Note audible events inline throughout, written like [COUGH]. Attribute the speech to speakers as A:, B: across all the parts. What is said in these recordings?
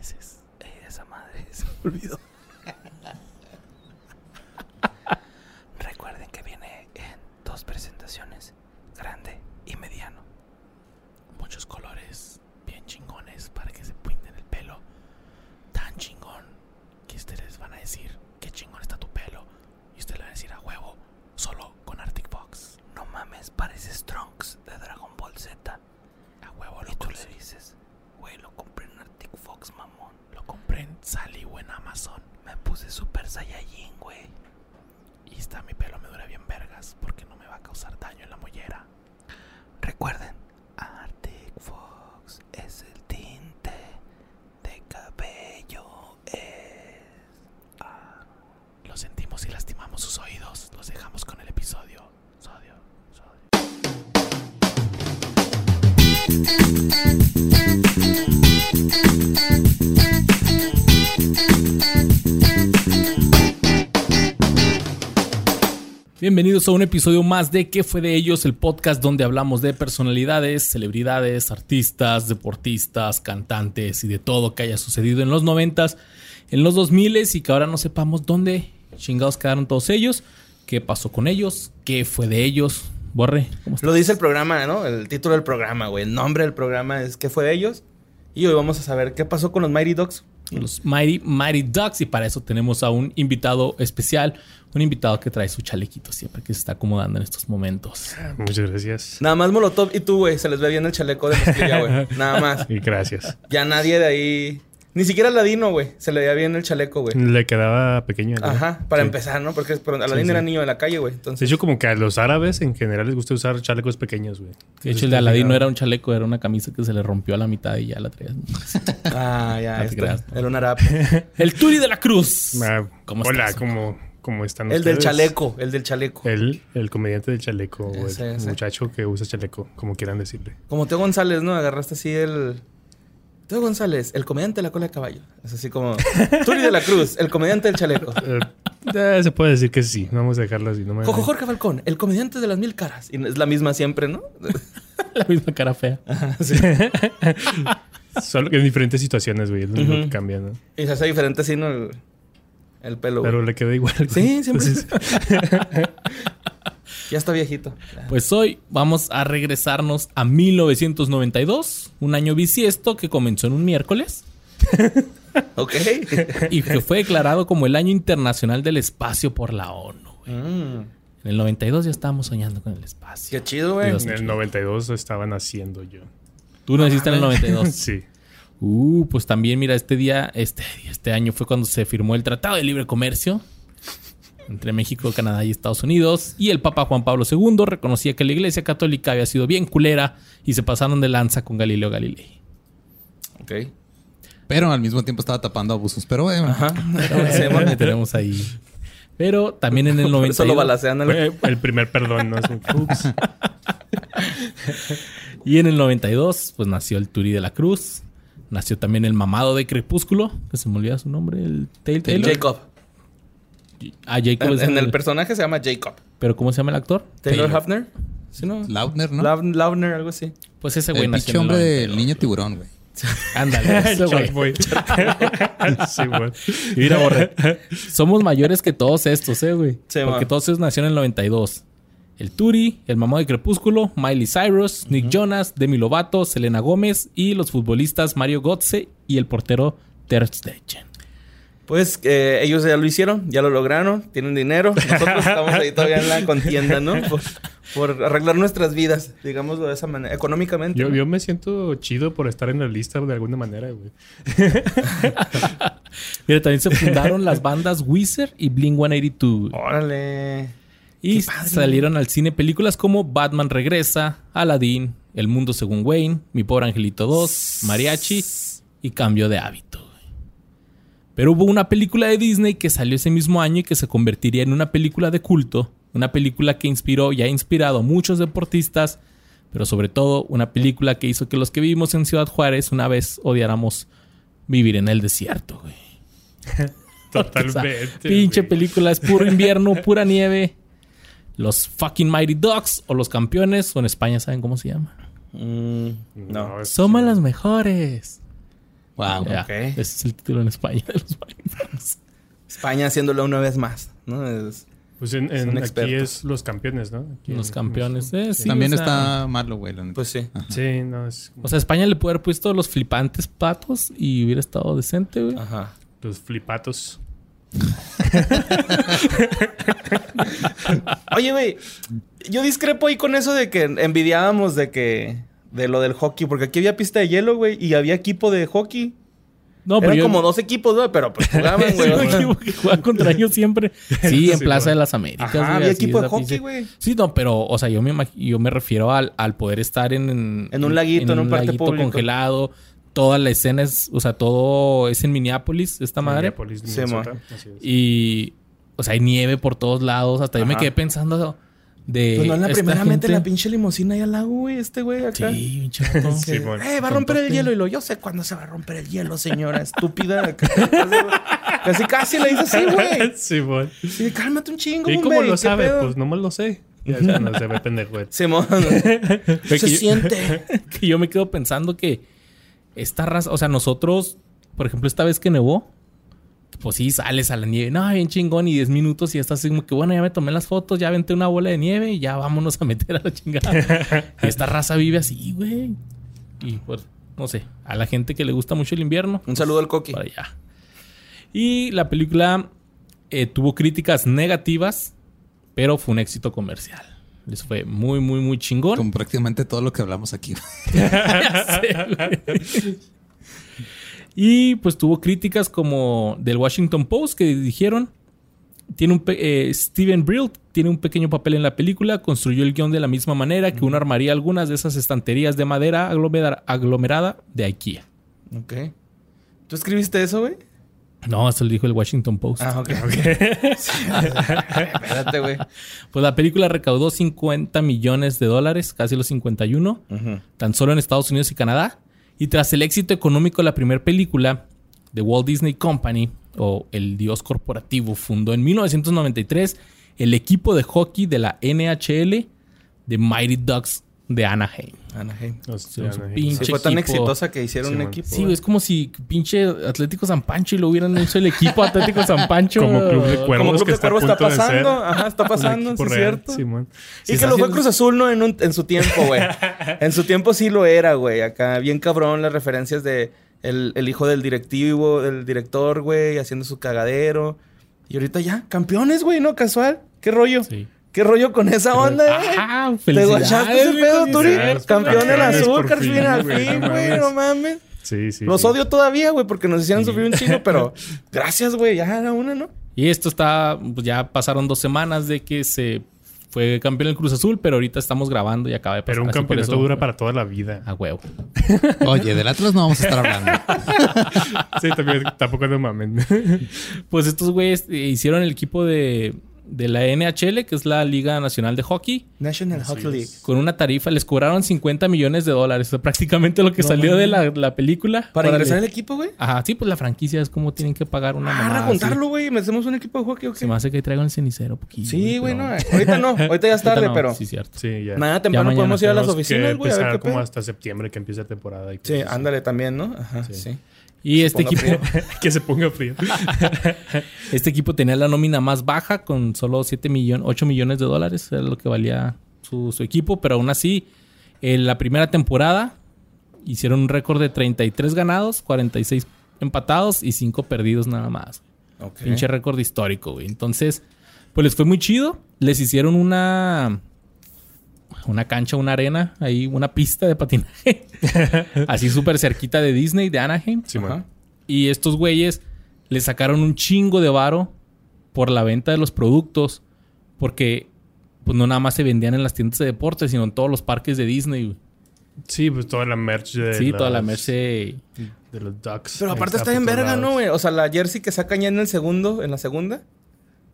A: esa madre [LAUGHS] se me olvidó. Bienvenidos a un episodio más de ¿Qué fue de ellos? El podcast donde hablamos de personalidades, celebridades, artistas, deportistas, cantantes y de todo que haya sucedido en los noventas, en los 2000 y que ahora no sepamos dónde chingados quedaron todos ellos, qué pasó con ellos, qué fue de ellos. Borre, ¿cómo estás?
B: Lo dice el programa, ¿no? El título del programa, güey. El nombre del programa es ¿Qué fue de ellos? Y hoy vamos a saber qué pasó con los Mighty Dogs.
A: Los Mighty Mighty Ducks y para eso tenemos a un invitado especial, un invitado que trae su chalequito siempre que se está acomodando en estos momentos.
C: Muchas gracias.
B: Nada más Molotov y tú, güey. Se les ve bien el chaleco de mezclilla, güey. [LAUGHS] Nada más.
C: Y gracias.
B: Ya nadie de ahí... Ni siquiera Ladino, güey. Se le veía bien el chaleco, güey.
C: Le quedaba pequeño. ¿no?
B: Ajá, para
C: Sí.
B: empezar, ¿no? Porque Aladín
C: Sí,
B: era niño de la calle, güey.
C: De
B: Entonces,
C: hecho, como que a los árabes en general les gusta usar chalecos pequeños, güey.
A: De hecho, el de Aladín no era un chaleco, era una camisa que se le rompió a la mitad y ya la traías. [LAUGHS]
B: ah, ya,
A: No
B: este,
A: creas.
B: era un árabe. [LAUGHS]
A: El Turi de la Cruz.
C: Ah,
A: ¿Cómo
C: hola,
A: estás?
C: ¿cómo, ¿cómo están
B: el del chaleco, el del chaleco.
C: El, el comediante del chaleco o el
B: Ese, ese.
C: muchacho que usa chaleco, como quieran decirle.
B: Como Teo González, ¿no? Agarraste así el... Teo González, el comediante de la cola de caballo. Es así como... Turi de la Cruz, el comediante del chaleco.
C: Eh, eh, se puede decir que sí. Vamos a dejarlo así. No me...
B: Jojo Jorge Falcón, el comediante de las mil caras. Y es la misma siempre, ¿no? [LAUGHS]
A: La misma cara fea. [LAUGHS]
C: Solo que en diferentes situaciones, güey. Es lo único que cambia, ¿no?
B: Y se hace diferente así, ¿no? El, el pelo, güey.
C: Pero le queda igual. güey.
B: Sí, siempre.
C: Entonces, [LAUGHS]
B: Ya está viejito.
A: Pues hoy vamos a regresarnos a 1992, un año bisiesto que comenzó en un miércoles [LAUGHS]
B: Ok. [LAUGHS]
A: y que fue declarado como el año internacional del espacio por la ONU. güey.
B: Mm,
A: En el 92 ya estábamos soñando con el espacio.
B: qué chido, güey.
C: En el 92 estaba naciendo yo.
A: Tú naciste en el 92. [LAUGHS]
C: Sí.
A: Uh, pues también mira, este día, este, este año fue cuando se firmó el Tratado de Libre Comercio entre México, Canadá y Estados Unidos. Y el Papa Juan Pablo II reconocía que la Iglesia Católica había sido bien culera y se pasaron de lanza con Galileo Galilei.
B: Ok.
D: Pero al mismo tiempo estaba tapando abusos. Pero bueno,
B: Ajá. [LAUGHS]
A: Sí, bueno, tenemos ahí. Pero también en el
B: Por eso
A: 92
B: lo balacean. al-
C: Fue el primer perdón, ¿no? Es un- Ups. [LAUGHS]
A: y en el 92 pues nació el Turi de la Cruz. Nació también el mamado de Crepúsculo, que se me olvida su nombre, el Tail Taylor.
B: Jacob.
A: Ah, Jacob
B: En,
A: el-
B: el personaje se llama Jacob.
A: Pero ¿cómo se llama el actor?
B: Taylor Hafner. ¿Sí, no?
D: Lautner, ¿no?
B: Lavner, algo así.
A: Pues ese güey
D: el
A: el
D: hombre
A: 92.
D: del niño tiburón, güey. [LAUGHS]
A: Ándale, [LAUGHS] ese güey. [LAUGHS]
C: Sí, güey.
A: Mira, Borre, somos mayores que todos estos, ¿eh, güey?
B: Sí,
A: Porque todos ellos nacieron en el 92. El Turi, el mamá de Crepúsculo, Miley Cyrus, Nick Jonas, Demi Lovato, Selena Gómez y los futbolistas Mario Götze y el portero Ter Stegen.
B: Pues eh, ellos ya lo hicieron, ya lo lograron, tienen dinero. Nosotros estamos ahí todavía en la [LAUGHS] contienda, ¿no? Por, por arreglar nuestras vidas, digámoslo de esa manera, económicamente.
C: Yo,
B: ¿no?
C: yo me siento chido por estar en la lista de alguna manera, güey. [LAUGHS]
A: Mira, también se fundaron las bandas Weezer y Blink-182.
B: Órale.
A: Y salieron al cine películas como Batman Regresa, Aladdin, El Mundo Según Wayne, Mi Pobre Angelito 2, Mariachi y Cambio de Hábito. Pero hubo una película de Disney que salió ese mismo año y que se convertiría en una película de culto, una película que inspiró y ha inspirado a muchos deportistas, pero sobre todo una película que hizo que los que vivimos en Ciudad Juárez una vez odiáramos vivir en el desierto. güey. [LAUGHS]
C: Totalmente.
A: O sea, pinche
C: güey.
A: película, es puro invierno, [LAUGHS] pura nieve. Los fucking Mighty Ducks o los campeones, o en España saben cómo se llama.
B: Mm, no.
A: Somos los mejores.
D: Wow.
A: Ya,
B: Ok.
A: Ese es el título en España de los marineros.
B: España haciéndolo una vez más, ¿no? Es-
C: Pues en, aquí
B: expertos.
C: es los campeones, ¿no? Aquí
A: Los
C: en-
A: campeones. eh, sí,
D: También
A: o sea,
D: está malo, güey.
B: pues sí.
C: Sí, no, es
A: O sea, España le puede haber puesto los flipantes patos y hubiera estado decente, güey.
B: Ajá.
C: los flipatos. [LAUGHS]
B: Oye, güey, yo discrepo ahí con eso de que envidiábamos de que de lo del hockey, porque aquí había pista de hielo, güey, y había equipo de hockey.
A: No,
B: Eran
A: yo-
B: como dos equipos, güey, pero pues jugaban, [LAUGHS] güey.
A: Un equipo que juega contra ellos siempre. [LAUGHS] Sí, en
C: Sí,
A: Plaza
C: güey.
A: de las Américas.
B: Ajá,
A: güey,
B: había
A: así
B: equipo de hockey, güey.
A: Sí, no, pero, o sea, yo me, yo me refiero al, al poder estar en...
B: En un laguito, en un parque
A: laguito
B: público.
A: congelado. Toda la escena es... O sea, todo es en Minneapolis, esta madre.
C: Minneapolis, Minnesota.
B: mo.
C: Así es.
A: Y... O sea, hay nieve por todos lados. Hasta yo me quedé pensando de...
B: Pues no en la primera mete
A: gente-
B: la pinche limusina ahí al lago, güey, este güey acá.
A: Sí, pinche.
C: Sí.
B: Eh, va a romper el hielo. Y lo, yo sé cuándo se va a romper el hielo, señora estúpida. [LAUGHS] Casi, casi le dice así, güey. [LAUGHS]
C: Sí, mo.
B: Sí, cálmate un chingo,
C: ¿Y cómo lo
B: ¿qué
C: sabe?
B: pedo?
C: Pues no me lo sé. Ya es se ve pendejo, güey. [LAUGHS]
B: Simón.
A: Ve
B: se
A: que yo-
B: siente.
A: que yo me quedo pensando que esta raza, o sea, nosotros, por ejemplo, esta vez que nevó, pues sí, sales a la nieve, no, bien chingón, y 10 minutos y ya estás así como que, bueno, ya me tomé las fotos, ya aventé una bola de nieve y ya vámonos a meter a la chingada. [LAUGHS] y esta raza vive así, güey. Y pues, no sé, a la gente que le gusta mucho el invierno,
B: Un saludo al Coqui.
A: para allá. Y la película eh, tuvo críticas negativas, pero fue un éxito comercial. Les fue muy, muy, muy chingón.
D: Con prácticamente todo lo que hablamos aquí. [LAUGHS]
A: Sí, güey. Y pues tuvo críticas como del Washington Post que dijeron tiene un eh, Steven Brill tiene un pequeño papel en la película, construyó el guion de la misma manera que uno armaría algunas de esas estanterías de madera aglomera- aglomerada de IKEA.
B: Ok. ¿Tú escribiste eso, güey?
A: No, eso lo dijo el Washington Post.
B: Ah, ok. [LAUGHS] Sí. Espérate, güey.
A: Pues la película recaudó 50 millones de dólares, casi los 51,
B: Ujú.
A: tan solo en Estados Unidos y Canadá. Y tras el éxito económico de la primera película, The Walt Disney Company, o el dios corporativo, fundó en 1993 el equipo de hockey de la NHL de Mighty Ducks de Anaheim.
B: Anaheim.
C: Hostia, no,
A: pinche
B: Sí, fue tan
A: equipo.
B: exitosa que hicieron
C: Sí,
B: un
C: man.
B: equipo.
A: Sí,
B: güey.
A: es como si pinche Atlético San Pancho y lo hubieran hecho el equipo Atlético San Pancho.
C: Como Club de Cuervos
B: Como Club
C: que
B: de Cuervos está pasando. Ajá, está [LAUGHS] pasando, sí es
C: real,
B: cierto.
C: Simón.
B: Y
A: Sí,
B: que lo fue Cruz Azul, ¿no? En, un- en su tiempo, güey. [LAUGHS] en su tiempo sí lo era, güey. Acá, bien cabrón las referencias de el, el hijo del directivo, del director, güey, haciendo su cagadero. Y ahorita ya, campeones, güey, ¿no? Casual. ¿Qué rollo?
A: Sí.
B: ¿Qué rollo con esa onda, eh?
A: Ah,
B: ¿Te guachaste ese pedo, Turi? Campeón
C: por
B: al
C: fin,
B: al
C: güey,
B: fin,
C: no
B: güey,
C: mames.
B: no mames.
C: Sí, sí.
B: Los
C: sí.
B: odio todavía, güey, porque nos hicieron sufrir un chingo, [LAUGHS] pero gracias, güey, ya era una, ¿no?
A: Y esto está, pues ya pasaron dos semanas de que se fue campeón el Cruz Azul, pero ahorita estamos grabando y acaba de pasar.
C: Pero un
A: así
C: campeonato
A: eso-
C: dura para toda la vida.
A: A huevo. [LAUGHS]
D: Oye, del Atlas no vamos a estar hablando. [LAUGHS]
C: Sí, también, tampoco no mamen.
A: Pues estos güeyes hicieron el equipo de, de la NHL, que es la Liga Nacional de Hockey,
B: National Hockey League.
A: con una tarifa. Les cobraron 50 millones de dólares. O sea, prácticamente lo que salió de la, la película.
B: ¿Para ingresar al equipo, güey?
A: Ajá, sí, pues la franquicia es como tienen que pagar una
B: Ah,
A: mamada así.
B: juntarlo, güey. Me hacemos un equipo de hockey, ¿o qué?
A: Se me hace que traigan el cenicero poquito.
B: Sí, güey, no. Ahorita no. [LAUGHS] Ahorita ya es tarde, pero...
A: Sí, cierto.
C: Sí, ya.
B: Nada temprano
A: mañana
B: podemos ir a las oficinas, güey,
C: como
B: pedo.
C: hasta septiembre que empieza temporada. Y
B: Sí, ándale también, ¿no? Ajá, sí.
A: Y este equipo, [LAUGHS]
C: que se ponga frío. [LAUGHS]
A: este equipo tenía la nómina más baja con solo 7 millones, 8 millones de dólares, era lo que valía su, su equipo, pero aún así, en la primera temporada hicieron un récord de 33 ganados, 46 empatados y 5 perdidos nada más. Pinche récord histórico, güey. Entonces, pues les fue muy chido. Les hicieron una. Una cancha, una arena, ahí, una pista de patinaje. [LAUGHS] Así súper cerquita de Disney, de Anaheim.
B: Ajá.
A: Y estos güeyes le sacaron un chingo de varo por la venta de los productos. Porque, pues no nada más se vendían en las tiendas de deportes, sino en todos los parques de Disney, güey.
C: Sí, pues toda la merch de
A: Sí, toda la merch
C: de los Ducks.
B: Pero aparte está en verga,
C: lados.
B: ¿no, güey? O sea, la jersey que sacan ya en el segundo, en la segunda.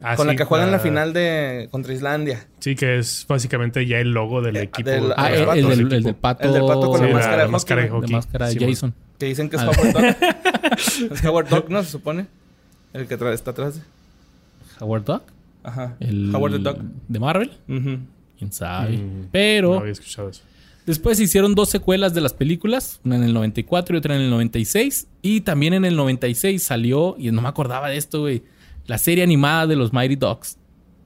C: Ah,
B: con la que juegan la
C: ah,
B: final de contra Islandia.
C: Sí, que es básicamente ya el logo del
B: Eh,
C: equipo.
B: del-
A: Ah, el, el del,
C: equipo.
A: el del pato.
B: El del pato con
C: Sí,
B: la
C: la-
B: máscara de
C: la máscara de hockey.
A: máscara de. Jason.
B: Que dicen que es
A: Ah.
B: Howard Duck. [LAUGHS] es Howard Duck, ¿no? Se supone. El que está atrás. de-
A: Howard Duck.
B: Ajá.
A: El
B: Howard the Duck.
A: de Marvel.
B: Ujú.
A: Quién sabe.
C: Mm,
A: Pero
C: No había escuchado eso.
A: Después se hicieron dos secuelas de las películas, una en el 94 y otra en el 96. Y también en el 96 salió, y no me acordaba de esto, güey, la serie animada de los Mighty Dogs.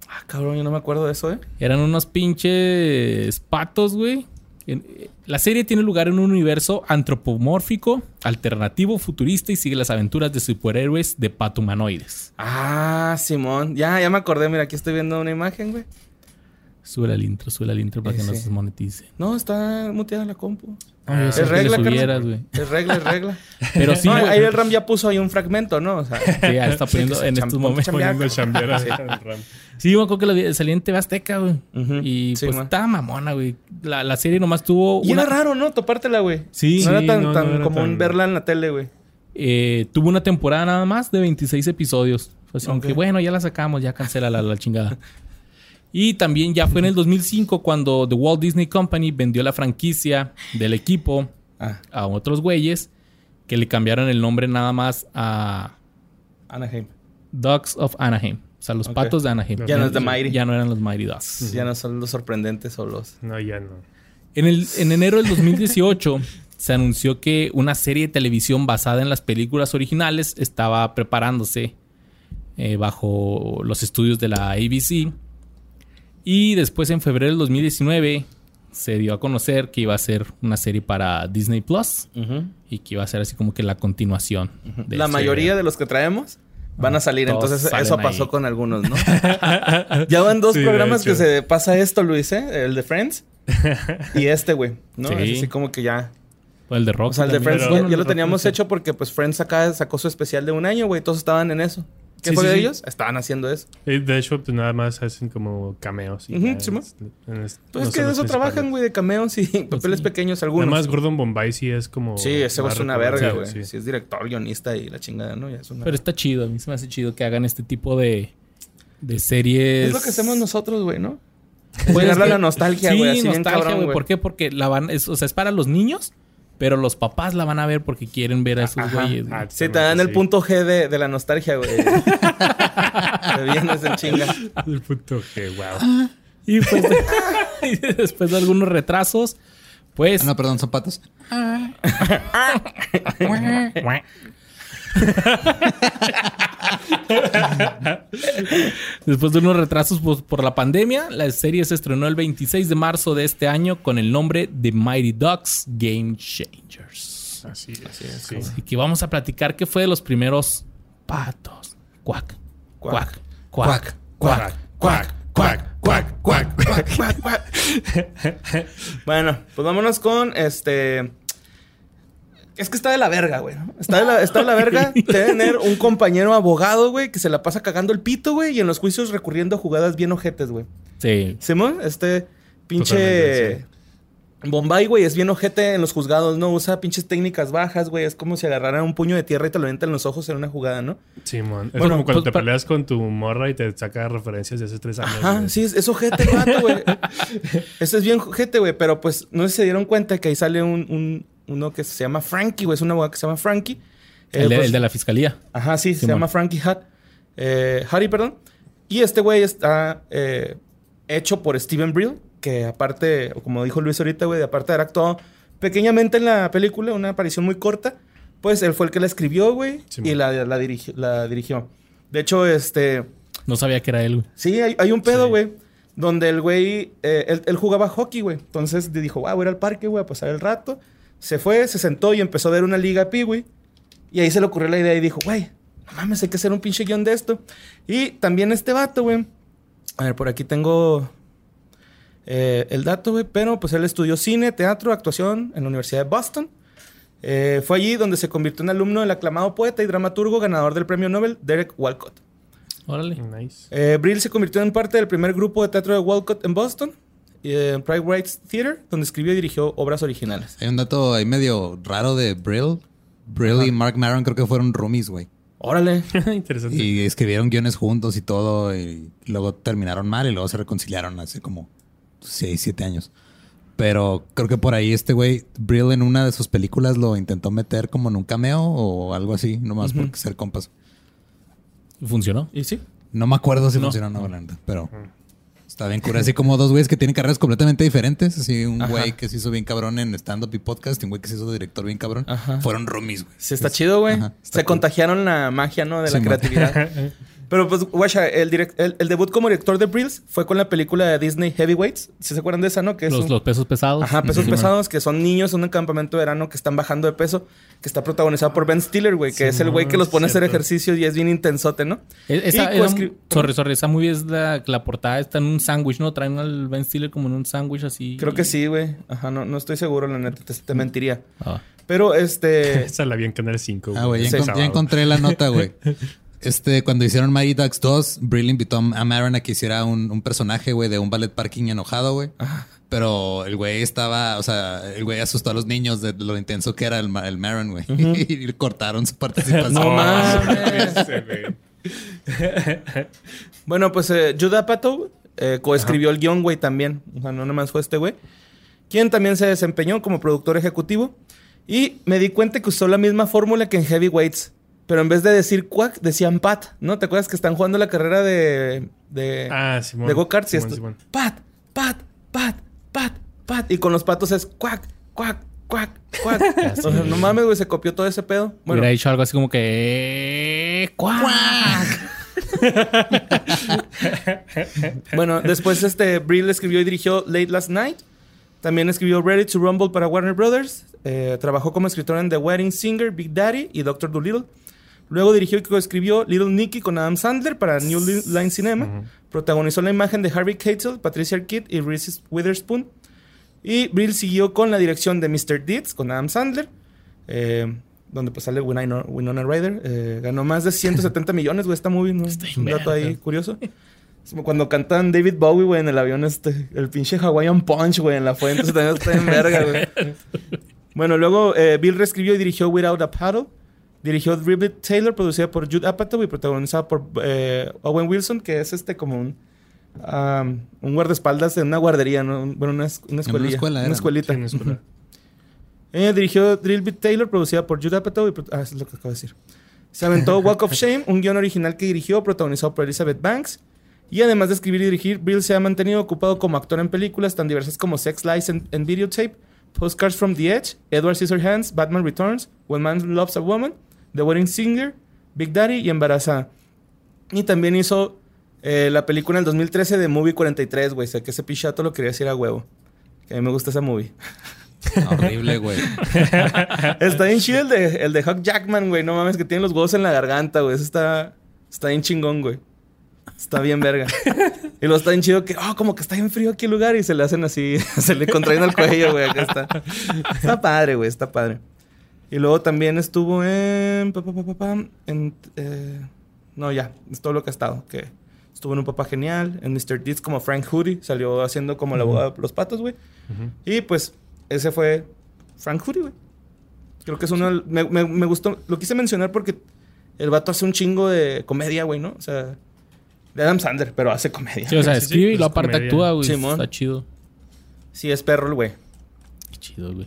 B: Ah, cabrón, yo no me acuerdo de eso, ¿eh?
A: Eran unos pinches patos, güey. Eh, La serie tiene lugar en un universo antropomórfico, alternativo, futurista y sigue las aventuras de superhéroes de pato humanoides.
B: Ah, Simón. Ya, ya me acordé. Mira, aquí estoy viendo una imagen, güey.
A: Sube el intro, sube el intro para que no se monetice.
B: No, está muteada la compu.
A: Ah, yo
B: es regla,
A: subieras, güey.
B: Es regla, es regla. [LAUGHS]
A: Pero sí,
B: no, ahí el Ram ya puso ahí un fragmento, ¿no? O sea, [LAUGHS]
A: Sí, ya está [LAUGHS] poniendo en estos momentos.
C: Poniendo chambera.
B: Sí.
C: en RAM.
A: Sí, me acuerdo que la vi- salía en TV Azteca, güey. Y
B: Sí,
A: pues
B: man.
A: estaba mamona, güey. La, la serie nomás tuvo
B: Y
A: una...
B: era raro, ¿no? Topártela, güey.
A: Sí.
B: No era
C: Sí,
B: tan,
C: no, no
B: tan
C: era
B: común
C: tan-
B: verla en la tele, güey.
A: eh, tuvo una temporada nada más de 26 episodios. Fue así como
B: Ok.
A: que, bueno, ya la sacamos, ya cancela la, la chingada. Y también ya fue en el 2005 cuando The Walt Disney Company vendió la franquicia del equipo
B: Ah,
A: a otros güeyes que le cambiaron el nombre nada más a
B: Anaheim.
A: Dogs of Anaheim. O sea, los patos de Anaheim.
B: Ya no es The Mighty.
A: Ya no eran los Mighty Dogs.
B: Ya no son los sorprendentes o los...
C: No, ya no.
A: En, el, en enero del 2018 [LAUGHS] se anunció que una serie de televisión basada en las películas originales estaba preparándose eh, bajo los estudios de la ABC. Y después en febrero del 2019 se dio a conocer que iba a ser una serie para Disney Plus y que iba a ser así como que la continuación. de
B: La
A: ese-
B: mayoría de los que traemos van a salir.
A: Todos
B: Entonces, eso
A: ahí.
B: pasó con algunos, ¿no? [LAUGHS] ya van dos
C: Sí,
B: programas que se pasa esto, Luis, ¿eh? El de Friends y este, güey. ¿no?
A: Sí.
B: Es así como que ya...
A: O el de Rock.
B: O sea, el de. Friends
C: Pero-
B: ya, ya lo teníamos hecho porque pues Friends acá sacó su especial de un año, güey. Todos estaban en eso. ¿Qué
C: Sí,
B: fue
C: sí,
B: de
C: sí.
B: ellos? Estaban haciendo eso.
C: De hecho, pues nada más hacen como cameos. Y
B: sí,
C: es- es-
B: Pues
C: no
B: es que de eso trabajan, güey, de cameos y papeles pequeños
C: Nada
B: algunos.
C: más Gordon Bombay sí es como...
B: Sí, ese es una verga,
C: Sí,
B: güey.
C: sí.
B: Sí, es director, guionista y la chingada, ¿no? Ya es una...
A: Pero está chido. A mí se me hace chido que hagan este tipo de, de series.
B: Es lo que hacemos nosotros, güey, ¿no?
A: Pues
B: a
A: que-
B: la nostalgia, güey, así bien
A: nostalgia, güey.
B: güey.
A: ¿Por qué? Porque la van, es, o sea, es para los niños, pero los papás la van a ver porque quieren ver a esos
B: Ajá.
A: güeyes. güey.
B: Sí, te dan el
C: sí.
B: punto G de, de la nostalgia, güey. [LAUGHS] te vienes en chinga.
C: El punto G, wow.
A: Y pues [LAUGHS] y después de algunos retrasos, pues
D: Ah, no, perdón, son patos. [LAUGHS]
A: después de unos retrasos por la pandemia, la serie se estrenó el 26 de marzo de este año con el nombre de Mighty Ducks Game Changers.
C: Así es. sí.
A: Así que vamos a platicar qué fue de los primeros patos. Cuac, cuac, cuac, cuac, cuac, cuac, cuac, cuac. [LAUGHS]
B: Bueno, pues vámonos con este. Es que está de la verga, güey. Está, de la, está de la verga tener un compañero abogado, güey, que se la pasa cagando el pito, güey, y en los juicios recurriendo a jugadas bien ojetes, güey.
A: Sí.
B: Simón, este pinche. Bombay, güey, es bien ojete en los juzgados, ¿no? Usa pinches técnicas bajas, güey. Es como si agarrara un puño de tierra y te lo avienta en los ojos en una jugada, ¿no?
C: Simón. Es
A: Bueno,
C: como cuando
A: pues,
C: te peleas con tu morra y te saca referencias de hace tres años.
B: Ajá,
C: güey.
B: sí, es, es ojete, güey. [LAUGHS] Ese es bien ojete, güey. Pero pues no sé si se dieron cuenta que ahí sale un, un- uno que se llama Frankie, güey. Es una abogado que se llama Frankie. Eh,
A: El de,
B: pues-
A: el de la fiscalía.
B: Ajá, sí, se llama Frankie Hutt. Eh, Harry, perdón. Y este güey está eh, hecho por Steven Brill, que aparte, como dijo Luis ahorita, güey, aparte de haber actuado pequeñamente en la película, una aparición muy corta, pues él fue el que la escribió, güey, y la, la, dirigi- la dirigió. De hecho, este...
A: No sabía que era él, güey.
B: Sí, hay, hay un pedo,
C: Sí.
B: güey. Donde el güey, eh, él, él jugaba hockey, güey. Entonces dijo, ah, voy a ir al parque, güey, a pasar el rato. Se fue, se sentó y empezó a ver una liga pi, güey. Y ahí se le ocurrió la idea y dijo, güey, no mames, hay que hacer un pinche guion de esto. Y también este vato, güey. A ver, por aquí tengo eh, el dato, güey. Pero pues él estudió cine, teatro, actuación en la Universidad de Boston. Eh, fue allí donde se convirtió en alumno del aclamado poeta y dramaturgo ganador del premio Nobel, Derek Walcott.
A: Órale.
C: Nice.
B: Eh, Brill se convirtió en parte del primer grupo de teatro de Walcott en Boston, eh, Pride Rights Theater, donde escribió y dirigió obras originales.
D: Hay un dato ahí medio raro de Brill. Brill y Mark Maron creo que fueron roomies, güey.
B: Órale. [LAUGHS]
C: Interesante.
D: Y escribieron guiones juntos y todo. Y luego terminaron mal y luego se reconciliaron hace como 6, 7 años. Pero creo que por ahí este güey, Brill en una de sus películas lo intentó meter como en un cameo o algo así, nomás por ser compas.
A: ¿Funcionó?
B: ¿Y sí?
D: No me acuerdo si
A: No.
D: funcionó o no, pero Está bien cura. Así como dos güeyes que tienen carreras completamente diferentes. Así un
B: Ajá.
D: güey que se hizo bien cabrón en stand-up y podcast y un güey que se hizo director bien cabrón.
B: Ajá.
D: Fueron roomies, güey.
B: Sí, está chido, güey. Se
D: cool.
B: contagiaron la magia, ¿no? De la creatividad. [LAUGHS] Pero pues, guacha, el, direct- el, el debut como director de Brills fue con la película de Disney Heavyweights. Si se acuerdan de esa, ¿no? Que es
A: Los,
B: un-
A: los pesos pesados.
B: Ajá, pesos
A: Sí,
B: pesados, que son niños en un campamento de verano que están bajando de peso, que está protagonizado por Ben Stiller, güey, que es el güey que los pone a hacer ejercicio y es bien intensote, ¿no?
A: E- Esa,
B: Y
A: era un- sorry, sorry, esa movie es la, la portada está en un sándwich, ¿no? Traen al Ben Stiller como en un sándwich así.
B: Creo que sí, güey. Ajá, no, no estoy seguro, la neta, te, te mentiría.
A: Ah.
B: Pero este. [LAUGHS]
C: Esa la vi en Canal 5.
D: Ah, güey, ya, ya encontré la nota, güey. [LAUGHS] Este, cuando hicieron Mighty Ducks 2, Brill invitó a Maron a que hiciera un, un personaje, güey, de un ballet parking enojado, güey. Pero el güey estaba, o sea, el güey asustó a los niños de lo intenso que era el, el Maron, güey. [LAUGHS] y cortaron su [LAUGHS] participación.
B: No mames.
C: Güey. [LAUGHS]
B: Bueno, pues eh, Judd Apatow eh, coescribió el guion, güey, también. O sea, no nomás fue este güey. Quien también se desempeñó como productor ejecutivo. Y me di cuenta que usó la misma fórmula que en Heavyweights. Pero en vez de decir quack, decían pat, ¿no? ¿Te acuerdas que están jugando la carrera de... de
C: Ah, Simón.
B: de go-karts y esto.
C: Simón.
B: Pat, pat, pat, pat, pat. Y con los patos es cuac, cuac, cuac, cuac. [LAUGHS] O sea, no mames, güey, se copió todo ese pedo. Bueno,
A: Hubiera dicho algo así como que. ¡Cuac! [LAUGHS]
B: bueno, después este Brill escribió y dirigió Late Last Night. También escribió Ready to Rumble para Warner Brothers. Eh, trabajó como escritor en The Wedding Singer, Big Daddy y Doctor Dolittle. Luego dirigió y coescribió Little Nicky con Adam Sandler para New Li- Line Cinema. Protagonizó la imagen de Harvey Keitel, Patricia Arquette y Reese Witherspoon. Y Brill siguió con la dirección de Mr. Deeds con Adam Sandler. eh, donde pues sale Winona, Winona Ryder. Eh, ganó más de 170 [LAUGHS] millones, güey, esta movie. un dato ahí curioso. Es como cuando cantan David Bowie, güey, en el avión, este, el pinche Hawaiian Punch, güey, en la fuente. También está en verga, güey. [LAUGHS] Bueno, luego eh, Bill reescribió y dirigió Without a Paddle. Dirigió Ribbit Taylor, producida por Jude Apatow y protagonizada por eh, Owen Wilson, que es este como un, um, un guardaespaldas de una guardería, ¿no? Bueno, una, una escuelilla.
D: escuela
B: una escuelita.
C: Sí, en escuela.
B: Eh, dirigió Drillbit Taylor, producida por Judd Apatow. Y ah, es lo que acabo de decir. Se aventó [LAUGHS] Walk of Shame, un guion original que dirigió, protagonizado por Elizabeth Banks. Y además de escribir y dirigir, Bill se ha mantenido ocupado como actor en películas tan diversas como Sex Lies and, and Videotape, Postcards from the Edge, Edward Scissorhands, Batman Returns, When Man Loves a Woman, The Wedding Singer, Big Daddy y Embarazada. Y también hizo eh, la película en el 2013 de Movie 43, güey. Sé que ese pichato lo quería decir a huevo. Que a mí me gusta esa movie. [LAUGHS]
D: Horrible, güey. [LAUGHS]
B: Está bien chido el de, el de Hugh Jackman, güey. No mames, que tiene los huevos en la garganta, güey. Eso está, está bien chingón, güey. Está bien verga. y luego está bien chido que, oh, como que está bien frío aquí el lugar y se le hacen así, [LAUGHS] se le contraen al cuello, güey. Acá está. Está padre, güey, está padre. Y luego también estuvo en. pa, pa, pa, pa, pa, en eh, no, ya, es todo lo que ha estado. Que estuvo en Un Papá Genial, en Mr. Deeds como Frank Hoodie, salió haciendo como la boda de los patos, güey. Y pues, ese fue Frank Hoodie, güey. Creo que es uno. Me, me- me gustó. Lo quise mencionar porque el vato hace un chingo de comedia, güey, ¿no? O sea, de Adam Sandler, pero hace comedia.
A: Sí, o sea,
C: Sí, sí,
A: escribe y
C: pues,
A: lo aparte
C: comedia.
A: actúa, güey.
B: Simón.
A: Está chido.
B: Sí, es perro el güey.
A: Qué chido, güey.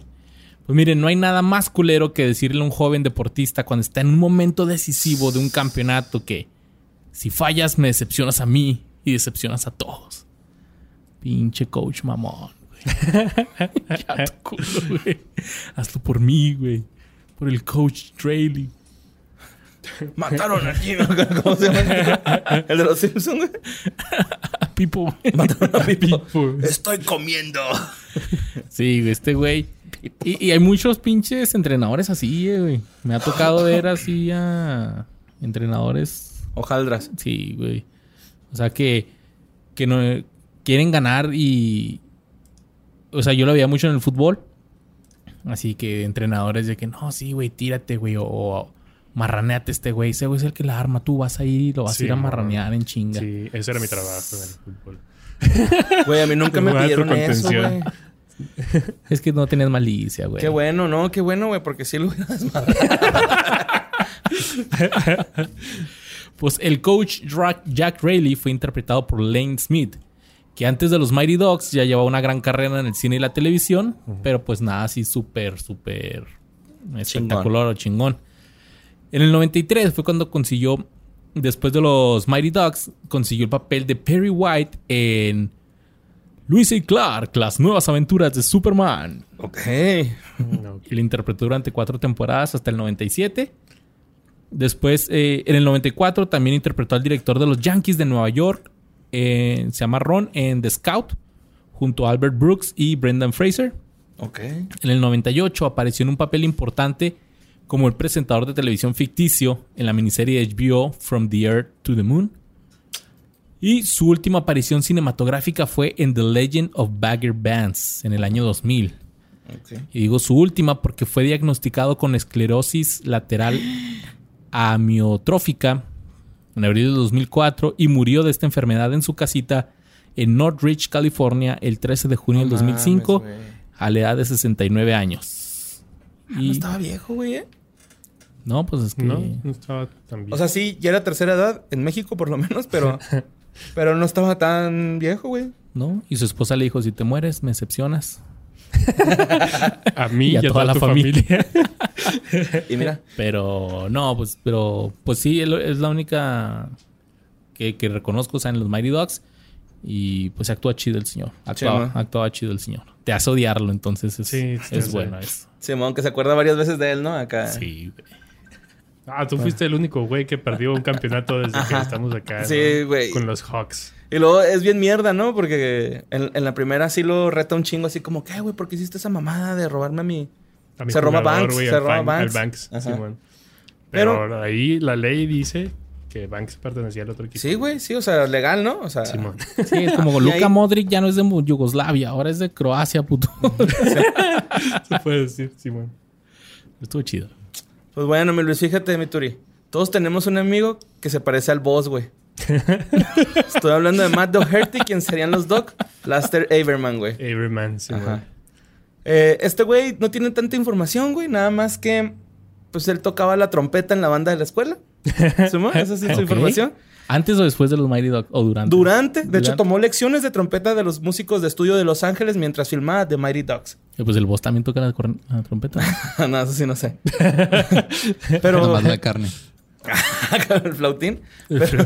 A: Pues miren, no hay nada más culero que decirle a un joven deportista cuando está en un momento decisivo de un campeonato que si fallas me decepcionas a mí y decepcionas a todos. Pinche coach mamón, güey. [LAUGHS] ya tu culo, güey. Hazlo por mí, güey. Por el coach Drayli.
B: Mataron a Gino. ¿Cómo se llama? El de los Simpsons, güey. [LAUGHS]
A: A Pipo, güey.
B: Mataron a Pipo.
A: Pipo.
B: Estoy comiendo.
A: Sí, güey, este güey. Y, y hay muchos pinches entrenadores así, eh, güey. Me ha tocado ver así a entrenadores
B: Hojaldras.
A: Sí, güey. O sea que, que no quieren ganar y. O sea, yo lo veía mucho en el fútbol. Así que entrenadores de que no, sí, güey, tírate, güey. O, o marraneate este güey. Ese güey es el que la arma. Tú vas a ir y lo vas
C: Sí,
A: a ir a marranear en chinga.
C: Sí, ese era mi trabajo en el fútbol.
B: Güey, a mí nunca me pidieron eso, güey.
A: Es que no tenías malicia, güey.
B: Qué bueno, ¿no? Qué bueno, güey, porque sí lo hubiera desmadrado. [LAUGHS]
A: Pues el coach Jack Rayleigh fue interpretado por Lane Smith, que antes de los Mighty Dogs ya llevaba una gran carrera en el cine y la televisión, pero pues nada así súper, súper espectacular o chingón. En el 93 fue cuando consiguió, después de los Mighty Dogs, consiguió el papel de Perry White en Luis y Clark, las nuevas aventuras de Superman.
B: Ok.
A: Lo interpretó durante cuatro temporadas hasta el 97. Después, eh, en el 94, también interpretó al director de los Yankees de Nueva York. eh, se llama Ron en The Scout, junto a Albert Brooks y Brendan Fraser.
B: Ok.
A: En el 98 apareció en un papel importante como el presentador de televisión ficticio en la miniserie de HBO From the Earth to the Moon. Y su última aparición cinematográfica fue en The Legend of Bagger Vance en el año 2000.
B: Ok.
A: Y digo su última porque fue diagnosticado con esclerosis lateral amiotrófica en abril de 2004 y murió de esta enfermedad en su casita en Northridge, California, el 13 de junio del
B: No
A: 2005
B: mames,
A: a la edad de 69 años.
B: No
A: Y
B: estaba viejo, güey, ¿eh?
A: no, pues es que
C: No, no estaba tan bien.
B: O sea, sí, ya era tercera edad, en México por lo menos, pero... [LAUGHS] pero no estaba tan viejo, güey.
A: no, y su esposa le dijo, "Si te mueres, me decepcionas." [LAUGHS]
C: a mí
A: y
C: y
A: a toda
C: toda,
A: la
C: tu
A: familia.
C: familia. [LAUGHS]
B: Y mira,
A: Pero no, pues pero pues sí, él- es la única que, que reconozco, o sea, en los Mighty Dogs. Y pues actúa chido el señor. Actuaba,
B: Sí, ¿no?
A: actuaba chido el señor. Te hace odiarlo, entonces es,
C: Sí, sí,
A: es
C: sí.
A: bueno eso.
B: Simón, que se acuerda varias veces de él, ¿no? Acá.
A: Sí, güey.
C: Ah, tú fuiste el único güey que perdió un campeonato desde que estamos acá.
B: Sí,
C: ¿no?
B: güey.
C: Con los Hawks.
B: Y luego es bien mierda, ¿no? Porque en, en la primera sí lo reta un chingo, así como, ¿qué, güey? ¿Por qué hiciste esa mamada de robarme a mi...?
C: A mi
B: Se roba Banks, se roba
C: Ban-
B: Banks.
C: al Banks. Simón.
B: Pero-
C: Pero, ahí la ley dice que Banks pertenecía al otro equipo.
B: Sí, güey, sí, o sea, legal, ¿no? O sea,
C: Simón. [LAUGHS]
A: Sí, es como [LAUGHS] Luka
B: ahí-
A: Modric ya no es de Yugoslavia, ahora es de Croacia, puto. [LAUGHS]
C: Se puede decir, Simón.
A: Estuvo chido.
B: Pues bueno, mi Luis, fíjate, mi Turi. Todos tenemos un amigo que se parece al boss, güey. [LAUGHS] Estoy hablando de Matt Doherty, quien serían los Doc, Laster Averman, güey.
C: Everyman, Simón.
B: Ajá. Eh, este güey no tiene tanta información, güey. Nada más que, pues él tocaba la trompeta en la banda de la escuela. [LAUGHS] ¿Simón? Esa es su
A: Ok.
B: información.
A: ¿Antes o después de los Mighty Dogs? ¿O durante?
B: Durante, de hecho, tomó lecciones de trompeta de los músicos de estudio de Los Ángeles mientras filmaba The Mighty Ducks.
A: Eh, Pues el boss también toca la, trompeta. [LAUGHS] ¿no?
B: eso sí no sé. [LAUGHS] Pero
D: Nomás la carne. [LAUGHS]
B: el flautín. Pero,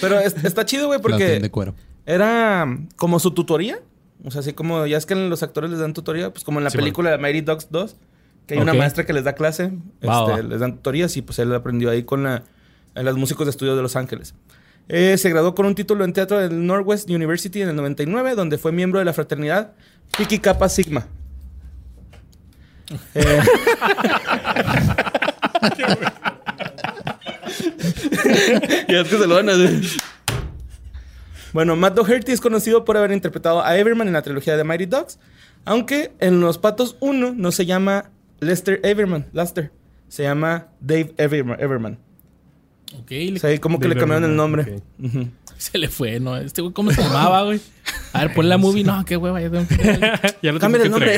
B: pero es- está chido, güey,
D: Flautín de
B: porque
D: cuero.
B: era como su tutoría. O sea, así como ya es que los actores les dan tutoría, pues como en la
C: Sí, bueno.
B: película de Mighty Ducks 2, que hay una maestra que les da clase,
A: Va,
B: este,
A: va.
B: les dan tutorías y pues él aprendió ahí con la, a los músicos de estudio de Los Ángeles. Eh, se graduó con un título en teatro del Northwest University en el 99, donde fue miembro de la fraternidad Phi Kappa Sigma. [LAUGHS] Eh, [LAUGHS] y es que se lo van a hacer. Bueno, Matt Doherty es conocido por haber interpretado a Everman en la trilogía de Mighty Ducks, aunque en Los Patos 1 no se llama Lester Everman, Lester, se llama Dave Everman. Everman.
A: Ok,
B: O sea, como que le cambiaron el nombre.
C: ok.
B: Ujú.
A: se le fue, ¿no? Este güey, ¿cómo se llamaba, güey? A ver, pon la movie. No, qué hueva. Ya tengo que... [LAUGHS]
C: ya lo tengo que
B: el nombre.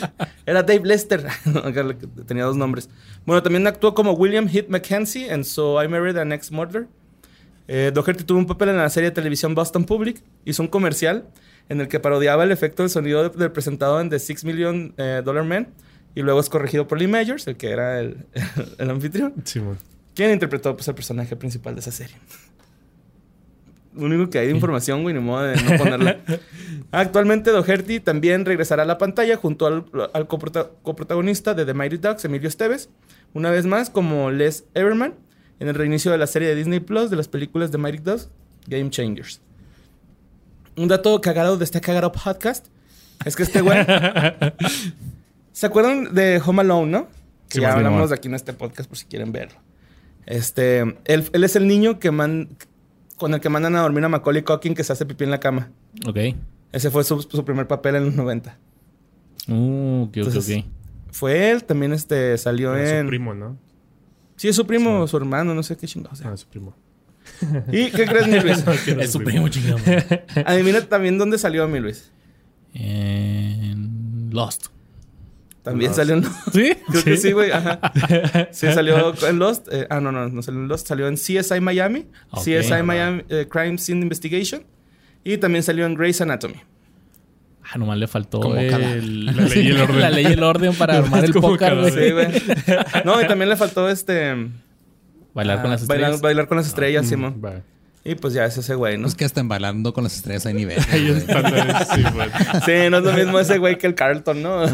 B: [LAUGHS] Era Dave Lester. [LAUGHS] Tenía dos nombres. Bueno, también actuó como William Heath Mackenzie en So I Married an Ex Murder. Eh, Doherty tuvo un papel en la serie de televisión Boston Public. Hizo un comercial en el que parodiaba el efecto del sonido de- del presentado en The Six Million eh, Dollar Man. Y luego es corregido por Lee Majors, el que era el, el anfitrión.
C: Simón.
B: ¿Quién interpretó pues, el personaje principal de esa serie? Lo único que hay de información, güey, ni modo de no ponerla. [LAUGHS] Actualmente Doherty también regresará a la pantalla junto al, al coprota- coprotagonista de The Mighty Ducks, Emilio Esteves, una vez más como Les Everman, en el reinicio de la serie de Disney Plus de las películas de Mighty Ducks, Game Changers. Un dato cagado de este cagado podcast es que este güey... [LAUGHS] ¿Se acuerdan de Home Alone, no? Que
C: Sí,
B: ya
C: bien,
B: hablamos de aquí en este podcast por si quieren verlo. Este, él, él es el niño que man, con el que mandan a dormir a Macaulay Culkin que se hace pipí en la cama.
A: Ok.
B: Ese fue su, su primer papel en los 90.
A: Uh, ok, ok,
B: Entonces,
A: ok.
B: Fue él, también este, salió
C: Era
B: en...
C: su primo, ¿no?
B: Sí, es su primo
C: Sí.
B: su hermano, no sé qué chingados.
C: Ah, su primo.
B: ¿Y qué crees, mi Luis? [LAUGHS]
A: Es su primo, chingado.
B: Adivina también dónde salió mi Luis.
A: En Lost.
B: También
C: Lost.
B: salió en Lost.
A: ¿Sí? [LAUGHS]
B: Creo que sí, güey. Ajá. [LAUGHS] Sí, salió en Lost. Eh, ah, no, no, no salió en Lost. Salió en CSI Miami. CSI Miami eh, Crime Scene Investigation. Y también salió en Grey's Anatomy.
A: Ah, nomás le faltó
D: Como
A: el...
C: La ley y el [LAUGHS] orden.
A: la ley y el orden para armar el póker, güey.
B: Sí, güey. No, y también le faltó este...
A: Bailar con
B: ah,
A: las
B: bailar,
A: estrellas.
B: bailar con las estrellas,
C: Mm,
B: Simón.
C: va.
B: Y pues ya es ese güey, ¿no?
D: Es que hasta en bailando con las estrellas hay nivel.
C: Ahí sí, güey. [LAUGHS]
B: Sí, no es lo mismo ese güey que el Carlton, ¿no?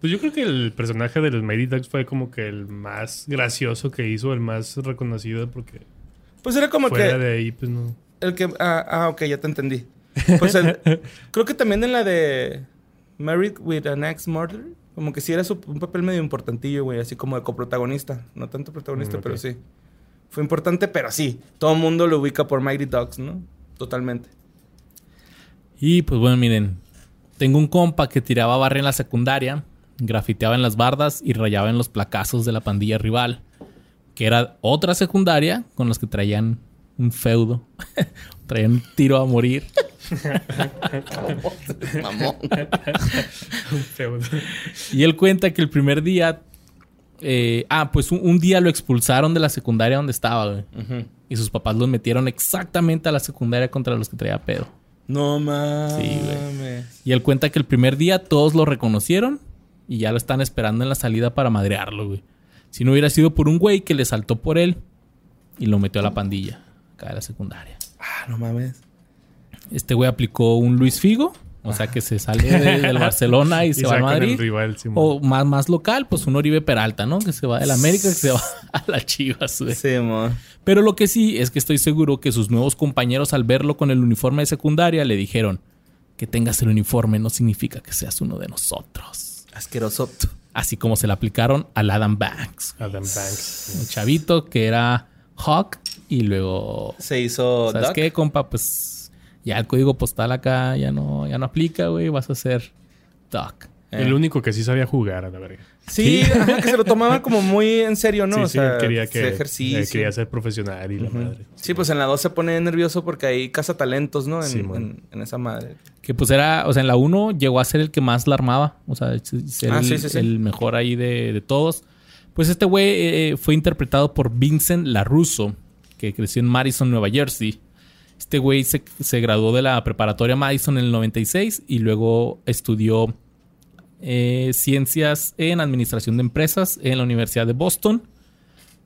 C: Pues yo creo que el personaje de los Mighty Ducks fue como que el más gracioso que hizo, el más reconocido, porque
B: Pues era como
C: fuera
B: que
C: de ahí, pues no.
B: el que ah, ah, ok, ya te entendí. Pues el- [LAUGHS] creo que también en la de Married with an Ex Murder, como que sí era su- un papel medio importantillo, güey, así como de coprotagonista, no tanto protagonista,
C: Mm,
B: pero sí. Fue importante, pero sí, todo el mundo lo ubica por Mighty Ducks, ¿no? Totalmente.
A: Y pues bueno, miren, tengo un compa que tiraba barra en la secundaria, grafiteaba en las bardas y rayaba en los placazos de la pandilla rival, que era otra secundaria con los que traían un feudo, [LAUGHS] traían un tiro a morir. [LAUGHS]
B: Mamón. [LAUGHS]
C: Feo.
A: Y él cuenta que el primer día, eh, ah, pues un, un día lo expulsaron de la secundaria donde estaba, güey. Y sus papás los metieron exactamente a la secundaria contra los que traía pedo.
B: No mames.
A: Sí, Y él cuenta que el primer día todos lo reconocieron y ya lo están esperando en la salida para madrearlo, güey. Si no hubiera sido por un güey que le saltó por él y lo metió a la pandilla, acá de la secundaria.
B: Ah, no mames.
A: Este güey aplicó un Luis Figo, o sea que se sale de- del Barcelona y, [LAUGHS]
C: Y
A: se va
C: el
A: Madrid.
C: rival, Simón.
A: O más, más local, pues un Oribe Peralta, ¿no? Que se va del América, que se va [LAUGHS] a la Chivas, güey.
B: Sí, mo.
A: Pero lo que sí es que estoy seguro que sus nuevos compañeros al verlo con el uniforme de secundaria le dijeron que tengas el uniforme no significa que seas uno de nosotros.
B: Asqueroso.
A: Así como se le aplicaron al Adam Banks,
C: Adam Banks.
A: un chavito que era Hawk y luego...
B: Se hizo
A: ¿Sabes
B: Duck.
A: qué, compa? Pues ya el código postal acá ya no, ya no aplica, güey. Vas a ser Duck.
B: Eh.
C: El único que sí sabía jugar, a la verga.
B: Sí, [LAUGHS] ajá, que se lo tomaba como muy en serio, ¿no?
C: sí,
B: o
C: sí,
B: sea,
C: quería que
B: ejercicio.
C: eh, quería ser profesional y la madre.
B: Sí, pues en la 2 se pone nervioso porque ahí caza talentos, ¿no? En,
C: Sí, man.
B: en- en esa madre.
A: Que pues era, o sea, en la 1 llegó a ser el que más la armaba. O sea, ser
B: Ah,
A: el,
B: sí, sí, sí.
A: el mejor ahí de, de todos. Pues este güey eh, fue interpretado por Vincent LaRusso, que creció en Madison, Nueva Jersey. Este güey se, se graduó de la preparatoria Madison en el 96 y luego estudió eh, ciencias en administración de empresas en la Universidad de Boston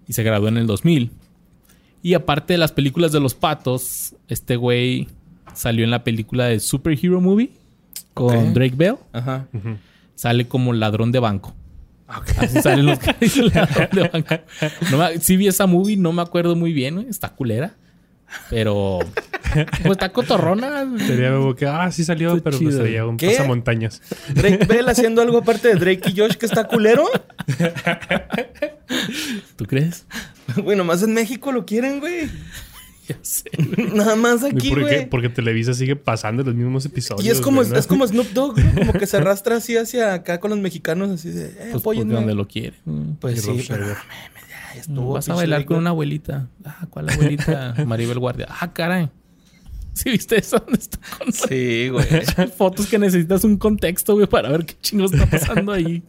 A: y se graduó en el 2000. Y aparte de las películas de los patos, este güey salió en la película de Superhero Movie con. Drake Bell.
B: Ajá.
A: Sale como ladrón de banco. Así salen los ladrón de banco. No me- sí vi esa movie, no me acuerdo muy bien, güey. Está culera. Pero... Pues está cotorrona.
C: Sería como que, ah, sí salió, pero pues
A: chido.
C: sería un
B: ¿Qué?
C: pasamontañas.
B: Drake Bell haciendo algo aparte de Drake y Josh que está culero.
A: ¿Tú crees?
B: Güey, nomás en México lo quieren, güey.
A: Ya sé.
B: Nada más
C: ¿Y
B: aquí,
C: por qué?
B: güey.
C: Porque Televisa sigue pasando los mismos episodios.
B: Y es como,
C: güey, ¿no?
B: es como Snoop Dogg, ¿no? Como que se [LAUGHS] arrastra así hacia acá con los mexicanos, así de, eh,
A: Pues
B: apóyenme.
A: donde lo quiere.
B: Pues
C: Y
B: sí,
C: Rob
B: pero estuvo.
A: Vas a bailar con una abuelita. Ah, ¿cuál abuelita? [LAUGHS] Maribel Guardia. Ah, caray. ¿Sí viste eso? ¿Dónde está
B: Sí, güey. [LAUGHS]
A: fotos que necesitas un contexto, güey, para ver qué chingo está pasando ahí.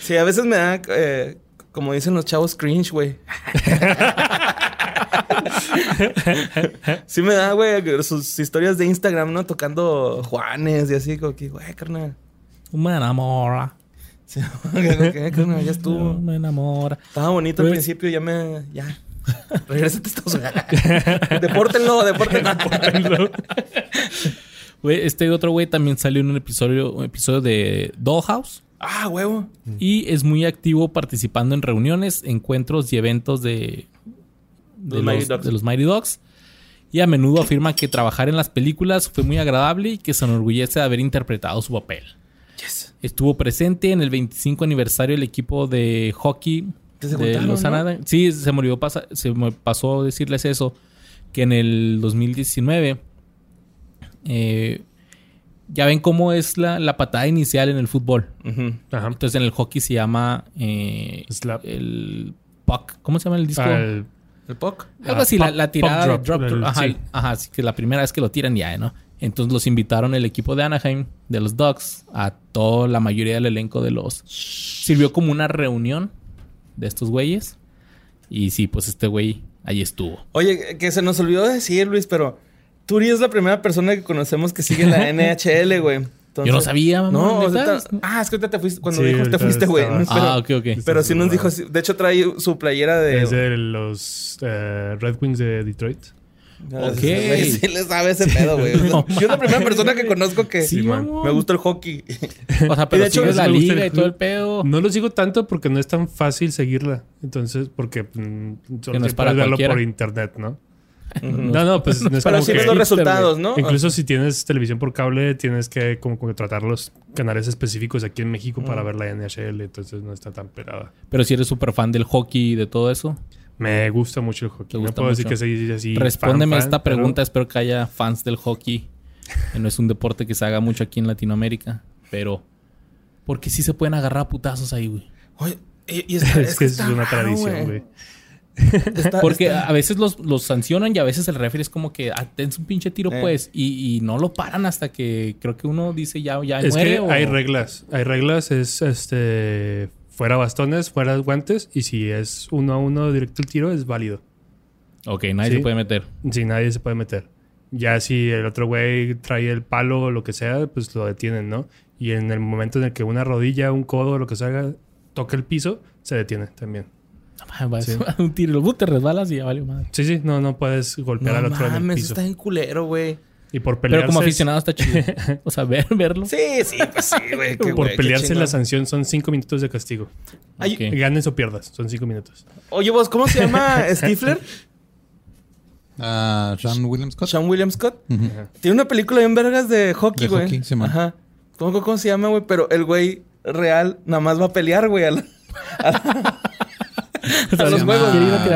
B: Sí, a veces me da, eh, como dicen los chavos, cringe, güey. [LAUGHS] sí me da, güey, sus historias de Instagram, ¿no? Tocando Juanes y así, como que, güey, carnal.
A: Me enamora.
B: Sí, [LAUGHS] ¿qué, carnal? Ya [LAUGHS]
A: No,
B: estuvo.
A: me enamora.
B: Estaba bonito al
A: Pues-
B: principio, ya me... Ya. [LAUGHS] Regrésate a Estados Unidos. depórtenlo, depórtenlo.
A: Güey, este otro güey también salió en un episodio, un episodio de Dollhouse.
B: ah, huevo.
A: Y es muy activo participando en reuniones, encuentros y eventos de, de,
B: Los
A: los,
B: Mighty
A: de los Mighty Dogs. Y a menudo afirma que trabajar en las películas fue muy agradable y que se enorgullece de haber interpretado su papel.
B: Yes.
A: Estuvo presente en el 25 aniversario del equipo de hockey de los
B: ¿no?
A: Sí, se me, pasa- se me pasó decirles eso. Que en el 2019... eh, ya ven cómo es la, la patada inicial en el fútbol.
C: Ajá.
A: Entonces en el hockey se llama eh,
C: Slap.
A: el puck. ¿Cómo se llama el disco?
C: Ah, el-
B: ¿El POC?
A: Algo
C: ah,
A: así, la,
C: puck-
A: la tirada
C: puck
A: de
C: drop,
A: drop.
C: el-
A: ajá,
C: sí.
A: ajá, así que la primera vez que lo tiran ya, ¿no? Entonces los invitaron el equipo de Anaheim, de los Ducks, a toda la mayoría del elenco de los... Sirvió como una reunión de estos güeyes. Y sí, pues este güey ahí estuvo.
B: Oye, que se nos olvidó decir, Luis, pero Turi es la primera persona que conocemos que sigue la [LAUGHS] NHL, güey.
A: Yo no sabía, mamá.
B: No, ahorita- ah, es que ahorita te fuiste, cuando
C: Sí,
B: dijo te fuiste, güey.
A: Ah, ok, ok.
B: pero sí nos dijo, de hecho trae su playera de...
C: Es de los eh, Red Wings de Detroit.
A: Ok.
B: Güey, Sí le sabe ese pedo, güey. [LAUGHS]
A: No
B: Yo la primera persona que conozco que
A: Sí,
B: me gusta el hockey.
A: O sea, pero
B: de hecho,
A: la liga
C: el
A: y todo el pedo.
C: No lo sigo tanto porque no es tan fácil seguirla. Entonces, porque mm, solo
A: no es
C: sí
A: para
C: puedes verlo
A: cualquiera.
C: por internet, ¿no? No, no, pues [LAUGHS] no es
B: Pero
C: como
B: sí
C: que...
B: los resultados, ¿no?
C: Incluso si tienes televisión por cable, tienes que como contratar los canales específicos aquí en México para ver la NHL, entonces no está tan pelada.
A: Pero si eres súper fan del hockey y de todo eso,
C: Me gusta mucho el
A: ¿Te
C: hockey. No puedo decir que soy así.
A: respóndeme
C: fan, fan,
A: esta
C: pero-
A: pregunta. Espero que haya fans del hockey. que no es un deporte que se haga mucho aquí en Latinoamérica. Pero, ¿por qué sí se pueden agarrar a putazos ahí, güey?
B: Oye, y, y está- [LAUGHS]
C: Es que es una
B: raro,
C: tradición, güey. [LAUGHS]
B: Está-
A: Porque
B: está-
A: a veces los, los sancionan y a veces el referee es como que ah, ten un pinche tiro,
B: Eh.
A: pues, y, y no lo paran hasta que creo que uno dice ya, ya
C: Es
A: muere.
C: que
A: o-
C: hay reglas. Hay reglas, es este. Fuera bastones, fuera guantes, y si es uno a uno directo el tiro, es válido.
A: Ok, nadie
C: Sí.
A: se puede meter.
C: Si nadie se puede meter. Ya si el otro güey trae el palo o lo que sea, pues lo detienen, ¿no? Y en el momento en el que una rodilla, un codo o lo que sea toca el piso, se detiene también.
A: No mames,
C: Sí. [LAUGHS]
A: un tiro, te resbalas y ya vale madre.
C: Sí, sí, no, no puedes golpear al otro en el
B: mames,
C: piso.
B: está en culero, güey.
C: Y por pelearse.
A: Pero como aficionado está chido. [LAUGHS] o sea, ver, verlo.
B: Sí, sí, pues sí, güey. qué [LAUGHS]
C: Por
B: güey,
C: pelearse la sanción son cinco minutos de castigo.
B: Ay.
C: Ganes o pierdas, son cinco minutos.
B: Oye, vos, ¿cómo se llama [LAUGHS] Stifler?
D: Ah, Sean William Scott.
B: Sean William Scott. Tiene una película bien vergas de hockey,
D: De
B: güey.
D: hockey, sí, man.
B: Ajá. ¿Cómo, ¿Cómo se llama, güey? Pero el güey real nada más va a pelear, güey, a, la- a la- a los juegos.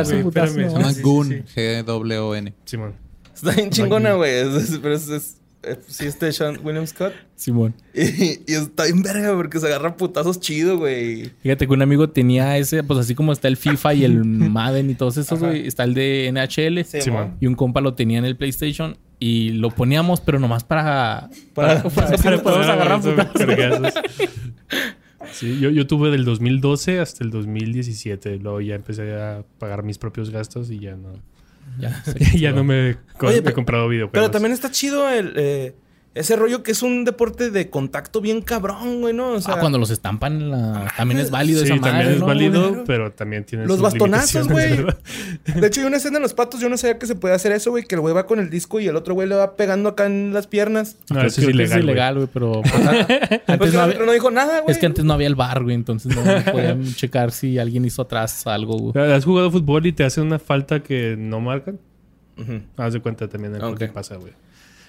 D: Se llama Goon.
B: sí.
D: G-W-O-N.
C: Simón.
B: Está bien chingona, güey. Es- es- Pero es, es- eh, sí, este Sean William Scott.
A: Simón. [LAUGHS]
B: Y, y está bien verga porque se agarra putazos chido, güey.
A: Fíjate que un amigo tenía ese, pues así como está el FIFA y el [LAUGHS] Madden y todos esos, güey. Está el de NHL.
B: Sí,
C: Simón.
A: Y un compa lo tenía en el PlayStation. Y lo poníamos, pero nomás para...
B: Para-
A: para,
B: para-
A: podernos agarrar putazos. [LAUGHS]
C: Sí, yo, yo tuve del 2012 hasta el 2017. Luego ya empecé a pagar mis propios gastos y ya no.
A: Ya, [LAUGHS]
C: ya no me, co-
B: Oye,
C: me he comprado videojuegos.
B: Pero también está chido el, eh, ese rollo que es un deporte de contacto bien cabrón, güey, ¿no? O sea,
A: ah, cuando los estampan en la... También es válido
C: Sí,
A: esa madre,
C: también es
A: ¿no?
C: válido, pero también tiene
B: Los
C: sus
B: bastonazos, güey. De hecho, hay una escena en los patos, yo no sabía que se puede hacer eso, güey, que el güey va con el disco y el otro güey le va pegando acá en las piernas.
C: No, eso es ilegal. güey.
A: ilegal, güey, pero... pues, antes no había-
B: no dijo nada, güey.
A: Es que antes no había el bar, güey, entonces no [LAUGHS] podían checar si alguien hizo atrás algo, güey.
C: ¿Has jugado fútbol y te hacen una falta que no marcan?
B: Ujú.
C: Haz de cuenta también en lo que pasa, güey.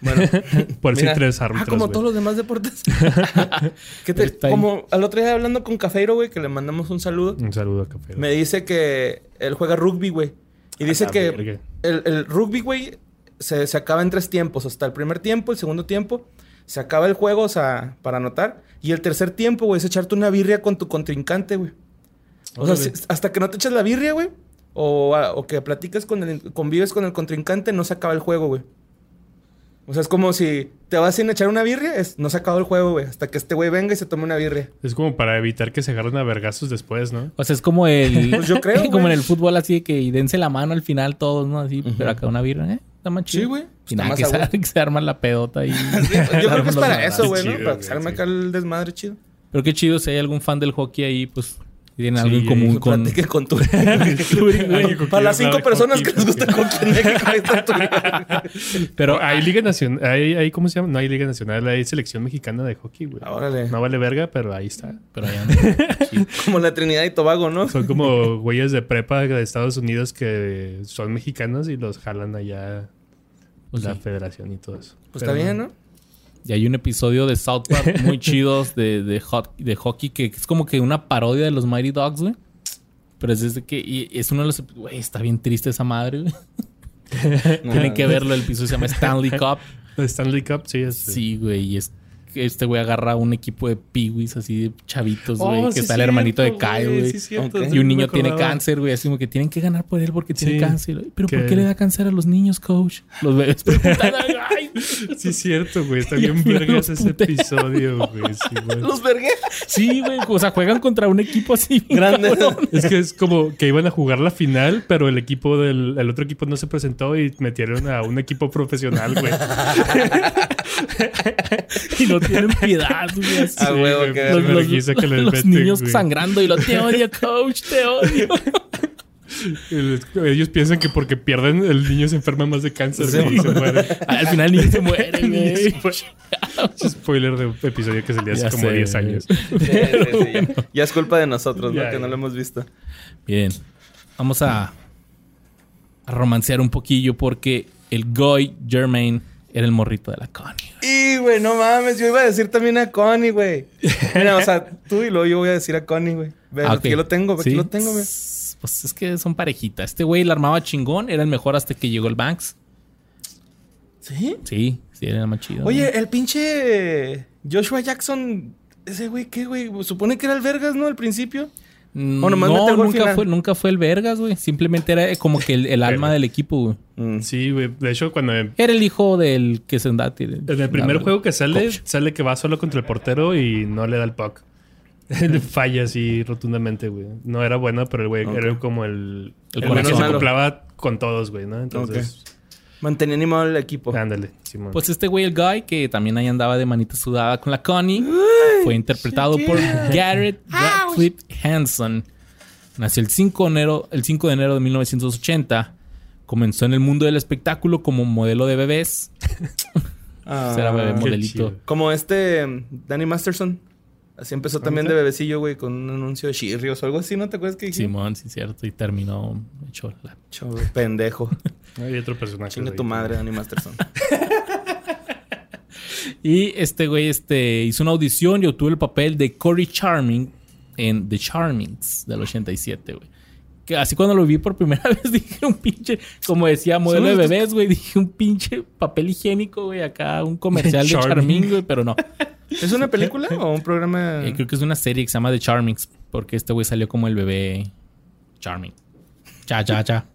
B: Bueno, [LAUGHS]
C: Por si
B: mira.
C: tres
B: Ah,
C: árbitros,
B: como
C: güey.
B: todos los demás deportes. [LAUGHS] ¿Qué te-
A: Está ahí.
B: como al otro día hablando con Cafeiro, güey, que le mandamos un saludo.
C: Un saludo a Café.
B: Me dice que él juega rugby, güey. Y dice que el, el rugby, güey, se, se acaba en tres tiempos. Hasta el primer tiempo, el segundo tiempo. Se acaba el juego, o sea, para anotar. Y el tercer tiempo, güey, es echarte una birria con tu contrincante, güey. O sea, si- hasta que no te echas la birria, güey. O, o que platicas con el... Convives con el contrincante, no se acaba el juego, güey. O sea, es como si te vas sin echar una birria, es, no se acabó el juego, güey. Hasta que este güey venga y se tome una birria.
C: Es como para evitar que se agarren a vergazos después, ¿no?
A: O sea, es como el... [LAUGHS]
B: Pues yo creo, [LAUGHS]
A: como en el fútbol así de que y dense la mano al final todos, ¿no? Así, pero acá una birra, ¿eh? Está más chido.
B: Sí, güey.
A: Y
B: Está
A: nada,
B: más
A: que se, [LAUGHS] que se arma la pedota y...
B: Sí, pues, yo creo que es para eso, güey, ¿no?
C: Chido,
B: Para que se arme acá el desmadre chido.
A: Pero qué chido si hay algún fan del hockey ahí, pues... Tienen algo en común con...
B: con tu... [LAUGHS] [LAUGHS] Para las cinco personas que les gusta en México, ahí está tu-
C: Pero hay Liga Nacional, hay, ¿cómo se llama? No hay Liga Nacional, hay selección mexicana de hockey, güey.
B: Ah, Órale.
C: No vale verga, pero ahí está.
A: Pero allá. [LAUGHS]
B: Como la Trinidad y Tobago, ¿no?
C: Son como güeyes de prepa de Estados Unidos que son mexicanos y los jalan allá
A: Pues
C: la federación y todo eso.
B: Pues está bien, ¿no?
A: Y hay un episodio de South Park muy [LAUGHS] chidos de, de, hot- de hockey que es como que una parodia de los Mighty Dogs, güey. Pero es desde que... Y es uno de los... Güey, está bien triste esa madre, güey. [LAUGHS] Tienen que verlo. El episodio se llama Stanley [LAUGHS] Cup.
C: Stanley Cup, sí, es.
A: Sí, güey. Y es este güey agarra un equipo de peewees así de chavitos,
C: Oh,
A: güey. que
C: sí
A: está el hermanito de Kyle, güey.
C: sí cierto,
B: Ok.
C: sí
A: y un niño tiene cáncer, güey. Así como que tienen que ganar por él porque tiene
C: Sí.
A: cáncer. Pero ¿por qué le da cáncer a los niños, coach? Los bebés preguntan, "Ay". [LAUGHS]
C: Sí, es cierto, güey. Está bien vergas ese
A: putea.
C: episodio, [LAUGHS] güey.
B: Los vergué.
A: Sí, güey. O sea, juegan contra un equipo así.
B: Grande.
A: cabrón.
C: Es que es como que iban a jugar la final, pero el equipo del el otro equipo no se presentó y metieron a un equipo profesional, güey. [LAUGHS]
A: Y no tienen piedad, güey. [LAUGHS] así.
B: Ah, huevo, que
A: los, los-
C: requisa que les
A: los
C: meten,
A: niños
C: güey.
A: sangrando y lo te odio, coach, te odio. [LAUGHS]
C: El- Ellos piensan que porque pierden, el niño se enferma más de cáncer güey, y se muere. [LAUGHS]
A: Al final ni se muere, güey.
C: Spoiler de un episodio que salió hace
A: Ya
C: como
A: sé,
C: 10
A: güey.
C: años.
B: Sí, sí, sí, ya. Ya es culpa de nosotros, ¿no?
C: Ya,
B: que no lo hemos visto.
A: Bien. Vamos a, a romancear un poquillo porque el Goy Germain era el morrito de la Connie. güey.
B: Y, güey, no mames, yo iba a decir también a Connie, güey. Mira, o sea, [LAUGHS] tú y luego yo voy a decir a Connie, güey. Ve,
A: Ah,
B: aquí lo tengo,
A: Sí.
B: lo tengo, güey.
A: Pues es que son parejitas. Este güey la armaba chingón, era el mejor hasta que llegó el Banks.
B: ¿Sí?
A: Sí, sí, era más chido.
B: Oye, el pinche Joshua Jackson, ese güey, ¿qué, güey? Supone que era el Vergas, ¿no? Al principio. Nomás
A: no,
B: gol
A: nunca fue, nunca fue el Vergas, güey. Simplemente era como que el, el alma del equipo, güey.
B: Mm.
C: Sí, güey. De hecho, cuando en
A: Era el hijo del que se anda. En
C: el primer juego que sale, sale que va solo contra el portero y no le da el puck. [LAUGHS] Falla así rotundamente, güey. No era bueno, pero el güey era como el...
A: El
C: El, que se acoplaba con todos, güey, ¿no? Entonces,
B: Mantenía animado el equipo.
C: ándale, Simón.
A: Pues este güey, el guy, que también ahí andaba de manita sudada con la Connie, fue interpretado por [LAUGHS] Garrett Radcliffe Hanson. Nació el 5, de enero, el 5 de enero de 1980. Comenzó en el mundo del espectáculo como modelo de bebés.
B: Ah, [LAUGHS]
A: Será bebé
C: qué
A: modelito.
B: Como este Danny Masterson. Así empezó también de bebecillo, güey, con un anuncio de Cheerios o algo así, ¿no te acuerdas que?
A: Simón, sí, cierto. Y terminó hecho la...
B: Chavo, pendejo. [LAUGHS]
C: Hay otro personaje.
B: Chinga tu madre, Danny [LAUGHS] Masterson.
A: Y este güey este, hizo una audición y obtuvo el papel de Cory Charming en The Charmings del 87, güey. Que así cuando lo vi por primera [LAUGHS] vez dije un pinche, como decía, modelo de bebés, güey. Dije un pinche papel higiénico, güey. Acá un comercial de.
C: Charming,
A: güey, pero no.
B: ¿Es una película o un programa?
A: Eh, creo que es una serie que se llama The Charmings, porque este güey salió como el bebé Charming. Cha, cha, cha.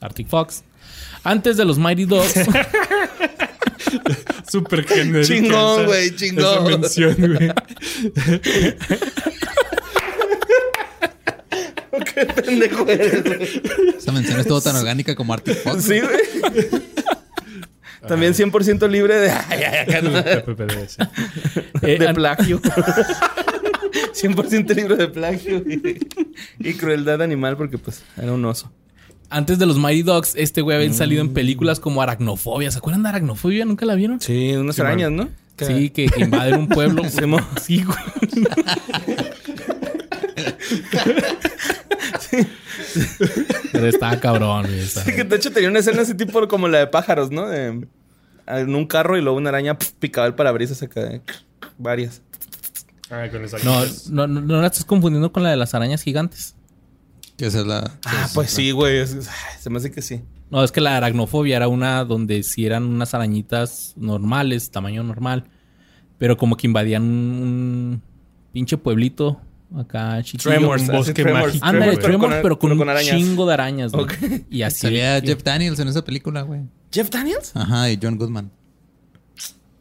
A: Arctic Fox. Antes de los Mighty Dogs. [LAUGHS]
C: Súper genérica.
B: Chingón, güey, chingón.
C: Esa mención, güey. [LAUGHS]
B: ¿Qué pendejo eres, güey?
D: Esa mención estuvo tan orgánica como Arctic Fox.
B: Sí, güey. También 100% libre de, [LAUGHS] ay, ay, ay, no,
C: PPPDS. [LAUGHS]
B: De plagio. [LAUGHS] 100% libre de plagio y, y crueldad animal porque pues era un oso.
A: Antes de los Mighty Dogs, este güey había salido
B: Mm.
A: en películas como Aracnofobia. ¿Se acuerdan de Aracnofobia? ¿Nunca la vieron?
B: Sí, unas
C: Sí,
B: arañas, ¿no? Que-
A: Sí, que, que invaden un pueblo.
B: Sí,
A: güey. Estaba cabrón.
B: Sí, que de hecho tenía una escena así tipo como la de pájaros, ¿no? De- en un carro y luego una araña pf, picaba el parabrisas acá. de- Varias.
C: Ah, con esa
A: No, no, no, no la estás confundiendo con la de las arañas gigantes.
D: Que esa es la.
B: Ah, pues sí, güey. Se me hace que sí.
A: No, es que la aracnofobia era una donde sí eran unas arañitas normales, tamaño normal. Pero como que invadían un, un pinche pueblito acá chiquillo.
B: Tremors.
C: un bosque
B: Tremors,
C: mágico,
A: Ándale,
C: güey.
A: Tremors, pero con, un
B: arañas.
A: chingo de arañas, güey.
B: Ok.
A: Y así.
D: Salía Jeff Daniels en esa película, güey.
B: ¿Jeff Daniels?
D: Ajá, y John Goodman.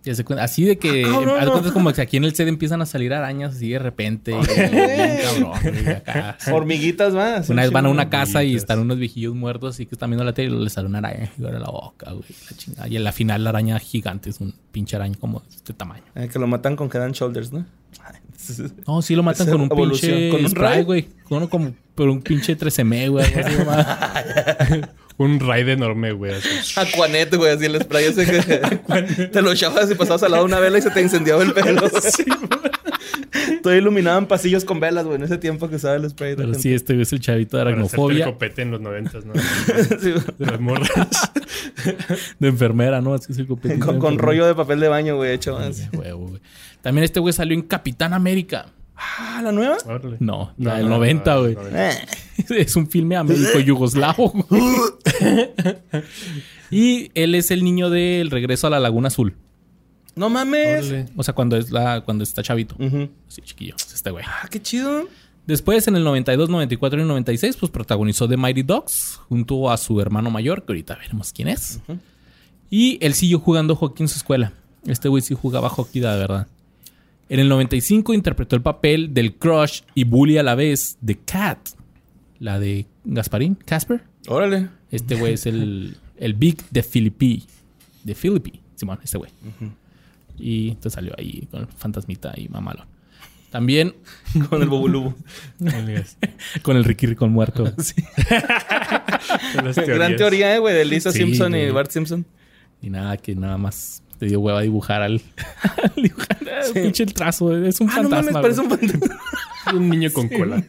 A: Ya se cuenta- así de que.
B: Ah, no.
A: cuenta como que aquí en el set empiezan a salir arañas así de repente. y bien cabrón, güey, acá.
B: Hormiguitas, así,
A: Una vez van a una casa y están unos viejillos muertos así que están viendo la tele y les sale una araña y abre la boca, güey. La chingada. Y en la final la araña gigante es un pinche araña como de este tamaño.
B: Eh, que lo matan con Head and Shoulders, ¿no? [LAUGHS]
A: No, sí lo matan con un pinche
B: ¿con un
A: spray, güey. Con uno como, pero un pinche 13M, güey. [LAUGHS] [LAUGHS]
C: Un raid enorme, güey. así. [LAUGHS]
B: Aquanet, güey, así el spray ese que te lo echabas y pasabas al lado de una vela y se te incendiaba el pelo. [LAUGHS] Todo iluminado en pasillos con velas, güey, en ese tiempo que usaba el spray.
A: Pero sí, este güey es el chavito de
C: Para
A: aracnofobia.
C: copete en los noventas, ¿no? [LAUGHS]
B: Sí,
C: De las morras.
A: De enfermera, ¿no? Así es el copete
B: con, rollo de papel de baño, güey, hecho.
A: Sí, huevo, güey. También este güey salió en Capitán América.
B: Ah, ¿la nueva?
A: No, la
C: No,
A: del
C: no,
A: 90,
C: no,
A: güey.
C: no, no. [LAUGHS]
A: Es un filme américo-yugoslavo, güey. [LAUGHS] y él es el niño del regreso a la Laguna Azul.
B: No mames.
A: O sea, cuando es la, cuando está chavito. Sí, chiquillo. Es este güey.
B: Ah, qué chido.
A: Después, en el 92, 94 y 96, pues protagonizó The Mighty Dogs junto a su hermano mayor, que ahorita veremos quién es. Y él siguió jugando hockey en su escuela. Este güey sí jugaba hockey, de verdad. En el 95 interpretó el papel del crush y bully a la vez de Cat, la de Gasparín, Casper.
B: Órale.
A: Este güey es el, el Big de Philippi. De Philippi, Simón, este güey. Y entonces salió ahí con el fantasmita y mamalón. También [LAUGHS]
B: Con el bobulubu. [LAUGHS]
A: con el Ricky Ricón muerto. [LAUGHS]
B: Gran teoría, eh, güey, de Lisa
A: Sí,
B: Simpson y. Bart Simpson.
A: Y nada, que nada más te dio hueva a dibujar al, [LAUGHS] al dibujar al pinche el trazo. Es un
B: Ah, no mames,
A: fantasma.
B: parece un fantasma.
C: Un niño con cola.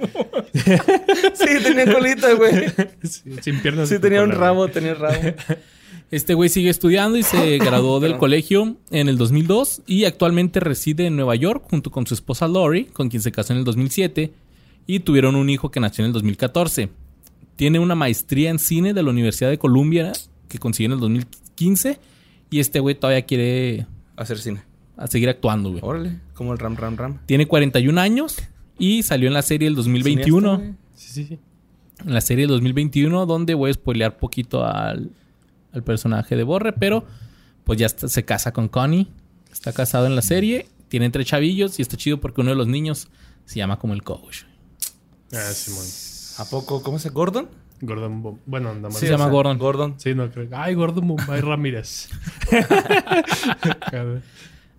B: Sí, tenía colita, güey.
C: Sí, Sin piernas.
B: Sí, tenía un
C: cola,
B: rabo, tenía rabo. [LAUGHS]
A: Este güey sigue estudiando y se [LAUGHS] graduó del colegio en el 2002 y actualmente reside en Nueva York junto con su esposa Lori, con quien se casó en el 2007 y tuvieron un hijo que nació en el 2014. Tiene una maestría en cine de la Universidad de Columbia que consiguió en el 2015 y este güey todavía quiere
B: Hacer cine.
A: a seguir actuando, güey.
B: Órale, como el Ram Ram Ram.
A: Tiene 41 años y salió en la serie del 2021.
B: Cineasta, güey.
C: Sí, sí, sí.
A: en la serie del 2021, donde voy a spoilear poquito al, al personaje de Borre, pero pues ya está- se casa con Connie. Está casado en la serie, tiene tres chavillos y está chido porque uno de los niños se llama como el coach.
C: Ah, Simón.
B: ¿A poco? ¿Cómo se Gordon?
C: Gordon Bom- Bueno, nada más.
A: Se llama Gordon.
B: Gordon.
C: Sí, no creo. Ay, Gordon Bombay Ramírez. [LAUGHS]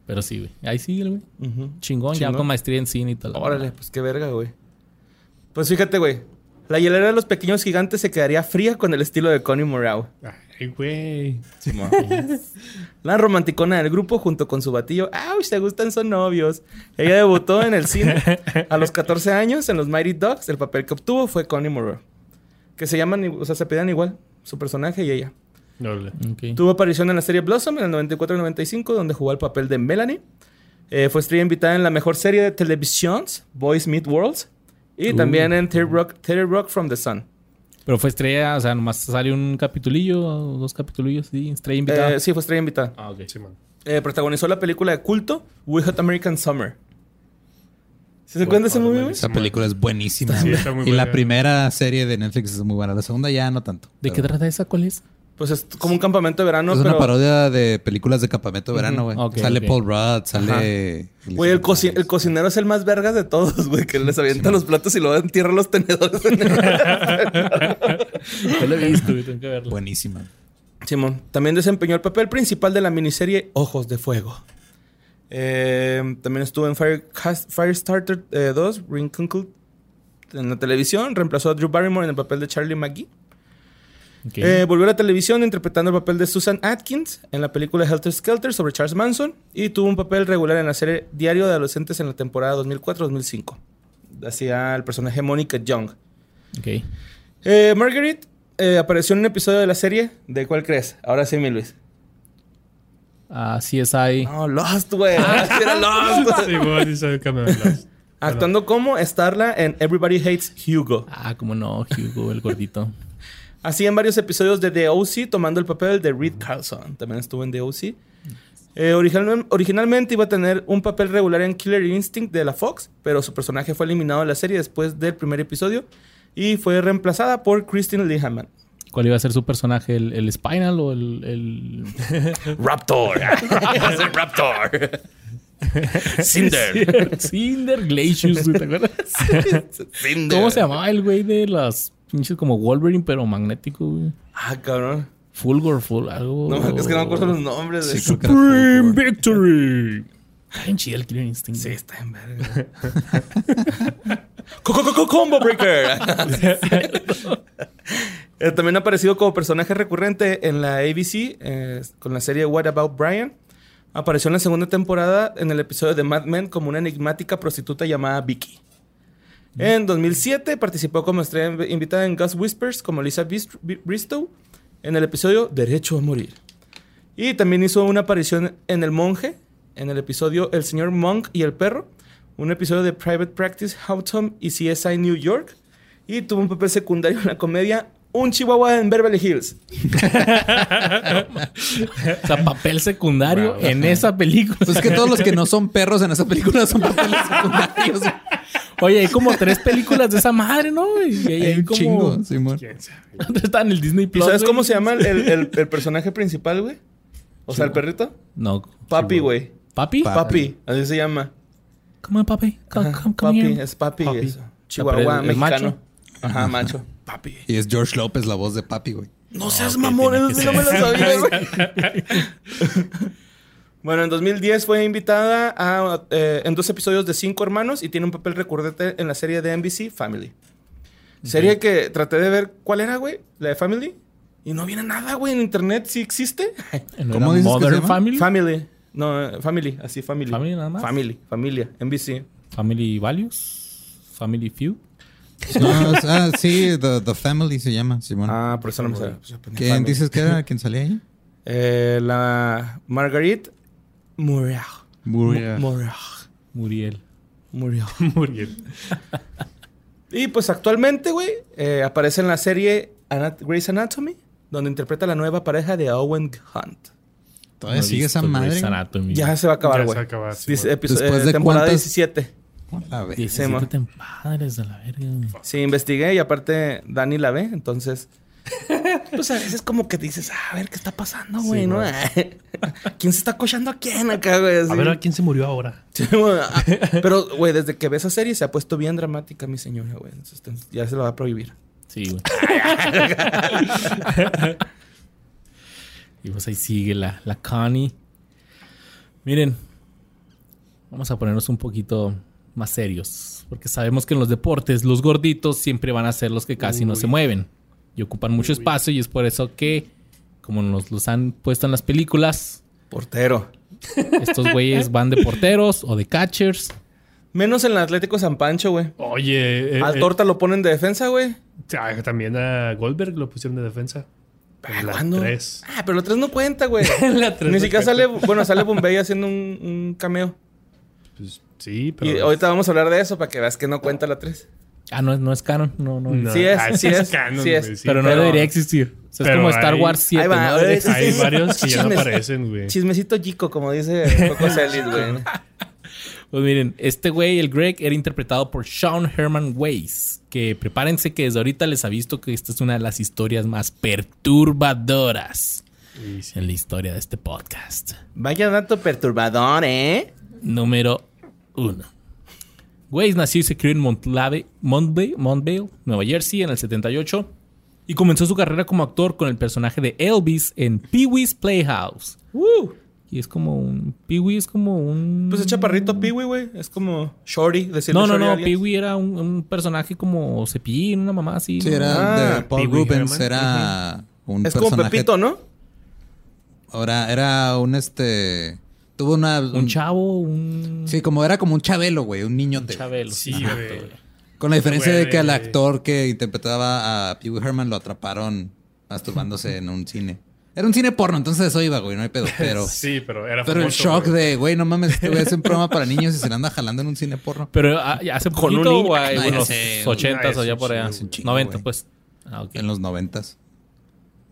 A: Pero sí, güey. Ahí sigue, el güey.
B: Ujú.
A: Chingón, ya
B: Chingón.
A: con maestría en cine y tal.
B: Órale, pues qué verga, güey. Pues fíjate, güey. La hielera de los pequeños gigantes se quedaría fría con el estilo de Connie Morau.
C: Ay, güey.
B: La romanticona del grupo junto con su batillo. ¡Auch! Se gustan, son novios. Ella debutó en el cine a los 14 años en los Mighty Ducks. El papel que obtuvo fue Connie Moreau. Que se llaman, o sea, se pedían igual. Su personaje y ella.
C: Órale.
A: Ok.
B: Tuvo aparición en la serie Blossom en el 94 y 95, donde jugó el papel de Melanie. Eh, fue estrella invitada en la mejor serie de televisión, Boys Meet Worlds. Y
A: Uh.
B: también en 30 Rock, 30 Rock from the Sun.
A: Pero fue estrella, o sea, nomás salió un capitulillo o dos capitulillos, sí, estrella invitada.
B: Eh, sí, fue estrella invitada.
A: Ah, ok.
C: Simón.
B: Eh, protagonizó la película de culto We Hot American Summer. ¿Sí se acuerdan de ese movie, güey?
D: Esa película es buenísima.
C: Sí,
D: güey.
C: está muy
D: y la primera serie de Netflix es muy buena. La segunda ya no tanto.
A: ¿De qué trata esa? ¿Cuál es?
B: Pues es como un campamento de verano,
D: es
B: pero...
D: una parodia de películas de campamento de verano, güey. Sale. Paul Rudd, sale...
B: Güey, el, coci- el cocinero es el más vergas de todos, güey. Que les avienta los platos y luego entierra los tenedores. [LAUGHS] [LAUGHS]
A: Yo lo he visto, güey, tengo que verlo.
D: Buenísima.
B: Simón también desempeñó el papel principal de la miniserie Ojos de Fuego. Eh, también estuvo en Fire, Firestarter eh, 2, Rinkunkel, en la televisión. Reemplazó a Drew Barrymore en el papel de Charlie McGee.
A: Ok.
B: Eh, volvió a la televisión interpretando el papel de Susan Atkins en la película Helter Skelter sobre Charles Manson. Y tuvo un papel regular en la serie Diario de Adolescentes en la temporada 2004-2005. Hacía el personaje Monica Young.
A: Ok.
B: Eh, Marguerite eh, apareció en un episodio de la serie. ¿De cuál crees? Ahora sí, mi Luis.
A: Ah, CSI.
B: No, Lost, güey. Sí [LAUGHS] Era Lost.
C: Y sabe Cameron Lost.
B: Actuando como Starla en Everybody Hates Hugo.
A: Ah, cómo no, Hugo, el gordito. [LAUGHS]
B: Así en varios episodios de The O.C. tomando el papel de Reed Carlson. También estuvo en The O.C. Eh, original- originalmente iba a tener un papel regular en Killer Instinct de la Fox, pero su personaje fue eliminado de la serie después del primer episodio y fue reemplazada por Christine Lehaman.
A: ¿Cuál iba a ser su personaje? ¿El, el Spinal o el, el... [LAUGHS]
B: Raptor. Raptor. [LAUGHS] Cinder.
A: Cinder Glacius, güey, ¿te acuerdas? [LAUGHS]
B: Cinder.
A: ¿Cómo se llamaba el güey de las pinches como Wolverine, pero magnético, güey?
B: Ah, cabrón.
A: Fulgor, Ful, algo.
B: No, es que no me acuerdo los nombres. de
D: Fulgor.
A: Victory. Está bien chido el Killer Instinct.
B: Sí, está en verga. Co- co- co- co- Combo Breaker. Eh, También ha aparecido como personaje recurrente en la ABC eh, con la serie What About Brian. Apareció en la segunda temporada en el episodio de Mad Men como una enigmática prostituta llamada Vicky. En 2007 participó como estrella invitada en Ghost Whispers como Lisa Bristow en el episodio Derecho a Morir. Y también hizo una aparición en El Monje, en el episodio El Señor Monk y el Perro, un episodio de Private Practice, How y CSI New York. Y tuvo un papel secundario en la comedia Un Chihuahua en Beverly Hills.
A: O sea, papel secundario en esa película.
D: Pues es que todos los que no son perros en esa película son papeles secundarios.
A: Oye, hay como tres películas de esa madre, ¿no? Y hay, hay
D: Hay un
A: como...
D: chingo, Simón.
A: Está en el Disney
B: ¿Y
A: Plus.
B: sabes
A: güey.
B: cómo se llama el, el- el- el personaje principal, güey? O sea, el perrito.
A: No.
B: Papi, güey.
A: ¿Papi?
D: Pa-
B: Papi, así se llama.
A: ¿Cómo es papi? Come,
B: Ajá,
A: come, come
B: papi,
A: here.
B: es papi. Chihuahua
A: el- el
B: mexicano.
A: macho.
B: Ajá, macho. Papi.
D: Y es George López la voz de papi, güey.
B: No seas mamón, eso sí no me lo sabía, güey. [LAUGHS] Bueno, en 2010 fue invitada a, eh, en dos episodios de Cinco Hermanos y tiene un papel recurrente en la serie de NBC Family. Serie que traté de ver cuál era, güey, la de Family. Y no viene nada, güey, en internet. ¿Sí existe? [LAUGHS]
A: ¿No
D: ¿Cómo dices que se llama?
A: Family?
B: Family. No, Family, así Family.
A: ¿Family nada más?
B: Family, familia, NBC.
A: Family Values. Family Feud.
D: No, [LAUGHS] o sea, sí, The, The Family se llama, Simón.
B: Ah, por eso no me sale.
D: ¿Quién
B: Family.
D: dices que era? [LAUGHS] ¿Quién salía ahí?
B: Eh, la Marguerite Muriel.
D: Muriel. [LAUGHS]
B: Muriel.
A: Muriel.
B: Muriel.
C: Muriel.
B: Y pues actualmente, güey, eh, aparece en la serie Anat- Grey's Anatomy, donde interpreta a la nueva pareja de Owen Hunt.
D: ¿Todavía
A: No
D: sigue esa madre?
A: Grey's Anatomy.
B: Ya se va a acabar,
C: Ya se
B: güey.
C: va a acabar, sí,
D: Después
B: eh,
D: de
B: temporada
D: cuántas-
B: 17.
D: Hola, ve.
A: 17
B: ma.
A: temporadas de la verga. güey.
B: Sí, investigué y aparte Dani la ve, entonces... [LAUGHS] Pues a veces como que dices, "Ah, a ver qué está pasando, güey,
C: Sí,
B: ¿no?
C: güey. [LAUGHS]
B: ¿Quién se está cochando a quién acá, güey?
C: A ver a quién se murió ahora. [LAUGHS]
B: Sí, güey. Ah, Pero, güey, desde que ve esa serie se ha puesto bien dramática mi señora, güey. Entonces, ya se lo va a prohibir.
A: Sí, güey. y pues ahí sigue la, la Connie. Miren, vamos a ponernos un poquito más serios. Porque sabemos que en los deportes los gorditos siempre van a ser los que casi no se mueven. Y ocupan mucho
C: Uy.
A: espacio y es por eso que, como nos los han puesto en las películas,
B: Portero.
A: estos güeyes van de porteros o de catchers.
B: Menos en el Atlético San Pancho, güey.
C: Oye, eh,
B: Al
C: eh,
B: Torta lo ponen de defensa, güey.
C: ah, también a Goldberg lo pusieron de defensa. En la
B: ¿Cuándo?
C: 3.
B: Ah, pero la 3 no cuenta, güey. [LAUGHS]
C: La tres
B: Ni
C: no
B: siquiera sale, bueno, sale Bombay haciendo un, un cameo.
C: Pues, sí, pero.
B: Y ahorita vamos a hablar de eso para que veas que no cuenta la 3.
A: Ah, no, es- no es canon. No, no.
C: No,
B: Sí es,
C: ah,
B: sí es,
C: canon,
B: sí es.
C: güey, sí,
A: pero no
B: pero-
A: debería existir. O sea, es como Star Wars 7.
B: Ahí va,
A: ¿no?
C: Hay varios que ya no
B: Chismes.
C: aparecen, güey.
B: Chismecito chico, como dice [LAUGHS] Coco Celis, güey.
A: Pues miren, este güey, el Greg, era interpretado por Sean Herman Weiss. Que prepárense que desde ahorita les ha visto que esta es una de las historias más perturbadoras en la historia de este podcast.
B: Vaya dato perturbador, ¿eh?
A: Número uno. Weiss nació y se crió en Montlave, Montvale, Montvale, Nueva Jersey, en el 78. Y comenzó su carrera como actor con el personaje de Elvis en Pee-wee's Playhouse.
B: Uh.
A: Y es como un... Pee-wee es como un...
B: Pues es chaparrito Peewee, güey. Es como Shorty, decirle
A: No, no, no. Pee-wee era un, un personaje como Cepillín, una mamá así.
D: Sí, era
B: Ah,
D: de Paul
C: Pee Wee
D: Rubens,
C: Herman.
D: era un
B: Es como. Pepito, ¿no?
D: Ahora era un este. Tuvo una.
A: Un chavo, un...
D: Sí, como era como un chabelo, güey, un niño.
A: un chabelo.
C: Sí,
A: Ajá.
C: güey.
D: Con la diferencia
C: Güey,
D: de que al
C: güey.
D: actor que interpretaba a Pee Wee Herman lo atraparon masturbándose en un cine. Era un cine porno, entonces eso iba, güey, no hay pedo. [LAUGHS] Pero,
C: Sí, pero era
D: pero el shock
C: güey.
D: de, güey, no mames, este güey hace un programa para niños y se le anda jalando en un cine porno.
A: Pero ah, ya hace
B: Con un
A: o
D: No, ya
A: unos
D: sé,
A: 80
C: no,
A: allá por allá.
D: chingo, es un chingo,
A: 90,
D: güey.
A: pues. Ah, ok.
D: En los noventas.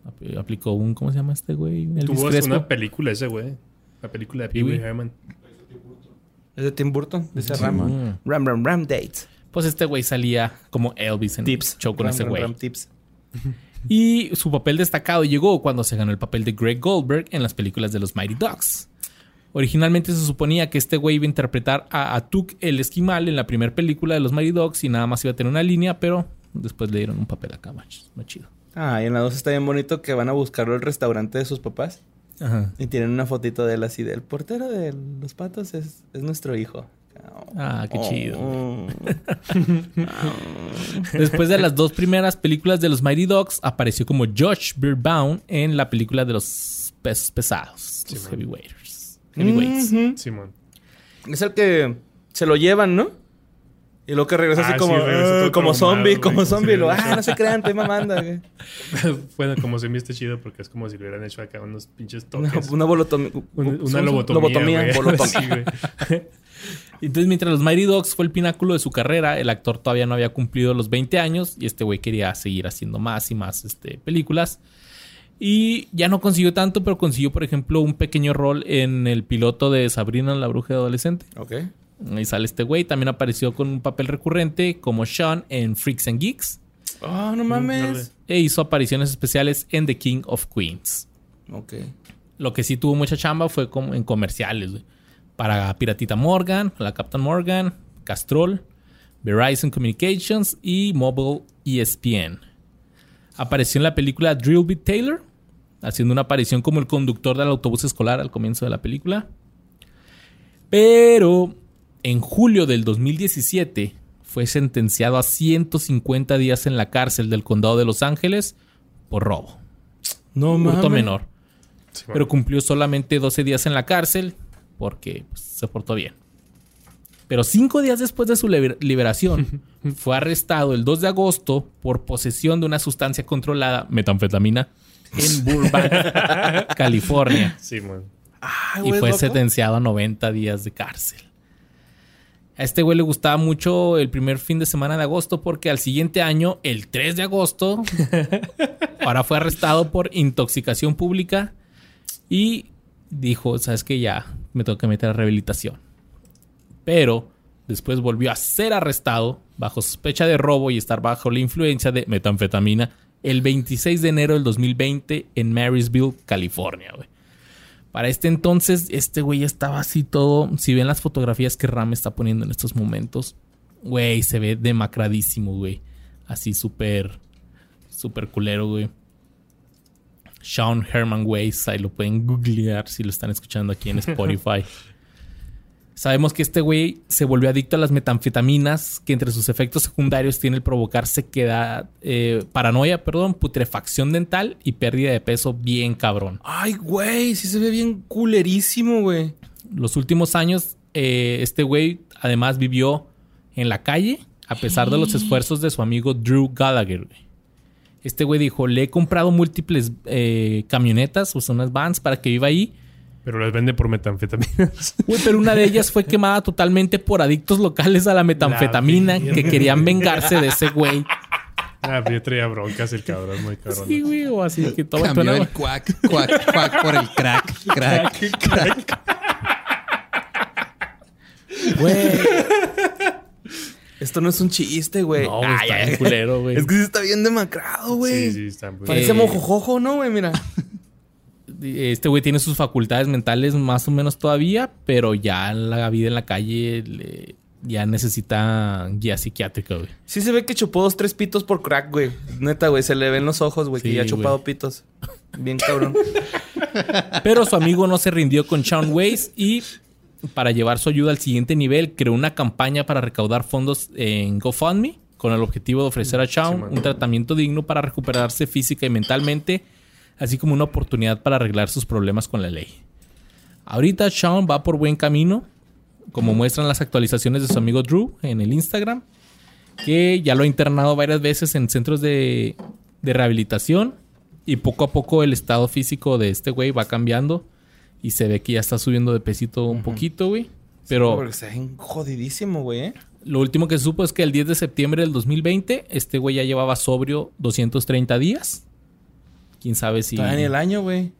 A: Apl- Aplicó un... ¿Cómo se llama este güey? Elvis
C: Tuvo una película ese, güey. La película de Pee Wee. Herman.
B: Es de Tim Burton. Dice
D: Sí,
B: Ram.
D: man.
B: Ram, Ram, Ram Dates.
A: Pues este güey salía como Elvis en
B: Tips.
A: show con
B: Ram,
A: ese
B: Ram,
A: güey.
B: Ram Tips.
A: Y su papel destacado llegó cuando se ganó el papel de Greg Goldberg en las películas de los Mighty Ducks. Originalmente se suponía que este güey iba a interpretar a Atuk el esquimal en la primera película de los Mighty Ducks y nada más iba a tener una línea, pero después le dieron un papel acá más, más chido.
B: Ah, y en la 2 está bien bonito que van a buscarlo al restaurante de sus papás.
A: Ajá.
B: Y tienen una fotito de él así del portero de los patos es, es nuestro hijo.
A: Ah, qué chido.
B: Oh. [LAUGHS]
A: Después de las dos primeras películas de los Mighty Ducks, apareció como Josh Beerbaum en la película de los pesos pesados, los heavyweights.
C: Simón.
B: Es el que se lo llevan, ¿no? Y luego que regresa así
C: Ah,
B: como,
C: sí, regresa
B: "Ah",
C: todo
B: como zombie,
C: güey,
B: como zombie. lo, ah, no se crean, estoy mamando. güey". [LAUGHS]
C: bueno, como se me este chido porque es como si le hubieran hecho acá unos pinches
B: Una,
C: toques. [LAUGHS]
B: una bolotomía.
C: Un-
B: ¿cómo se
C: una lobotomía. güey.
B: bolotomía. [LAUGHS]
C: Sí, güey.
A: Entonces, mientras los Mighty Ducks fue el pináculo de su carrera, el actor todavía no había cumplido los 20 años y este güey quería seguir haciendo más y más este, películas. Y ya no consiguió tanto, pero consiguió, por ejemplo, un pequeño rol en el piloto de Sabrina la bruja adolescente.
B: Ok.
A: Ahí sale este güey. También apareció con un papel recurrente como Sean en Freaks and Geeks.
B: Oh, no mames.
A: E hizo apariciones especiales en The King of Queens.
B: Ok.
A: Lo que sí tuvo mucha chamba fue como en comerciales, güey. Para Piratita Morgan, la Captain Morgan, Castrol, Verizon Communications y Mobile ESPN. Apareció en la película Drill Beat Taylor, haciendo una aparición como el conductor del autobús escolar al comienzo de la película. Pero en julio del 2017 fue sentenciado a 150 días en la cárcel del condado de Los Ángeles por robo.
B: No
A: hurto
B: mames.
A: menor.
C: Sí,
A: Pero cumplió solamente 12 días en la cárcel porque pues, se portó bien. Pero cinco días después de su liber- liberación, [LAUGHS] fue arrestado el 2 de agosto por posesión de una sustancia controlada, metanfetamina, en [LAUGHS] Burbank, California.
C: Sí, man.
B: Ay,
A: Y fue
B: loco.
A: sentenciado a 90 días de cárcel. A este güey le gustaba mucho el primer fin de semana de agosto porque al siguiente año, el 3 de agosto, [LAUGHS] ahora fue arrestado por intoxicación pública y dijo, sabes que ya me tengo que meter a rehabilitación. Pero después volvió a ser arrestado bajo sospecha de robo y estar bajo la influencia de metanfetamina el 26 de enero del 2020 en Marysville, California, güey. Para este entonces, este güey ya estaba así todo. Si ven las fotografías que Ram está poniendo en estos momentos, güey, se ve demacradísimo, güey. Así súper, súper culero, güey. Sean Herman Weiss, ahí lo pueden googlear si lo están escuchando aquí en [LAUGHS] Spotify. Sabemos que este güey se volvió adicto a las metanfetaminas, que entre sus efectos secundarios tiene el provocar sequedad, eh, paranoia, perdón, putrefacción dental y pérdida de peso bien cabrón.
B: Ay, güey, sí se ve bien culerísimo, güey.
A: Los últimos años, eh, este güey además vivió en la calle a pesar de los esfuerzos de su amigo Drew Gallagher. Este güey dijo, le he comprado múltiples eh, camionetas, o sea, unas vans para que viva ahí.
C: Pero les vende por metanfetaminas. [LAUGHS]
A: Uy, pero una de ellas fue quemada totalmente por adictos locales a la metanfetamina
C: La
A: que querían vengarse de ese güey.
C: ah, pero yo traía broncas el cabrón, muy cabrón.
A: Sí, güey, o así que toma
D: Cambió el cuac, cuac, cuac por el crack, crack, crack.
B: Güey. Esto no es un chiste, güey.
A: No,
B: Ay,
A: está
B: ay,
A: bien culero, güey.
B: Es que sí está bien demacrado, güey.
C: Sí, sí, está muy
B: Parece
A: Eh,
B: mojojojo, ¿no, güey? Mira.
A: Este güey tiene sus facultades mentales más o menos todavía, pero ya la vida en la calle le- ya necesita guía psiquiátrica, güey.
B: Sí se ve que chupó dos, tres pitos por crack, güey. Neta, güey. Se le ven los ojos, güey, que ya ha chupado
A: güey.
B: pitos. Bien cabrón. [LAUGHS]
A: Pero su amigo no se rindió con Sean Weiss y para llevar su ayuda al siguiente nivel creó una campaña para recaudar fondos en GoFundMe con el objetivo de ofrecer a Sean
C: man.
A: un tratamiento digno para recuperarse física y mentalmente, así como una oportunidad para arreglar sus problemas con la ley. Ahorita Sean va por buen camino, como muestran las actualizaciones de su amigo Drew en el Instagram, que ya lo ha internado varias veces en centros de, de rehabilitación y poco a poco el estado físico de este güey va cambiando y se ve que ya está subiendo de pesito un poquito, güey. Pero
B: Porque está jodidísimo, güey, ¿eh?
A: lo último que se supo es que el 10 de septiembre del 2020 este güey ya llevaba sobrio 230 días. Quién sabe si
B: Todavía ni el año, güey.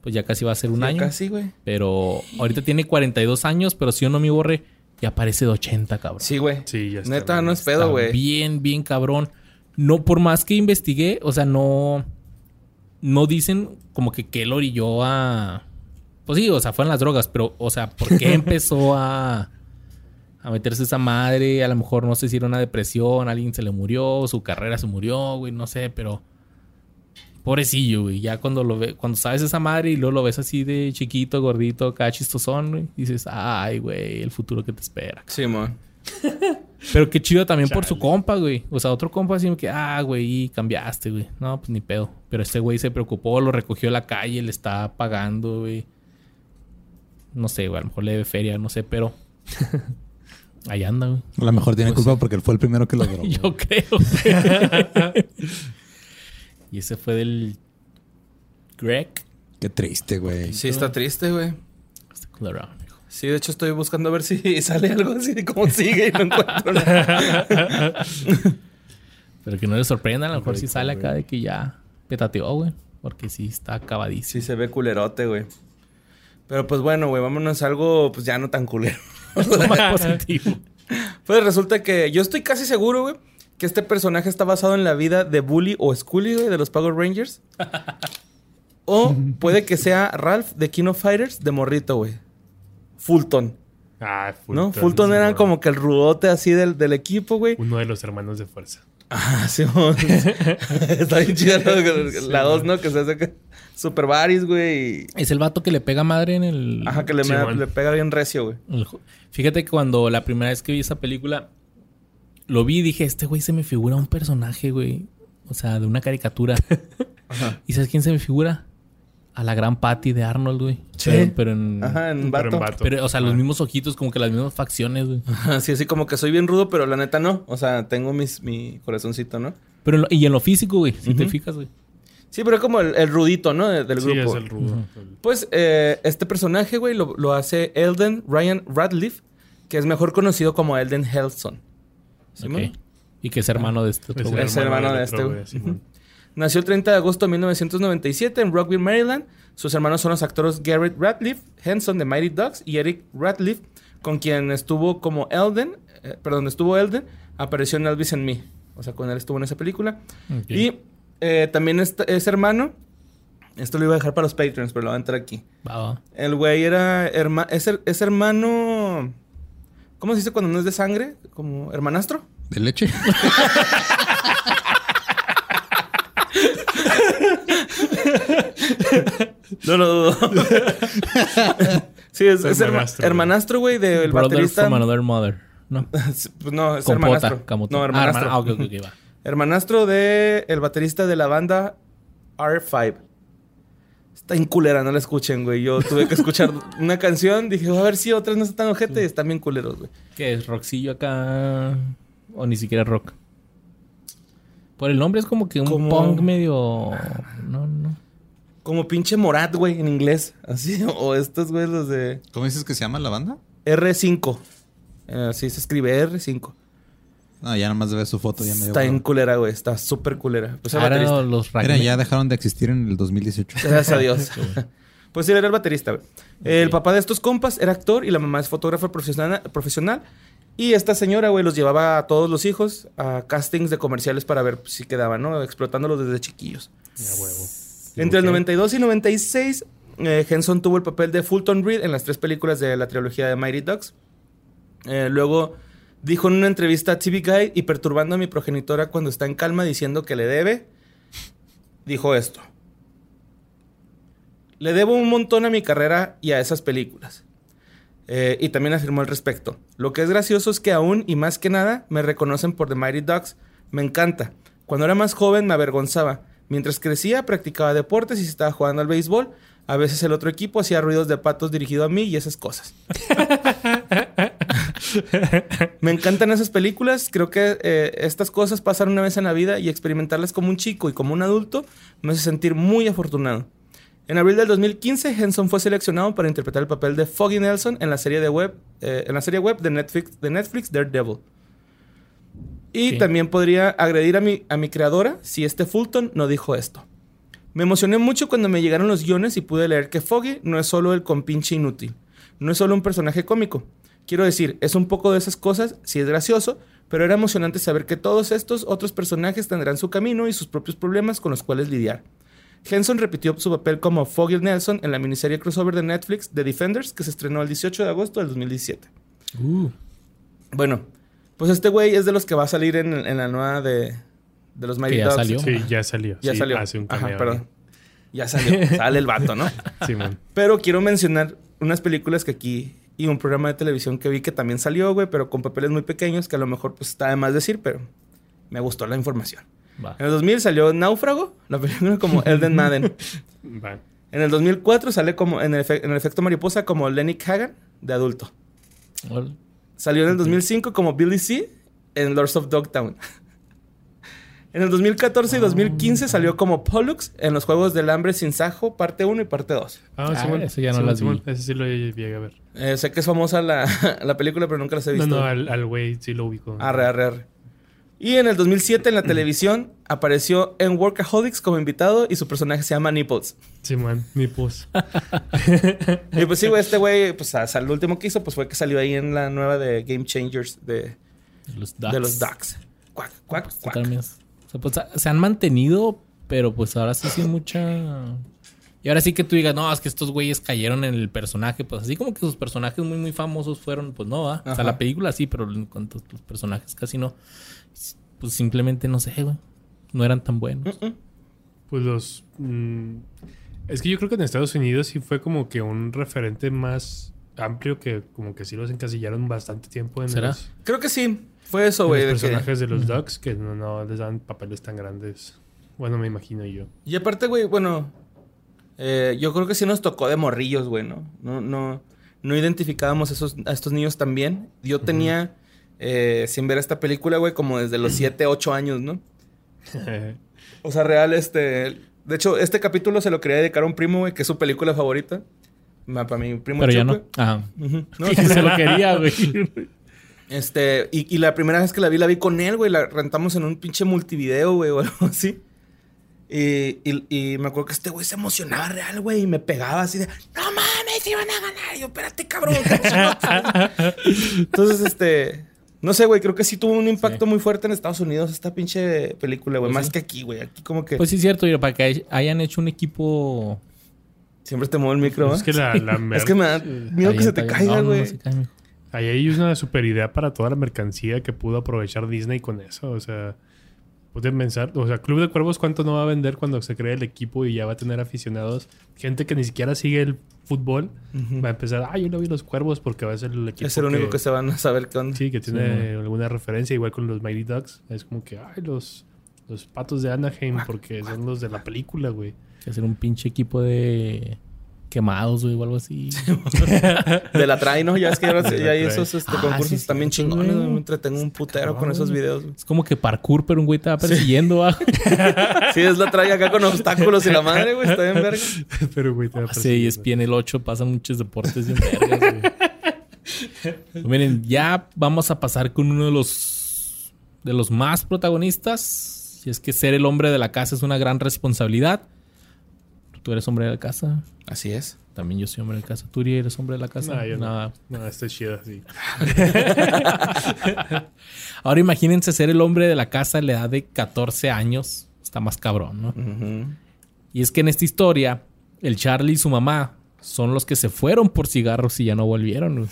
A: pues ya casi va a ser un
B: Ya
A: año.
B: Casi, güey.
A: Pero ahorita tiene 42 años, pero si uno mi borre ya parece de 80, cabrón.
B: Sí, güey.
C: Sí, ya está.
B: Neta, no es
A: Está
B: pedo, güey.
A: Bien, bien cabrón. No, por más que investigué, o sea, no. No dicen como que que lo orilló a. Pues sí, o sea, fueron las drogas, pero, o sea, ¿por qué [LAUGHS] empezó a. a meterse esa madre? A lo mejor, no sé si era una depresión, alguien se le murió, su carrera se murió, güey, no sé, pero. Pobrecillo, güey. Ya cuando lo ve, cuando sabes esa madre y luego lo ves así de chiquito, gordito, acá chistosón, güey, dices, ay, güey, el futuro que te espera.
B: Sí, man. [LAUGHS]
A: Pero qué chido también por su compa, güey. O sea, otro compa así que, ah, güey, cambiaste, güey. No, pues ni pedo. Pero este güey se preocupó, lo recogió a la calle, le está pagando, güey. No sé, güey, a lo mejor le debe feria, no sé, pero. [LAUGHS] Ahí anda, güey.
D: A lo mejor tiene
A: Pues
D: culpa porque él fue el primero que lo [LAUGHS] drogó.
A: Yo creo. Y ese fue del. Greg.
D: Qué triste, güey.
B: Sí, está triste, güey.
A: Está cool around, hijo.
B: Sí, de hecho estoy buscando a ver si [LAUGHS] sale algo así de cómo sigue y no encuentro nada. [LAUGHS]
A: Pero que no le sorprenda, a lo mejor si sale acá de que ya petateó, güey. Porque sí está acabadísimo.
B: Sí se ve culerote, güey. Pero pues bueno, güey, vámonos a algo pues ya no tan culero.
A: Lo [LAUGHS] más positivo.
B: Pues resulta que yo estoy casi seguro, güey, que este personaje está basado en la vida de Bully o Scully, güey, de los Power Rangers. o [LAUGHS] puede que sea Ralph de King of Fighters de Morrito, güey. Fulton,
C: Ah,
B: ¿no?
C: Fulton,
B: Fulton
C: sí,
B: era como que el rudote así del, del equipo, güey.
C: Uno de los hermanos de fuerza. [LAUGHS]
B: Ah, sí. [LAUGHS] Está bien chida la- dos, ¿no? Que se hace que- super baris, güey.
A: Es el vato que le pega madre en el...
B: Ajá, que le,
C: Sí,
B: me-
C: mon.
B: le pega bien recio, güey.
A: Fíjate que cuando la primera vez que vi esa película, lo vi y dije, este güey se me figura un personaje, güey. O sea, de una caricatura. [LAUGHS] ¿Y sabes quién se me figura? A la gran Patty de Arnold, güey.
B: Sí.
A: Pero, pero en...
B: Ajá, en
C: Pero en vato.
A: Pero, o sea, los mismos ojitos, como que las mismas facciones, güey.
B: Ajá, sí, así como que soy bien rudo, pero la neta no. O sea, tengo mis, mi corazoncito, ¿no?
A: Pero en lo- y en lo físico, güey, si te fijas, güey.
B: Sí, pero es como el, el rudito, ¿no? De- Del
C: Sí,
B: grupo.
C: es el rudo.
B: Pues eh, este personaje, güey, lo, lo hace Elden Ryan Radcliffe, que es mejor conocido como Elden Helson. ¿Sí,
A: Ok.
B: mon?
A: Y que es hermano de este otro,
C: Es
A: güey.
B: Es hermano de este,
C: güey. Simón.
B: Nació el 30 de agosto de 1997 en Rockville, Maryland. Sus hermanos son los actores Garrett Radcliffe, Henson de Mighty Ducks y Eric Radcliffe, con quien estuvo como Elden, eh, perdón, estuvo Elden, apareció en Elvis and Me. O sea, con él estuvo en esa película. Y eh, también es, es hermano, esto lo iba a dejar para los Patreons, pero lo voy a entrar aquí. El güey era herma- es, her- es hermano. ¿Cómo se dice cuando no es de sangre? ¿Como hermanastro?
D: ¿De leche?
B: No lo dudo. sí, es, es herma-
C: Hermanastro,
B: hermanastro, güey, del
A: Brother
B: baterista.
A: from another mother. ¿No? [LAUGHS]
B: Pues no, es
A: Compota.
B: hermanastro. No,
A: Ah,
B: hermanastro.
A: hermana- Ah, ok, ok, ok, va.
B: Hermanastro de el baterista de la banda R5. Está en culera, no la escuchen, güey. Yo tuve que escuchar [LAUGHS] una canción, dije, a ver si otras no están tan ojete, están bien culeros, güey.
A: ¿Qué es? ¿Rockcillo acá? ¿O ni siquiera rock? Por el nombre es como que un
B: Como-
A: punk medio... No, no.
B: Como pinche Morat, güey, en inglés. Así, [LAUGHS] o estos, güey, los de
D: ¿Cómo dices que se llama la banda?
B: R5. Eh, Así se escribe R5.
D: No, ya nada más de ver su foto ya me
B: Está en culera, güey. Está súper culera. Pues el
A: Ahora
B: baterista.
A: los
D: Mira, ya dejaron de existir en el 2018.
B: Gracias a Dios. [LAUGHS] [LAUGHS] pues sí, era el baterista, güey. El papá de estos compas era actor y la mamá es fotógrafa profesional. profesional. Y esta señora, güey, los llevaba a todos los hijos a castings de comerciales para ver si quedaban, ¿no? Explotándolos desde chiquillos.
C: Ya huevo.
B: Entre el
C: Ok.
B: 92 y 96, eh, Henson tuvo el papel de Fulton Reed en las tres películas de la trilogía de Mighty Ducks. Eh, luego dijo en una entrevista a TV Guide y perturbando a mi progenitora cuando está en calma diciendo que le debe, dijo esto. Le debo un montón a mi carrera y a esas películas. Eh, y también afirmó al respecto. Lo que es gracioso es que aún y más que nada me reconocen por The Mighty Ducks. Me encanta. Cuando era más joven me avergonzaba. Mientras crecía practicaba deportes y estaba jugando al béisbol. A veces el otro equipo hacía ruidos de patos dirigido a mí y esas cosas. [LAUGHS] [LAUGHS] me encantan esas películas. Creo que eh, estas cosas pasar una vez en la vida y experimentarlas como un chico y como un adulto me hace sentir muy afortunado. En abril del 2015, Henson fue seleccionado para interpretar el papel de Foggy Nelson en la serie de web, eh, en la serie web de Netflix, de Netflix Daredevil. Y también podría agredir a mi, a mi creadora si este Fulton no dijo esto. Me emocioné mucho cuando me llegaron los guiones y pude leer que Foggy no es solo el compinche inútil, no es solo un personaje cómico. Quiero decir, es un poco de esas cosas, sí es gracioso, pero era emocionante saber que todos estos otros personajes tendrán su camino y sus propios problemas con los cuales lidiar. Henson repitió su papel como Foggy Nelson en la miniserie crossover de Netflix The Defenders, que se estrenó el 18 de agosto del 2017.
A: Uh,
B: Bueno, pues este güey es de los que va a salir en, en la nueva de, de los Mighty
A: ya
B: Ducks.
A: salió.
C: Sí, ya salió.
B: Ya
C: Sí,
B: salió.
C: Hace un
B: Ajá,
C: cameo.
B: perdón. Ya salió. Sale el vato, ¿no?
C: ahí. [LAUGHS] Simón.
B: Pero quiero mencionar unas películas que aquí y un programa de televisión que vi que también salió, güey, pero con papeles muy pequeños que a lo mejor pues está de más decir, pero me gustó la información.
A: Va.
B: En el 2000 salió Náufrago, la película como [LAUGHS] Elden Madden.
C: Va.
B: En el 2004 sale como en el, en el efecto mariposa como Lenny Kagan de adulto. Salió en el 2005 como Billy C en Lords of Dogtown. En el 2014 y 2015 salió como Pollux en los Juegos del Hambre sin Sajo, parte 1 y parte 2.
C: Ah,
A: Ah,
C: Simón.
A: ese ya no
C: Simón,
A: las vi.
C: Ese sí lo llegué a ver.
B: Eh, sé que es famosa la, [LAUGHS] la película, pero nunca las he
C: No,
B: visto.
C: no, al al güey sí lo ubico.
B: Arre, arre, arre. Y en el 2007 en la televisión apareció en Workaholics como invitado y su personaje se llama Nipples.
C: Simón, mi pus. [LAUGHS]
B: Y pues sí, güey, este güey, pues hasta el último que hizo, pues fue que salió ahí en la nueva de Game Changers de,
A: Los
B: de los Ducks. Cuac, cuac, cuac.
A: Sea, pues, se han mantenido, pero pues ahora sí sin mucha. Y ahora sí que tú digas, no, es que estos güeyes cayeron en el personaje. Pues así como que sus personajes muy, muy famosos fueron, pues no, ¿va? O sea, la película sí, pero en cuanto a tus personajes casi no. pues simplemente no sé, güey. No eran tan buenos.
C: Pues los. mm, es que yo creo que en Estados Unidos sí fue como que un referente más amplio que como que sí los encasillaron bastante tiempo en
A: ¿Será?
C: los,
B: Creo que sí. Fue eso, güey.
C: los
B: de que-
C: personajes de los Ducks que no, no les dan papeles tan grandes. Bueno, me imagino yo.
B: Y aparte, güey, bueno, eh, yo creo que sí nos tocó de morrillos, güey, ¿no? No, no, no identificábamos esos, a estos niños tan bien. Yo tenía, eh, sin ver esta película, güey, como desde los [CLEARS THROAT] 7, 8 años, ¿no? [LAUGHS] O sea, real, este... De hecho, este capítulo se lo quería dedicar a un primo, güey, que es su película favorita. Para mi primo
A: Pero ya no. Ajá.
B: güey. Ujú. No, [LAUGHS]
A: sí, se lo quería, [LAUGHS] güey.
B: Este, y, y la primera vez que la vi, la vi con él, güey. La rentamos en un pinche multivideo, güey, [LAUGHS] o algo así. Y, y- y me acuerdo que este güey se emocionaba real, güey, y me pegaba así de, no mames, iban a ganar. Y yo, espérate, cabrón. qué emocionado". [LAUGHS] Entonces, este, no sé, güey, creo que sí tuvo un impacto muy fuerte en Estados Unidos esta pinche película, güey.
A: Pues
B: más
A: sí.
B: que aquí, güey. Aquí como que
A: Pues sí, es cierto, mira, para que hay- hayan hecho un equipo.
B: siempre te mueve el micro,
C: es
B: ¿va?
C: que la, la [LAUGHS]
B: Es que me da miedo que se te caiga,
A: no, no,
B: güey.
A: no mijo.
C: Ahí hay una super idea para toda la mercancía que pudo aprovechar Disney con eso. O sea, pueden pensar, o sea, Club de Cuervos, ¿cuánto no va a vender cuando se cree el equipo y ya va a tener aficionados? Gente que ni siquiera sigue el fútbol va a empezar, ah, yo no vi los Cuervos porque va a ser el equipo.
B: Es el único que se van a saber qué onda.
C: Sí, que tiene
A: Sí,
C: alguna referencia, igual con los Mighty Ducks. Es como que, ay, los, los patos de Anaheim porque son los de la película, güey.
A: Hacer un pinche equipo de quemados, güey, o algo así. [LAUGHS]
B: De la trae, ¿no? Ya es que ya hay esos este,
A: Ah,
B: concursos
A: sí,
B: también chingones. Me entretengo un putero con esos videos. güey.
A: Es como que parkour, pero un güey te va persiguiendo, [LAUGHS] ah.
B: Sí, es la trae acá con obstáculos y la madre, güey. Está bien verga. [LAUGHS]
C: Pero, güey, te va
A: Sí,
C: persiguiendo.
A: es en el 8 pasan muchos deportes bien vergas, güey. Pues miren, ya vamos a pasar con uno de los de los más protagonistas. Y es que ser el hombre de la casa es una gran responsabilidad. Tú eres hombre de la casa.
B: Así es.
A: También yo soy hombre de casa. ¿Tú eres hombre de la casa?
C: No, yo no.
A: Nada.
C: No, está chido así. [LAUGHS]
A: Ahora imagínense ser el hombre de la casa a la edad de 14 años. Está más cabrón, ¿no? Y es que en esta historia, el Charlie y su mamá son los que se fueron por cigarros y ya no volvieron.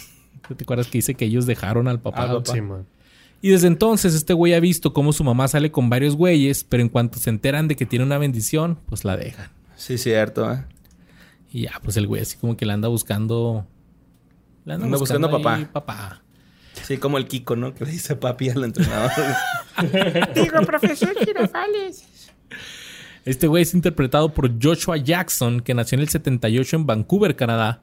A: ¿Te acuerdas que dice que ellos dejaron al papá?
B: Al papá.
C: Sí, man.
A: Y desde entonces este güey ha visto cómo su mamá sale con varios güeyes, pero en cuanto se enteran de que tiene una bendición, pues la dejan.
B: Sí, cierto. ¿eh?
A: Y ya, pues el güey así como que le anda buscando... Le anda,
B: Anda buscando
A: ahí
B: papá.
A: papá.
B: Sí, como el Kiko, ¿no? Que le dice papi al entrenador. [LAUGHS]
E: Digo, profesor Girafales.
A: Este güey es interpretado por Joshua Jackson, que nació en el 78 en Vancouver, Canadá.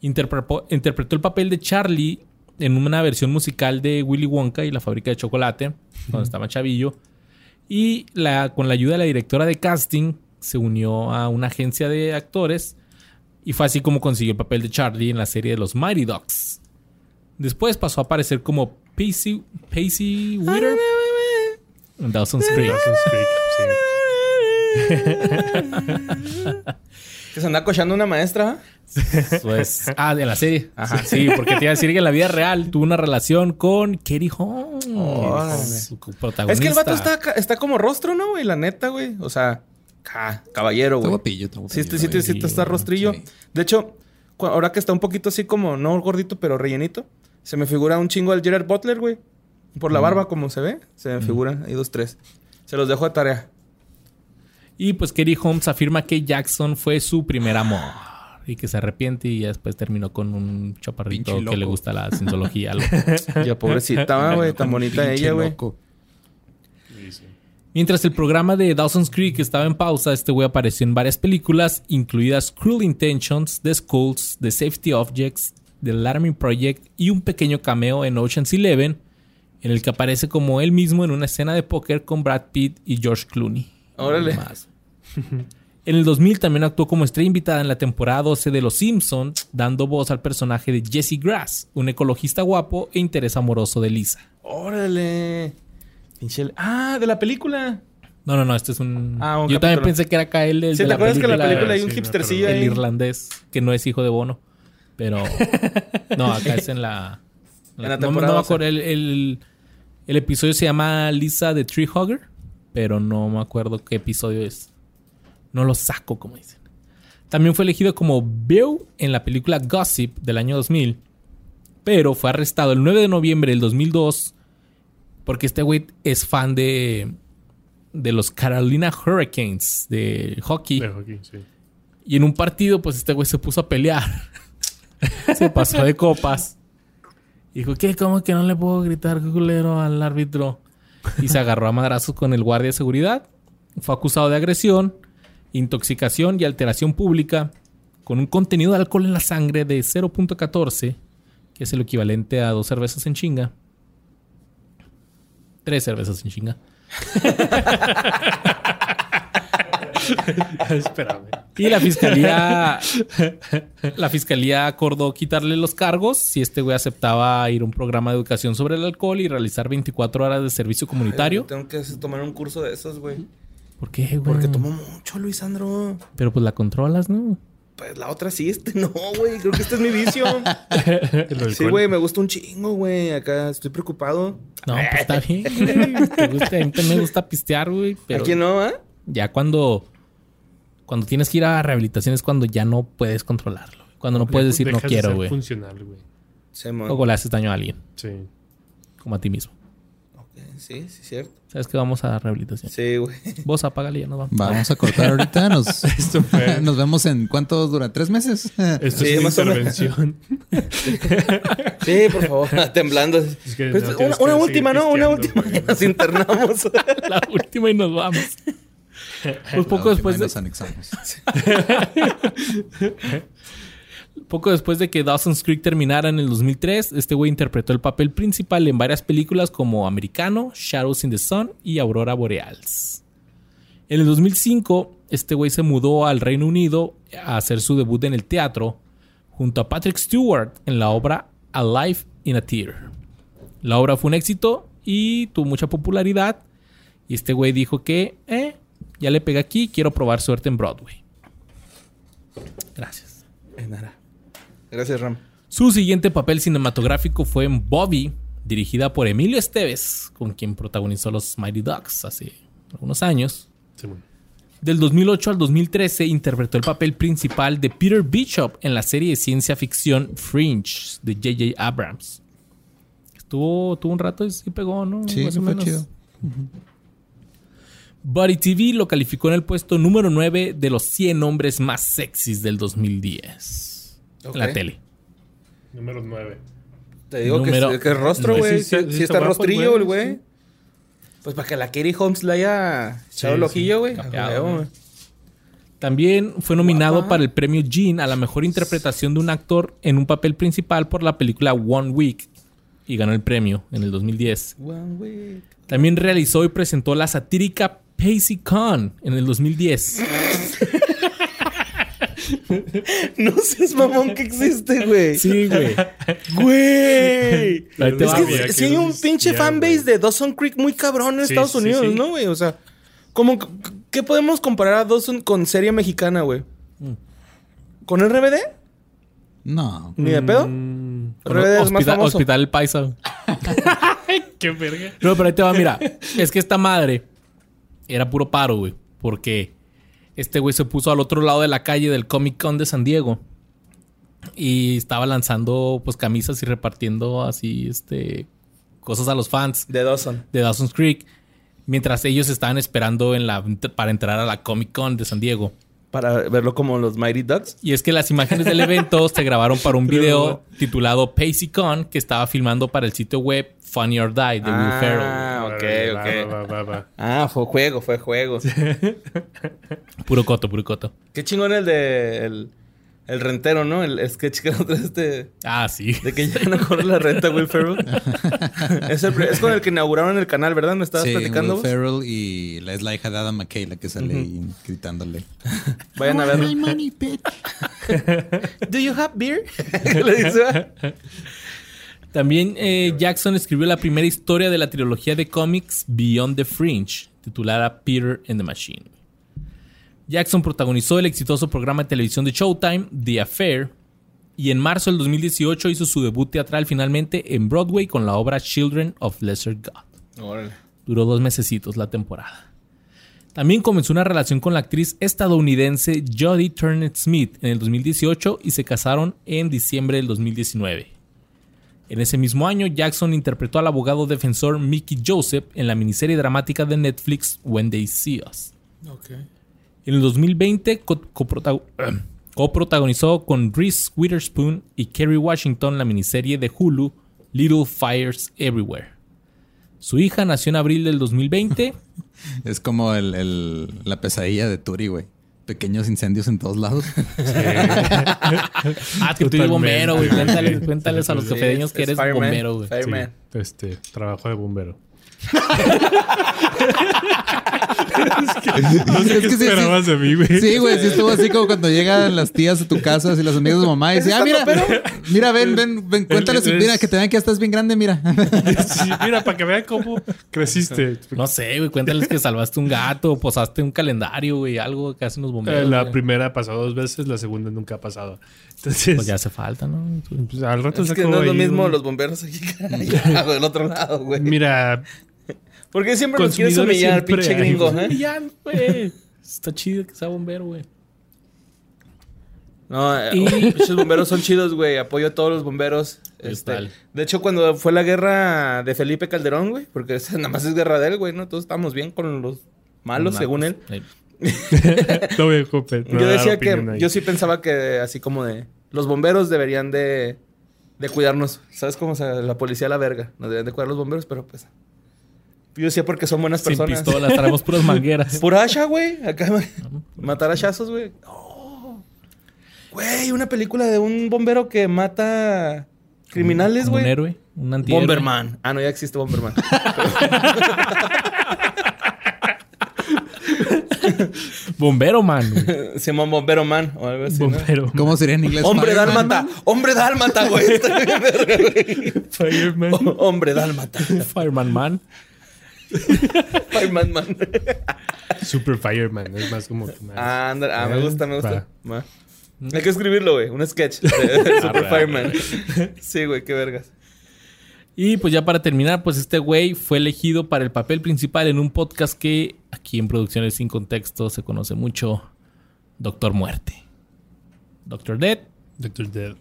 A: Interpretó, interpretó el papel de Charlie en una versión musical de Willy Wonka y la fábrica de chocolate, cuando estaba chavillo. Y la, con la ayuda de la directora de casting, se unió a una agencia de actores. Y fue así como consiguió el papel de Charlie en la serie de los Mighty Ducks. Después pasó a aparecer como Pacey, Pacey Witter en Dawson's Creek.
C: Dawson's Creek, sí. [LAUGHS]
B: que se anda cochando una maestra.
A: Pues, ah, de la serie. Ajá. Sí, porque te iba a decir que en la vida real tuvo una relación con Katie Holmes. Su protagonista.
B: Es que el vato está, está como rostro, ¿no, güey? La neta, güey. O sea, ca- caballero,
D: Está
B: güey.
D: guapillo, está
B: Sí,
D: guapillo,
B: este sí, sí, sí, está rostrillo.
D: Sí.
B: De hecho, ahora que está un poquito así como, no gordito, pero rellenito, se me figura un chingo al Gerard Butler, güey. Por la barba, como se ve, se me figura. Ahí dos, tres. Se los dejo de tarea.
A: Y pues Katie Holmes afirma que Jackson fue su primer amor. Y que se arrepiente y ya después terminó con un chaparrito que le gusta la cienciología. [LAUGHS]
B: Ya, pobrecita, [LAUGHS] güey. Tan bonita ella, güey.
A: Mientras el programa de Dawson's Creek estaba en pausa, este güey apareció en varias películas, incluidas Cruel Intentions, The Skulls, The Safety Objects, The Alarming Project y un pequeño cameo en Ocean's Eleven, en el que aparece como él mismo en una escena de póker con Brad Pitt y George Clooney.
B: Órale.
A: Más. En el 2000 también actuó como estrella invitada en la temporada 12 de Los Simpsons, dando voz al personaje de Jesse Grass, un ecologista guapo e interés amoroso de Lisa.
B: Órale. Pinche... Ah, de la película.
A: No, no, no, este es un...
B: Ah, un
A: Yo también pensé que era acá el, el
B: Sí, ¿te acuerdas que en la
A: película,
B: hay un
C: sí,
B: hipstercillo
C: acuerdo.
A: el
B: ahí?
A: irlandés, que no es hijo de Bono. Pero... No, acá es en la... [LAUGHS]
B: En la
A: no- no,
B: temporada
A: me
B: 12.
A: acuerdo, el, el- el episodio se llama Lisa the Tree Hugger, pero no me acuerdo qué episodio es. No lo saco, como dicen. También fue elegido como Bill en la película Gossip del año 2000, pero fue arrestado el 9 de noviembre del 2002 Porque este güey es fan de, de los Carolina Hurricanes de hockey.
C: De hockey, sí.
A: Y en un partido, pues este güey se puso a pelear. [LAUGHS] se pasó de copas. Dijo, ¿qué? ¿Cómo que no le puedo gritar culero al árbitro? Y se agarró a madrazos con el guardia de seguridad. Fue acusado de agresión, intoxicación y alteración pública con un contenido de alcohol en la sangre de 0.14, que es el equivalente a dos cervezas en chinga. Tres cervezas en chinga. [LAUGHS]
C: Espérame.
A: Y la fiscalía. la fiscalía acordó quitarle los cargos si este güey aceptaba ir a un programa de educación sobre el alcohol y realizar 24 horas de servicio comunitario.
B: Tengo que tomar un curso de esos, güey.
A: ¿Por qué, güey?
B: Porque tomo mucho, Luis Sandro.
A: Pero pues la controlas, ¿no?
B: Pues la otra sí, este [LAUGHS] no, güey. Creo que este es mi vicio. [LAUGHS] Sí, güey, me gusta un chingo, güey. Acá estoy preocupado.
A: No, pues está [LAUGHS] bien, güey. Te gusta- a mí también me gusta pistear, güey. Pero
B: Aquí no, ¿ah?
A: ya cuando. Cuando tienes que ir a rehabilitación es cuando ya no puedes controlarlo. Cuando no puedes decir no
C: Dejas de
A: quiero, güey.
C: funcional, güey.
A: O le haces daño a alguien,
C: Sí.
A: como a ti mismo.
B: Sí, sí, cierto.
A: ¿Sabes que vamos a rehabilitación?
B: Sí, güey.
A: Vos apágale y ya nos vamos.
D: Vamos a cortar ahorita. Nos, [LAUGHS]
C: Esto fue- [LAUGHS]
D: nos vemos en cuánto dura, tres meses.
C: Esto
B: Sí,
C: es una
B: más o menos.
C: intervención. [LAUGHS]
B: Sí, por favor, temblando.
C: que
B: Pues,
C: no
B: una
C: que
B: última, ¿no? Una última. y Nos internamos.
A: la última y nos vamos. Pues poco
D: La
A: después de,
D: nos anexamos.
A: Poco después de que Dawson's Creek terminara en el 2003, este güey interpretó el papel principal en varias películas como Americano, Shadows in the Sun y Aurora Boreals. En el 2005, este güey se mudó al Reino Unido a hacer su debut en el teatro junto a Patrick Stewart en la obra Alive in a Tear. La obra fue un éxito y tuvo mucha popularidad. Y este güey dijo que, eh, ya le pegué aquí, quiero probar suerte en Broadway. Gracias.
B: Gracias, Ram.
A: Su siguiente papel cinematográfico fue en Bobby, dirigida por Emilio Esteves, con quien protagonizó los Mighty Ducks hace algunos años. Del 2008 al 2013 interpretó el papel principal de Peter Bishop en la serie de ciencia ficción Fringe de J.J. Abrams. Estuvo, tuvo un rato y sí pegó, ¿no?
D: Sí,
A: Más o
D: fue
A: menos.
D: chido.
A: Buddy TV lo calificó en el puesto número 9 de los 100 hombres más sexys del 2010. La tele.
C: Número 9.
B: Te digo que,
A: Número-
B: que es rostro, güey.
C: sí,
B: Sí,
C: sí,
B: sí
C: está guapo
B: rostrillo
C: güey,
B: el güey.
C: sí.
B: Pues para que la Katie Holmes le haya echado el ojillo, güey.
A: También fue nominado
B: Guapa.
A: para el premio Jean a la mejor interpretación de un actor en un papel principal por la película One Week y ganó el premio en el 2010.
B: One week.
A: También realizó y presentó la satírica Pacey Con en el 2010. [LAUGHS]
B: No seas mamón que existe, güey.
A: Sí, güey.
B: Güey.
A: Ahí te
B: Es
A: va,
B: que sí hay un pinche fanbase de Dawson Creek muy cabrón en
C: Sí,
B: Estados Unidos,
C: sí.
B: ¿no, güey? O sea, ¿cómo, ¿qué podemos comparar a Dawson con serie mexicana, güey? ¿Con RBD?
D: No.
B: ¿Ni de pedo?
A: Mm,
B: RBD es más
A: Hospital,
B: famoso.
A: Hospital El Paisa.
C: Qué verga.
A: No, pero ahí te va, mira. Es que esta madre era puro paro, güey. Porque este güey se puso al otro lado de la calle del Comic Con de San Diego. Y estaba lanzando pues camisas y repartiendo así, este, cosas a los fans
B: De Dawson.
A: de Dawson's Creek. Mientras ellos estaban esperando en la, para entrar a la Comic Con de San Diego.
B: Para verlo como los Mighty Ducks.
A: Y es que las imágenes del evento se grabaron para un video titulado PaceyCon que estaba filmando para el sitio web Funny or Die de Will Ferrell.
B: Ah, ok, ok.
C: va, va, va.
B: Ah, fue juego, fue juego. [LAUGHS]
A: Puro coto, puro coto.
B: Qué chingón el de el, el rentero, ¿no? El sketch que [LAUGHS] de,
A: Ah, sí.
B: de que ya no corre la renta Will Ferrell. [LAUGHS] es, el- es con el que inauguraron el canal, ¿verdad? ¿Me estabas
D: Sí,
B: platicando?
D: Will
B: vos?
D: Ferrell y la es la hija de Adam McKay la que sale ahí gritándole. [LAUGHS]
B: Vayan a verlo. ¿Do you have beer? Le dice, ¿verdad?
A: También eh, Jackson escribió la primera historia de la trilogía de cómics Beyond the Fringe, titulada Peter and the Machine. Jackson protagonizó el exitoso programa de televisión de Showtime, The Affair, y en marzo del 2018 hizo su debut teatral finalmente en Broadway con la obra Children of Lesser God.
B: Órale.
A: Duró dos mesecitos la temporada. También comenzó una relación con la actriz estadounidense Jodie Turner Smith en el 2018 y se casaron en diciembre del 2019. En ese mismo año, Jackson interpretó al abogado defensor Mickey Joseph en la miniserie dramática de Netflix When They See Us. En el 2020 co- coprota- [CLEARS THROAT] coprotagonizó con Reese Witherspoon y Kerry Washington la miniserie de Hulu Little Fires Everywhere. Su hija nació en abril del 2020. [LAUGHS]
D: Es como el, el- la pesadilla de Turi, güey. Pequeños incendios en todos lados. [LAUGHS]
A: ah, que tú eres bombero, güey. Cuéntales, cuéntales a los
B: Sí,
A: cafeteños
B: es-
A: que
B: es
A: eres
B: fireman,
A: bombero, güey.
C: Sí, este, trabajo de bombero.
D: No sé,
C: ¿Qué esperabas de mí, güey?
D: Sí, güey, sí estuvo así como cuando llegan las tías a tu casa y los amigos de mamá y dicen, ah, mira, mira, ven, ven, ven, cuéntales,
C: es-
D: mira, que te vean que ya estás bien grande, mira. [LAUGHS]
C: Sí, mira, para que vean cómo creciste.
A: No sé, güey. Cuéntales que salvaste un gato posaste un calendario, güey. Algo que hacen los
C: Eh,
A: bomberos.
C: la
A: güey.
C: primera pasó dos veces, la segunda nunca ha pasado. Entonces,
A: Pues ya hace falta, ¿no?
C: pues, al rato
B: Es que no es lo
C: ahí
B: mismo los bomberos aquí del otro lado, güey.
C: Mira,
B: Porque siempre nos quieres humillar,
C: siempre
B: pinche gringo. ¿eh?
A: Güey. Está chido que sea bombero, güey.
B: No, eh,
A: Y- [LAUGHS]
B: pinches bomberos son chidos, güey. Apoyo a todos los bomberos. Este, de hecho, cuando fue la guerra de Felipe Calderón, güey, porque [LAUGHS] esa nada más es guerra de él, güey, ¿no? Todos estamos bien con los malos, según él.
A: eh, [LAUGHS]
C: no voy
B: yo decía que,
C: ahí.
B: yo sí pensaba que así como de, los bomberos deberían de, de cuidarnos. ¿Sabes cómo? O sea, la policía la verga. Nos deberían de cuidar los bomberos, pero pues... Yo decía porque son buenas
A: Sin
B: personas.
A: pistolas, traemos puras [LAUGHS] mangueras.
B: Pura hacha, güey. Acá [LAUGHS] matar hachazos, güey. Oh. Güey, una película de un bombero que mata criminales,
A: Como un
B: güey.
A: héroe, un antihéroe.
B: Bomberman. Ah, no, ya existe Bomberman. [LAUGHS]
A: Bombero, man. güey.
B: Se llama Bombero Man o algo así, ¿no?
C: Bombero.
D: ¿Cómo sería en inglés?
B: Hombre dálmata. Hombre dálmata, güey. Güey.
C: Fireman.
B: Hombre dálmata.
A: Fireman Man.
B: Fireman Man.
C: Super Fireman. Es más como que más.
B: Ah, anda- ah, me gusta, me gusta.
C: Va.
B: Hay que escribirlo, güey. Un sketch de [LAUGHS] Super
A: Arre,
B: Fireman. Sí, güey, qué vergas.
A: Y pues ya para terminar, pues este güey fue elegido para el papel principal en un podcast que aquí en Producciones Sin Contexto se conoce mucho. Doctor Muerte. Doctor Dead.
C: Doctor Dead.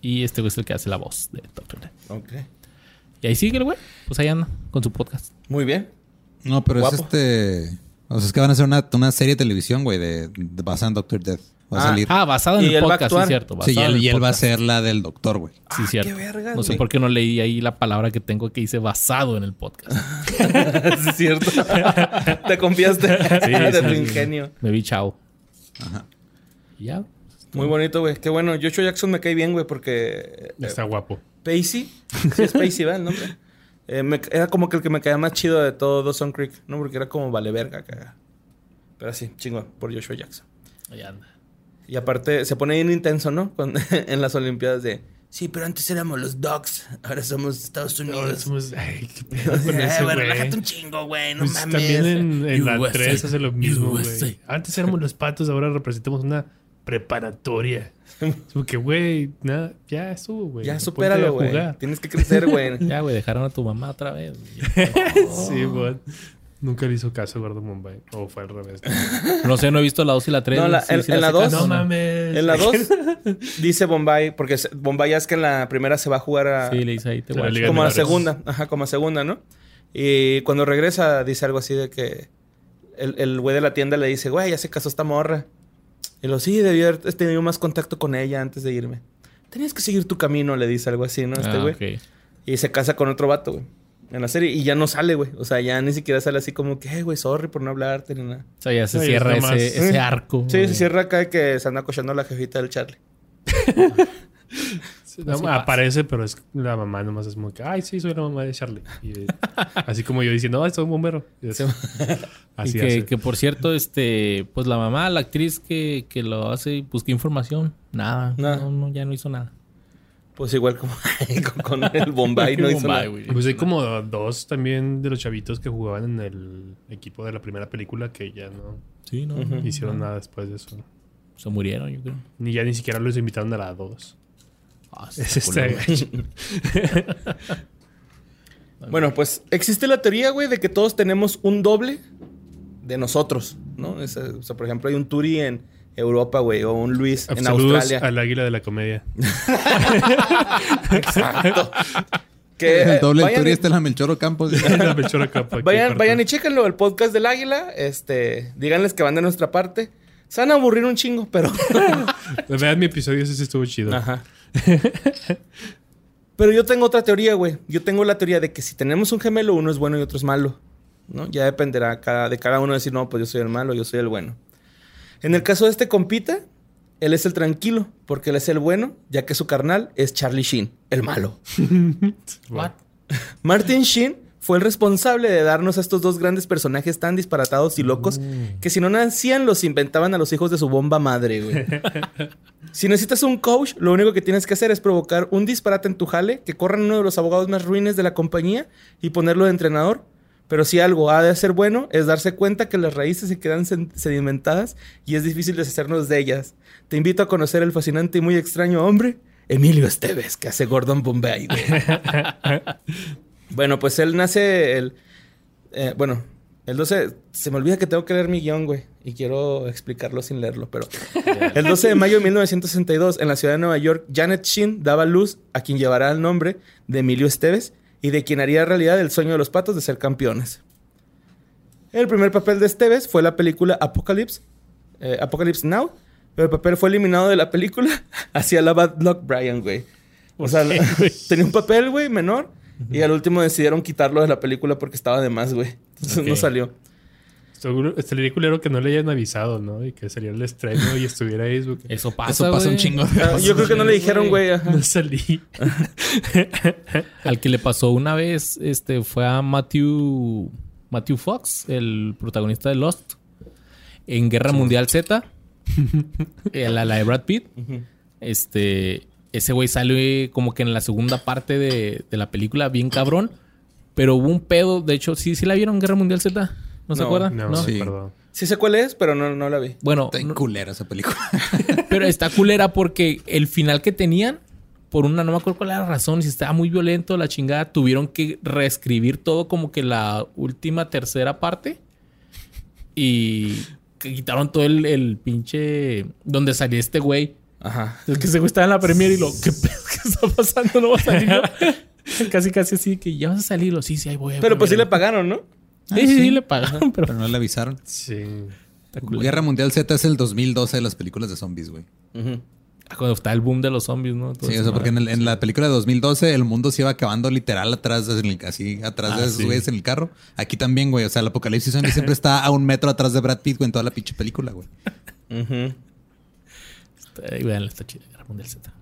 A: Y este güey es el que hace la voz de Doctor Dead.
B: Ok.
A: Y ahí sigue el güey. Pues ahí anda con su podcast.
B: Muy bien.
D: No, pero
B: Guapo.
D: es este... O sea, es que van a hacer una, una serie de televisión, güey, de, de basada en Doctor Death. Va a
B: Ah,
D: salir.
A: Ah, basado en
B: Y
A: el podcast, sí, cierto.
D: sí, y él,
A: el
D: y él va a ser la del doctor, güey.
A: Sí,
B: Ah,
A: cierto.
B: qué vergas,
A: no sé
B: güey.
A: por qué no leí ahí la palabra que tengo que dice basado en el podcast. [LAUGHS]
B: Sí, es cierto. [LAUGHS] Te confiaste [LAUGHS] de
A: sí,
B: tu
A: sí.
B: ingenio.
A: Me vi chao. Y ya.
B: Muy bonito, güey. Qué bueno. Joshua Jackson me cae bien, güey, porque... eh,
C: Está guapo.
B: Pacey. Sí, es Pacey, ¿verdad? El nombre. Eh, me- era como que el que me caía más chido de todo Dawson Creek, ¿no? Porque era como vale verga, caga. Pero sí, chingón, por Joshua Jackson.
A: Ahí anda.
B: Y aparte, se pone bien intenso, ¿no? Con- [LAUGHS] en las Olimpiadas de... Sí, pero antes éramos los Dogs, ahora somos Estados Unidos.
C: Ahora somos. [LAUGHS] Ay, qué pedo con
B: Eh,
C: eso,
B: relájate un chingo, güey, no
C: Pues
B: mames.
C: también en, en la
A: USA,
C: 3 hace lo mismo, güey. Antes éramos los patos, ahora representamos una preparatoria. Es como que, güey, nada, ya estuvo, güey.
B: Ya, supéralo,
C: a
B: güey. Tienes que crecer, güey. [LAUGHS]
A: Ya, güey, dejaron a tu mamá otra vez. [LAUGHS]
C: Sí, güey. Nunca le hizo caso a Eduardo Mumbai. O fue al revés.
A: No sé, no he visto la 2 y la 3.
B: No, la- en- en la dos-
C: no mames.
B: En la 2 [LAUGHS] dice Bombay, porque Bombay ya es que en la primera se va a jugar a,
A: Sí, le hice ahí. Te guacho.
C: liga
B: como a segunda, ajá, como a segunda, ¿no? Y cuando regresa dice algo así de que el, el güey de la tienda le dice, güey, ya se casó esta morra. Y lo sí, debió haber tenido más contacto con ella antes de irme. Tenías que seguir tu camino, le dice algo así, ¿no? Este
A: Ah,
B: güey. Y se casa con otro vato, güey. En la serie. Y ya no sale, güey. O sea, ya ni siquiera sale así como que, "Eh, güey, sorry por no hablarte ni nada.
A: O sea, ya se cierra
C: es
A: ese, arco.
B: Sí, se cierra acá que se anda cochando la jefita del Charlie. [LAUGHS]
C: No,
A: Así pasa.
C: aparece, pero es la mamá nomás es como que, ay, sí, soy la mamá de Charlie. Y, eh, [LAUGHS] así como yo diciendo, ay, soy un bombero. [LAUGHS] Y es-
A: Y
C: así
A: que, por cierto, este, pues la mamá, la actriz que, que lo hace, busqué información. Nada.
B: Nada.
A: No, no, ya no hizo nada.
B: Pues igual como [LAUGHS] con, el Bombay no hizo
A: Bombay,
B: nada.
A: güey.
C: Pues hay como dos también de los chavitos que jugaban en el equipo de la primera película que ya no
A: Sí,
C: hicieron
A: no.
C: nada después de eso.
A: Se murieron, yo creo.
C: Ni ya ni siquiera los invitaron a la 2. Es este. [LAUGHS]
B: Bueno, pues existe la teoría, güey, de que todos tenemos un doble de nosotros, ¿no? Es, eh, o sea, por ejemplo, hay un Turi en, Europa, güey, o un Luis en
C: Saludos
B: Australia.
C: al águila de la comedia. [LAUGHS]
B: Exacto. Que,
D: el doble
B: vayan,
D: turista es la Melchor Campos. [LAUGHS]
C: La Melchora Campo aquí,
B: vayan, vayan y chéquenlo, el podcast del águila. Este, díganles que van de nuestra parte. Se van a aburrir un chingo, pero. [LAUGHS]
C: Vean mi episodio, ese sí estuvo chido.
B: Ajá. Pero yo tengo otra teoría, güey. Yo tengo la teoría de que si tenemos un gemelo, uno es bueno y otro es malo. ¿No? Ya dependerá cada- de cada uno decir, no, pues yo soy el malo, yo soy el bueno. En el caso de este compita, él es el tranquilo, porque él es el bueno, ya que su carnal es Charlie Sheen, el malo. [LAUGHS]
A: What?
B: Martin Sheen fue el responsable de darnos a estos dos grandes personajes tan disparatados y locos que si no nacían los inventaban a los hijos de su bomba madre, güey. [LAUGHS] si necesitas un coach, lo único que tienes que hacer es provocar un disparate en tu jale, que corran uno de los abogados más ruines de la compañía y ponerlo de entrenador. Pero si algo ha de ser bueno es darse cuenta que las raíces se quedan sedimentadas y es difícil deshacernos de ellas. Te invito a conocer el fascinante y muy extraño hombre, Emilio Esteves, que hace Gordon Bombay, güey. [LAUGHS] Bueno, pues él nace el... eh, bueno, el 12... Se me olvida que tengo que leer mi guion, güey. Y quiero explicarlo sin leerlo, pero... el 12 de mayo de 1962, en la ciudad de Nueva York, Janet Sheen daba luz a quien llevará el nombre de Emilio Esteves y de quien haría realidad el sueño de los patos de ser campeones. El primer papel de Esteves fue la película Apocalypse, eh, Apocalypse Now, pero el papel fue eliminado de la película [LAUGHS] hacia la Bad Luck Brian, güey. O sea, tenía un papel, güey, menor. Y al último decidieron quitarlo de la película porque estaba de más, güey. Entonces no salió.
C: Seguro- Estaría culero que no le hayan avisado, ¿no? Y que saliera el estreno y estuviera ahí.
A: Eso pasa,
D: Eso pasa un
A: güey.
D: chingo.
B: Ah, yo creo que no le dijeron, güey.
C: No salí. [LAUGHS]
A: Al que le pasó una vez, este, fue a Matthew, Matthew Fox, el protagonista de Lost, en Guerra Mundial Z, [LAUGHS] la, la de Brad Pitt. Este, ese güey sale como que en la segunda parte de, de la película, bien cabrón. Pero hubo un pedo, de hecho, sí, sí la vieron Guerra Mundial Z. ¿No se acuerdan?
C: No,
A: No.
D: Sí.
C: perdón.
B: Sí sé cuál es, pero no, no la vi.
A: Bueno,
D: Está
A: no-
D: culera esa película. [LAUGHS]
A: pero está culera porque el final que tenían, por una, no me acuerdo cuál era la razón, si estaba muy violento, la chingada, tuvieron que reescribir todo como que la última tercera parte. Y que quitaron todo el, el pinche. donde salía este güey.
B: Ajá.
A: Es que ese güey estaba en la premier y lo, ¿qué pedo? ¿Qué está pasando? No va a salir. ¿no?" [LAUGHS] casi, casi así que ya vas a salir. Lo, sí, sí, ahí voy. ahí
B: Pero pues sí le
A: mira".
B: pagaron, ¿no?
A: Sí, sí, sí, le pagaron, pero.
D: Pero no le avisaron.
C: Sí.
D: Guerra Mundial Z es el 2012 de las películas de zombies, güey.
A: Ah, Cuando está el boom de los zombies, ¿no? Todo
D: Sí,
A: eso,
D: porque en, el- la película de 2012 el mundo se iba acabando literal atrás, el- así, atrás
A: Ah,
D: de esos
A: sí.
D: güeyes en el carro. Aquí también, güey. O sea, el apocalipsis zombie siempre [LAUGHS] está a un metro atrás de Brad Pitt, güey, en toda la pinche película, güey.
B: Ujú.
A: Está- ahí, véanla, está chida. Guerra Mundial Z.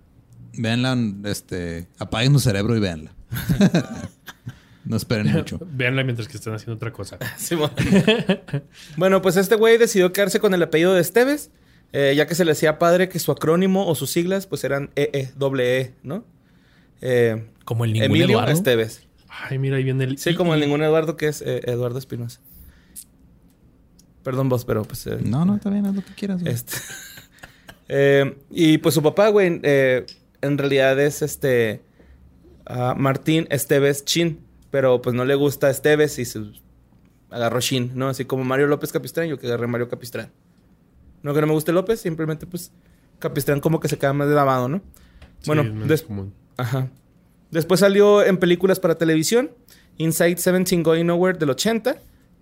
D: Véanla, este, apaguen su cerebro y véanla. [LAUGHS] no esperen mucho.
C: Véanla mientras que están haciendo otra cosa. [LAUGHS]
B: Bueno, pues este güey decidió quedarse con el apellido de Esteves, eh, ya que se le hacía padre que su acrónimo o sus siglas pues eran EE, doble E, ¿no? Eh,
A: Como el ningún
B: Emilio
A: Eduardo.
B: Esteves.
C: Ay, mira, ahí viene el.
B: Sí, como el ningún Eduardo que es eh, Eduardo Espinosa. Perdón vos, pero pues... eh,
D: No, no, está bien, haz lo que quieras, güey.
B: Este. Eh, y pues su papá, güey, eh, en realidad es este. ah, Martín Esteves Chin. Pero pues no le gusta Esteves y se agarró Chin, ¿no? Así como Mario López Capistrán, yo que agarré Mario Capistrán. No que no me guste López, simplemente pues Capistrán como que se queda más de lavado, ¿no? Bueno,
C: Sí,
B: des-. Ajá. Después salió en películas para televisión. Inside 17 Going Nowhere del 80.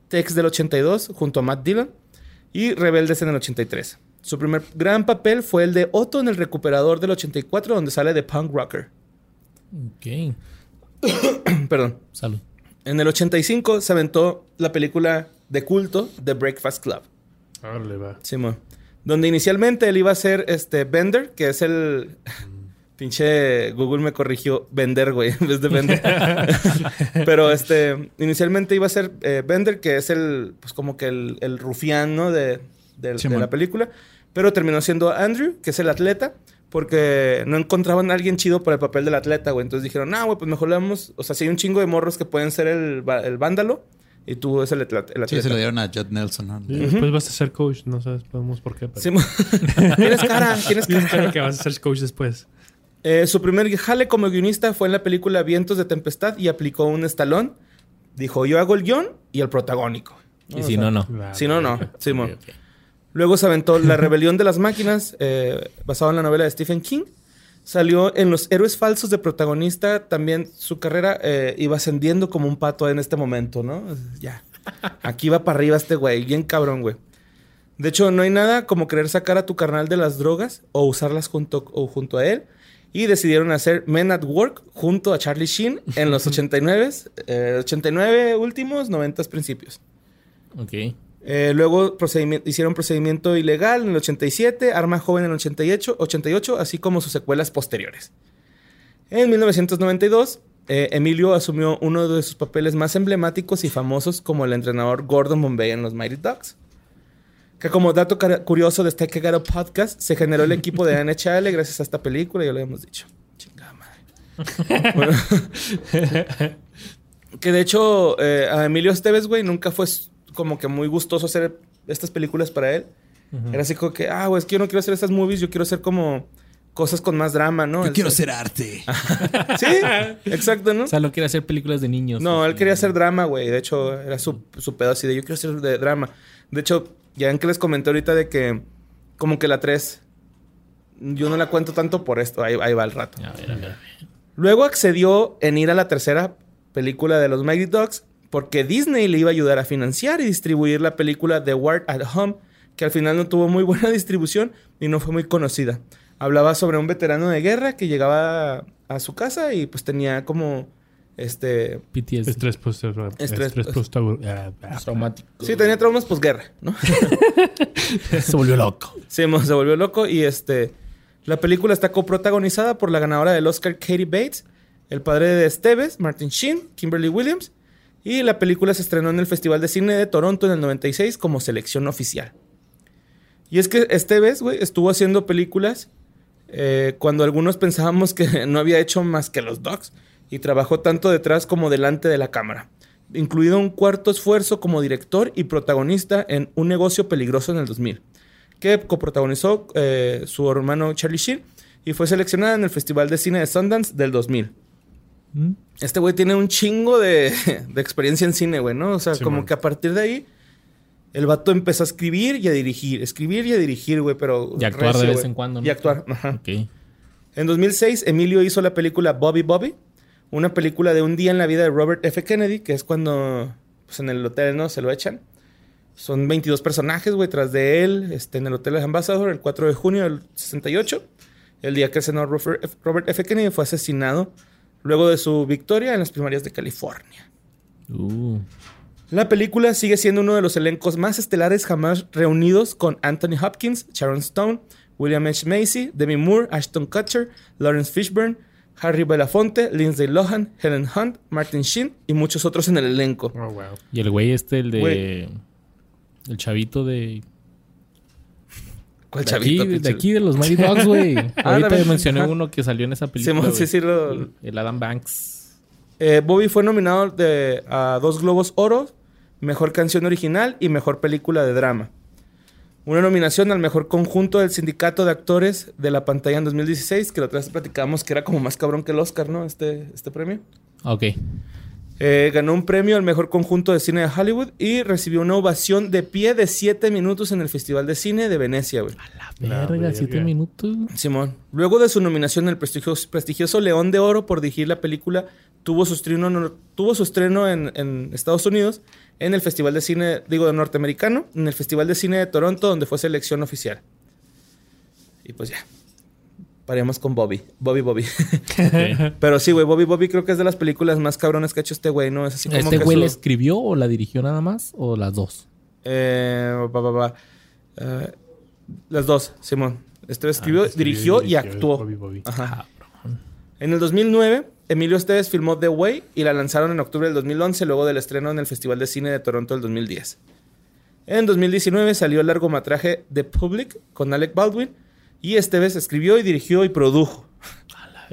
B: Tex del 82 junto a Matt Dillon. Y Rebeldes en el 83. Su primer gran papel fue el de Otto en El Recuperador del 84 donde sale de punk rocker.
A: Ok. [COUGHS]
B: Perdón.
A: Salud.
B: En el 85 se aventó la película de culto The Breakfast Club.
C: Órale, va.
B: Simón. Donde inicialmente él iba a ser este Bender, que es el. [LAUGHS] Pinche Google me corrigió Vender, güey, en vez de Bender. [LAUGHS] Pero este. Inicialmente iba a ser eh, Bender, que es el. Pues como que el, el rufián, ¿no? De, de- de la película. Pero terminó siendo Andrew, que es el atleta. Porque no encontraban a alguien chido para el papel del atleta, güey. Entonces dijeron, ah, güey, pues mejor le damos. O sea, si hay un chingo de morros que pueden ser el, el vándalo. Y tú es el atleta.
D: Sí, se lo dieron a Judd Nelson, ¿no?
C: Y Después vas a ser coach. No sabes podemos por qué. Pero...
B: Simón. [LAUGHS] tienes cara, tienes cara.
C: cara que vas a ser coach después.
B: Eh, su primer jale como guionista fue en la película Vientos de Tempestad y aplicó un estalón. Dijo, yo hago el guion y el protagónico.
A: Y si no, no.
B: Si no, no. Simón.
A: Ok, ok.
B: Luego se aventó La [LAUGHS] Rebelión de las Máquinas, eh, basado en la novela de Stephen King. Salió en Los Héroes Falsos de protagonista. También su carrera eh, iba ascendiendo como un pato en este momento, ¿no? Ya. Aquí va para arriba este güey. Bien cabrón, güey. De hecho, no hay nada como querer sacar a tu carnal de las drogas o usarlas junto, o junto a él. Y decidieron hacer Men at Work junto a Charlie Sheen en los [LAUGHS] 89, eh, 89 últimos, 90 principios.
A: Ok.
B: Eh, luego procedimi- hicieron procedimiento ilegal en el 87, Arma Joven en el 88, 88, así como sus secuelas posteriores. En 1992, eh, Emilio asumió uno de sus papeles más emblemáticos y famosos como el entrenador Gordon Bombay en los Mighty Ducks. Que como dato curioso de este cagado podcast, se generó el equipo de [LAUGHS] NHL gracias a esta película, ya lo habíamos dicho. Chingada madre. [LAUGHS] Bueno. [LAUGHS] que de hecho, eh, a Emilio Esteves, güey, nunca fue como que muy gustoso hacer estas películas para él. Era así como que, ah, güey, es que yo no quiero hacer estas movies, yo quiero hacer como cosas con más drama, ¿no?
D: Yo
B: Él
D: quiero ser arte. [LAUGHS]
B: Sí, exacto, ¿no?
A: O sea, no quiere hacer películas de niños.
B: No, él
A: Este,
B: quería hacer drama, güey. De hecho, era su, su pedo así de yo quiero hacer de drama. De hecho, ya en que les comenté ahorita de que como que la 3, yo no la cuento tanto por esto. Ahí, ahí va el rato.
A: A ver, a ver.
B: Luego accedió en ir a la tercera película de los Mighty Ducks porque Disney le iba a ayudar a financiar y distribuir la película The Ward at Home, que al final no tuvo muy buena [LAUGHS] distribución y no fue muy conocida. Hablaba sobre un veterano de guerra que llegaba a su casa y pues tenía como este
A: PTSD.
C: Estrés post
B: Estrés-
C: Estrés post ah, ah.
A: Traumático.
B: Sí, tenía traumas posguerra, ¿no? [LAUGHS]
A: Se volvió loco.
B: Sí, se volvió loco y este... La película está coprotagonizada por la ganadora del Oscar Katie Bates, el padre de Esteves, Martin Sheen, Kimberly Williams, y la película se estrenó en el Festival de Cine de Toronto en el 96 como selección oficial. Y es que Esteves, güey, estuvo haciendo películas eh, cuando algunos pensábamos que [LAUGHS] no había hecho más que los dogs y trabajó tanto detrás como delante de la cámara, incluido un cuarto esfuerzo como director y protagonista en Un negocio peligroso en el 2000, que coprotagonizó eh, su hermano Charlie Sheen y fue seleccionada en el Festival de Cine de Sundance del 2000.
A: ¿Mm?
B: Este güey tiene un chingo de, [LAUGHS] de experiencia en cine, güey, ¿no? O sea,
C: Sí,
B: como
C: man.
B: que a partir de ahí, el vato empezó a escribir y a dirigir, escribir y a dirigir, güey, pero...
A: Y actuar de vez en cuando, ¿no?
B: Y actuar, ajá.
A: Ok.
B: En 2006, Emilio hizo la película Bobby Bobby, una película de un día en la vida de Robert F. Kennedy, que es cuando pues, en el hotel no se lo echan. Son 22 personajes, güey, tras de él, este, en el Hotel Ambassador, el 4 de junio del 68, el día que el senador. Robert F. Kennedy fue asesinado luego de su victoria en las primarias de California.
A: Uh.
B: La película sigue siendo uno de los elencos más estelares jamás reunidos con Anthony Hopkins, Sharon Stone, William H. Macy, Demi Moore, Ashton Kutcher, Lawrence Fishburne, Harry Belafonte, Lindsay Lohan, Helen Hunt, Martin Sheen y muchos otros en el elenco.
C: Oh, wow.
A: Y el güey este, el de... El chavito de...
B: ¿Cuál
A: De
B: chavito?
A: aquí, de, aquí, de los Mighty Dogs, güey. [LAUGHS] Ahorita
B: también.
A: mencioné uno que salió en esa película,
B: Simón, sí, sí, lo-
A: El, el Adam Banks.
B: Eh, Bobby fue nominado de- a dos Globos Oro, Mejor Canción Original y Mejor Película de Drama. Una nominación al Mejor Conjunto del Sindicato de Actores de la Pantalla en 2016, que la otra vez platicábamos que era como más cabrón que el Oscar, ¿no? Este, este premio.
A: Ok.
B: Eh, ganó un premio al Mejor Conjunto de Cine de Hollywood y recibió una ovación de pie de 7 minutos en el Festival de Cine de Venecia, güey.
A: Verga,
C: verga.
A: siete minutos.
B: Simón. Luego de su nominación al prestigioso, prestigioso León de Oro por dirigir la película, tuvo su estreno, no- tuvo su estreno en, en Estados Unidos en el Festival de Cine, digo, norteamericano, en el Festival de Cine de Toronto, donde fue selección oficial. Y pues ya. Paremos con Bobby. Bobby, Bobby. [LAUGHS] [LAUGHS] Pero sí, güey, Bobby, Bobby creo que es de las películas más cabronas que ha hecho este güey, ¿no? Es así como
A: ¿Este güey
B: su-
A: la escribió o la dirigió nada más? ¿O las dos?
B: Eh, va, va. Eh, las dos, Simón. Este escribió,
C: Ah, escribió y
B: dirigió y actuó.
C: Bobby Bobby.
B: Ajá. En el 2009, Emilio Esteves filmó The Way y la lanzaron en octubre del 2011, luego del estreno en el Festival de Cine de Toronto del 2010. En 2019 salió el largometraje The Public con Alec Baldwin y Esteves escribió y dirigió y produjo.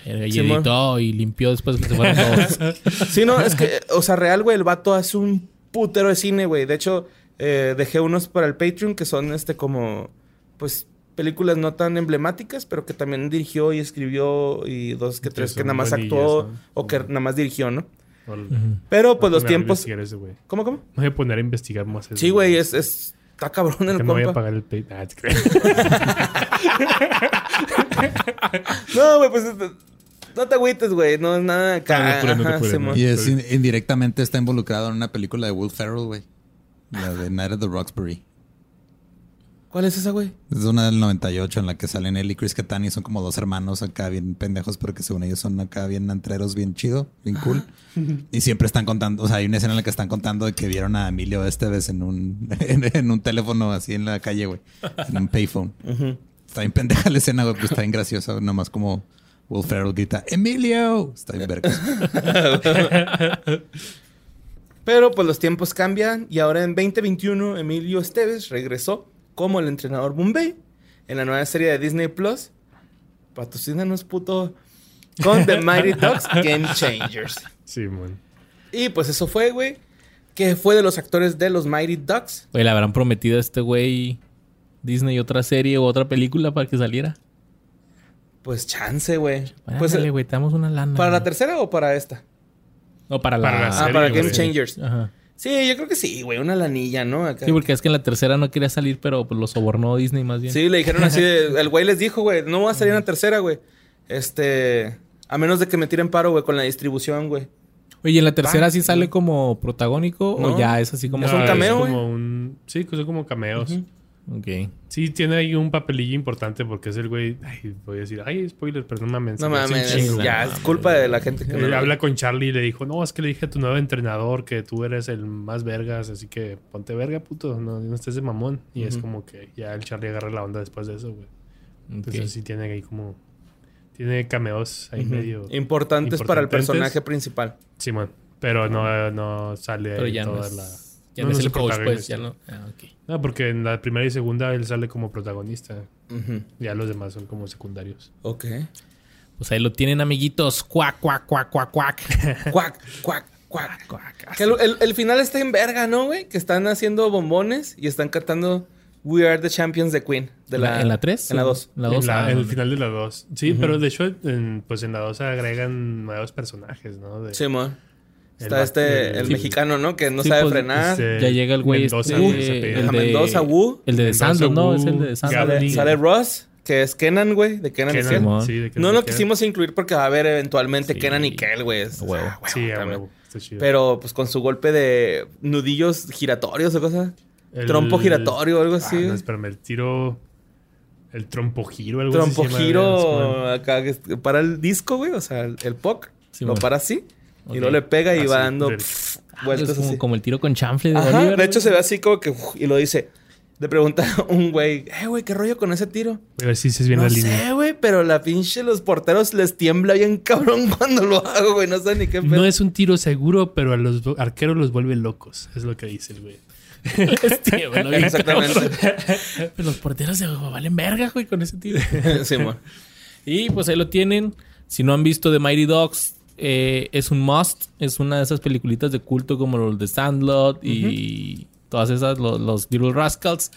A: Verga, y editó y limpió después que se fueron todos. [LAUGHS]
B: Sí, no, es que, o sea, real, güey, el vato hace un putero de cine, güey. De hecho, eh, dejé unos para el Patreon que son, este, como, pues, películas no tan emblemáticas, pero que también dirigió y escribió y dos que tres que nada más actuó
C: ¿no?
B: o que nada más dirigió, ¿no? Pero, pues,
C: a
B: los
C: a
B: tiempos... ¿Cómo, cómo?
C: Me voy a poner a investigar más eso.
B: Sí, güey, es, es Está cabrón el
C: Que no voy a pagar el pay. Ah. [LAUGHS]
B: No, güey, pues no te agüites, güey. No es nada acá.
A: No, no no.
D: Y es in- indirectamente está involucrado en una película de Will Ferrell, güey. La de Night at the Roxbury.
B: ¿Cuál es esa, güey?
D: Es una del 98 en la que salen él y Chris Katani. Son como dos hermanos acá bien pendejos, pero que según ellos son acá bien antreros, bien chido, bien cool. Y siempre están contando, o sea, hay una escena en la que están contando de que vieron a Emilio Esteves en un, [LAUGHS] en, en un teléfono así en la calle, güey. En un payphone. Está bien pendeja la escena, güey, pero está bien graciosa. Nomás como Will Ferrell grita, ¡Emilio! Está bien verga. [LAUGHS]
B: Pero pues los tiempos cambian y ahora en 2021 Emilio Esteves regresó como el entrenador Bombay en la nueva serie de Disney Plus. Patrocínanos, puto. Con The Mighty Ducks Game Changers.
C: Sí, man.
B: Y pues eso fue, güey. Que fue de los actores de los Mighty Ducks.
A: Oye, le habrán prometido a este güey Disney otra serie o otra película para que saliera.
B: Pues chance, güey.
A: Pues,
B: Pues, eh,
A: güey, te damos una lana.
B: ¿Para la tercera o para esta?
A: No, para la...
C: Para la
B: Ah,
C: serie,
B: para
C: güey.
B: Game Changers.
A: Ajá.
B: Sí, yo creo que sí, güey. Una lanilla, ¿no? Acá.
A: Sí, porque es que en la tercera no quería salir, pero pues lo sobornó Disney más bien.
B: Sí, le dijeron así. de- [LAUGHS] el güey les dijo, güey, no voy a salir en la tercera, güey. Este. A menos de que me tiren paro, güey, con la distribución, güey.
A: Oye, ¿en la tercera
B: Va.
A: sí sale como protagónico
B: No.
A: o ya es así como...
B: Es un
C: No,
B: cameo, güey.
C: como un... Sí, que son como cameos.
A: Ok.
C: Sí, tiene ahí un papelillo importante porque es el güey... Ay, voy a decir, ay, spoiler, pero no mames.
B: No mames,
C: chingo.
A: no
B: ya,
A: mames.
B: es culpa de la gente que no.
C: habla con Charlie y le dijo, no, es que le dije a tu nuevo entrenador que tú eres el más vergas, así que ponte verga, puto, no, no estés de mamón. Y es como que ya el Charlie agarra la onda después de eso, güey. Entonces sí tiene ahí como... Tiene cameos ahí medio...
B: Importantes para el personaje principal.
C: Simón. Pero no, no sale
A: Pero
C: ahí
A: ya no
C: toda
A: es...
C: la...
A: Ya
C: no,
A: no,
C: no
A: es el
C: el
A: coach, pues. Ya no... Ah, ok.
C: No, porque en la primera y segunda él sale como protagonista. Ya los demás son como secundarios.
B: Ok.
A: Pues ahí lo tienen, amiguitos. Cuac, cuac, cuac, cuac, cuac. [LAUGHS]
B: Cuac, cuac, cuac. Que el, el- el final está en verga, ¿no, güey? Que están haciendo bombones y están cantando We Are the Champions de Queen. De la,
A: ¿En la 3?
B: En la 2.
A: En la
C: En,
A: 2.
C: la-
A: ah,
C: en el final de la 2. Sí, pero de hecho, en- pues en la 2 agregan nuevos personajes, ¿no? De,
B: Simón.
C: El
B: Está este,
C: el-
B: el
C: sí.
B: mexicano, ¿no? Que no
A: Sí,
B: sabe
A: pues,
B: frenar.
C: este,
A: Ya llega el güey
C: Mendoza,
A: este, el de
B: Mendoza, Wu.
A: El de Sandro, ¿no? Es el de Sandro.
C: Gabri.
B: Sale, sale Ross, que es Kenan, güey. De Kenan y
C: Kenan, sí, de
B: No lo quisimos incluir porque va a haber eventualmente
A: Sí.
B: Kenan y Kel, güey. Ah,
C: Sí.
B: Pero pues con su golpe de nudillos giratorios o cosas.
C: El-
B: Trompo giratorio o algo
C: Ah,
B: así.
C: no, espérame, el tiro. El trompo giro, algo así
B: Trompo giro acá para el disco, güey. O sea, el, POC. Lo para así. Y luego le pega y
C: Así,
B: va dando
A: Ah,
B: vueltas
A: es como,
B: así.
A: como el tiro con chanfle de
B: Ajá,
A: Oliver.
B: de hecho
A: güey.
B: se ve así como que... y lo dice... Le pregunta a [LAUGHS] un güey... Eh, güey, ¿qué rollo con ese tiro?
C: A ver si se bien
B: no
C: la línea.
B: sé, güey. Pero la pinche... Los porteros les tiembla bien cabrón [LAUGHS] cuando lo hago, güey. No sé ni qué pedo.
C: No es un tiro seguro, pero a los arqueros los vuelve locos. Es lo que dice el güey. [LAUGHS]
A: Este, güey, lo vi,
B: Exactamente.
A: Pero los porteros se valen verga, güey, con ese tiro.
B: sí.
A: Y pues ahí lo tienen. Si no han visto The Mighty Dogs, eh, es un must. Es una de esas peliculitas de culto como los de Sandlot y todas esas, los, los Little Rascals.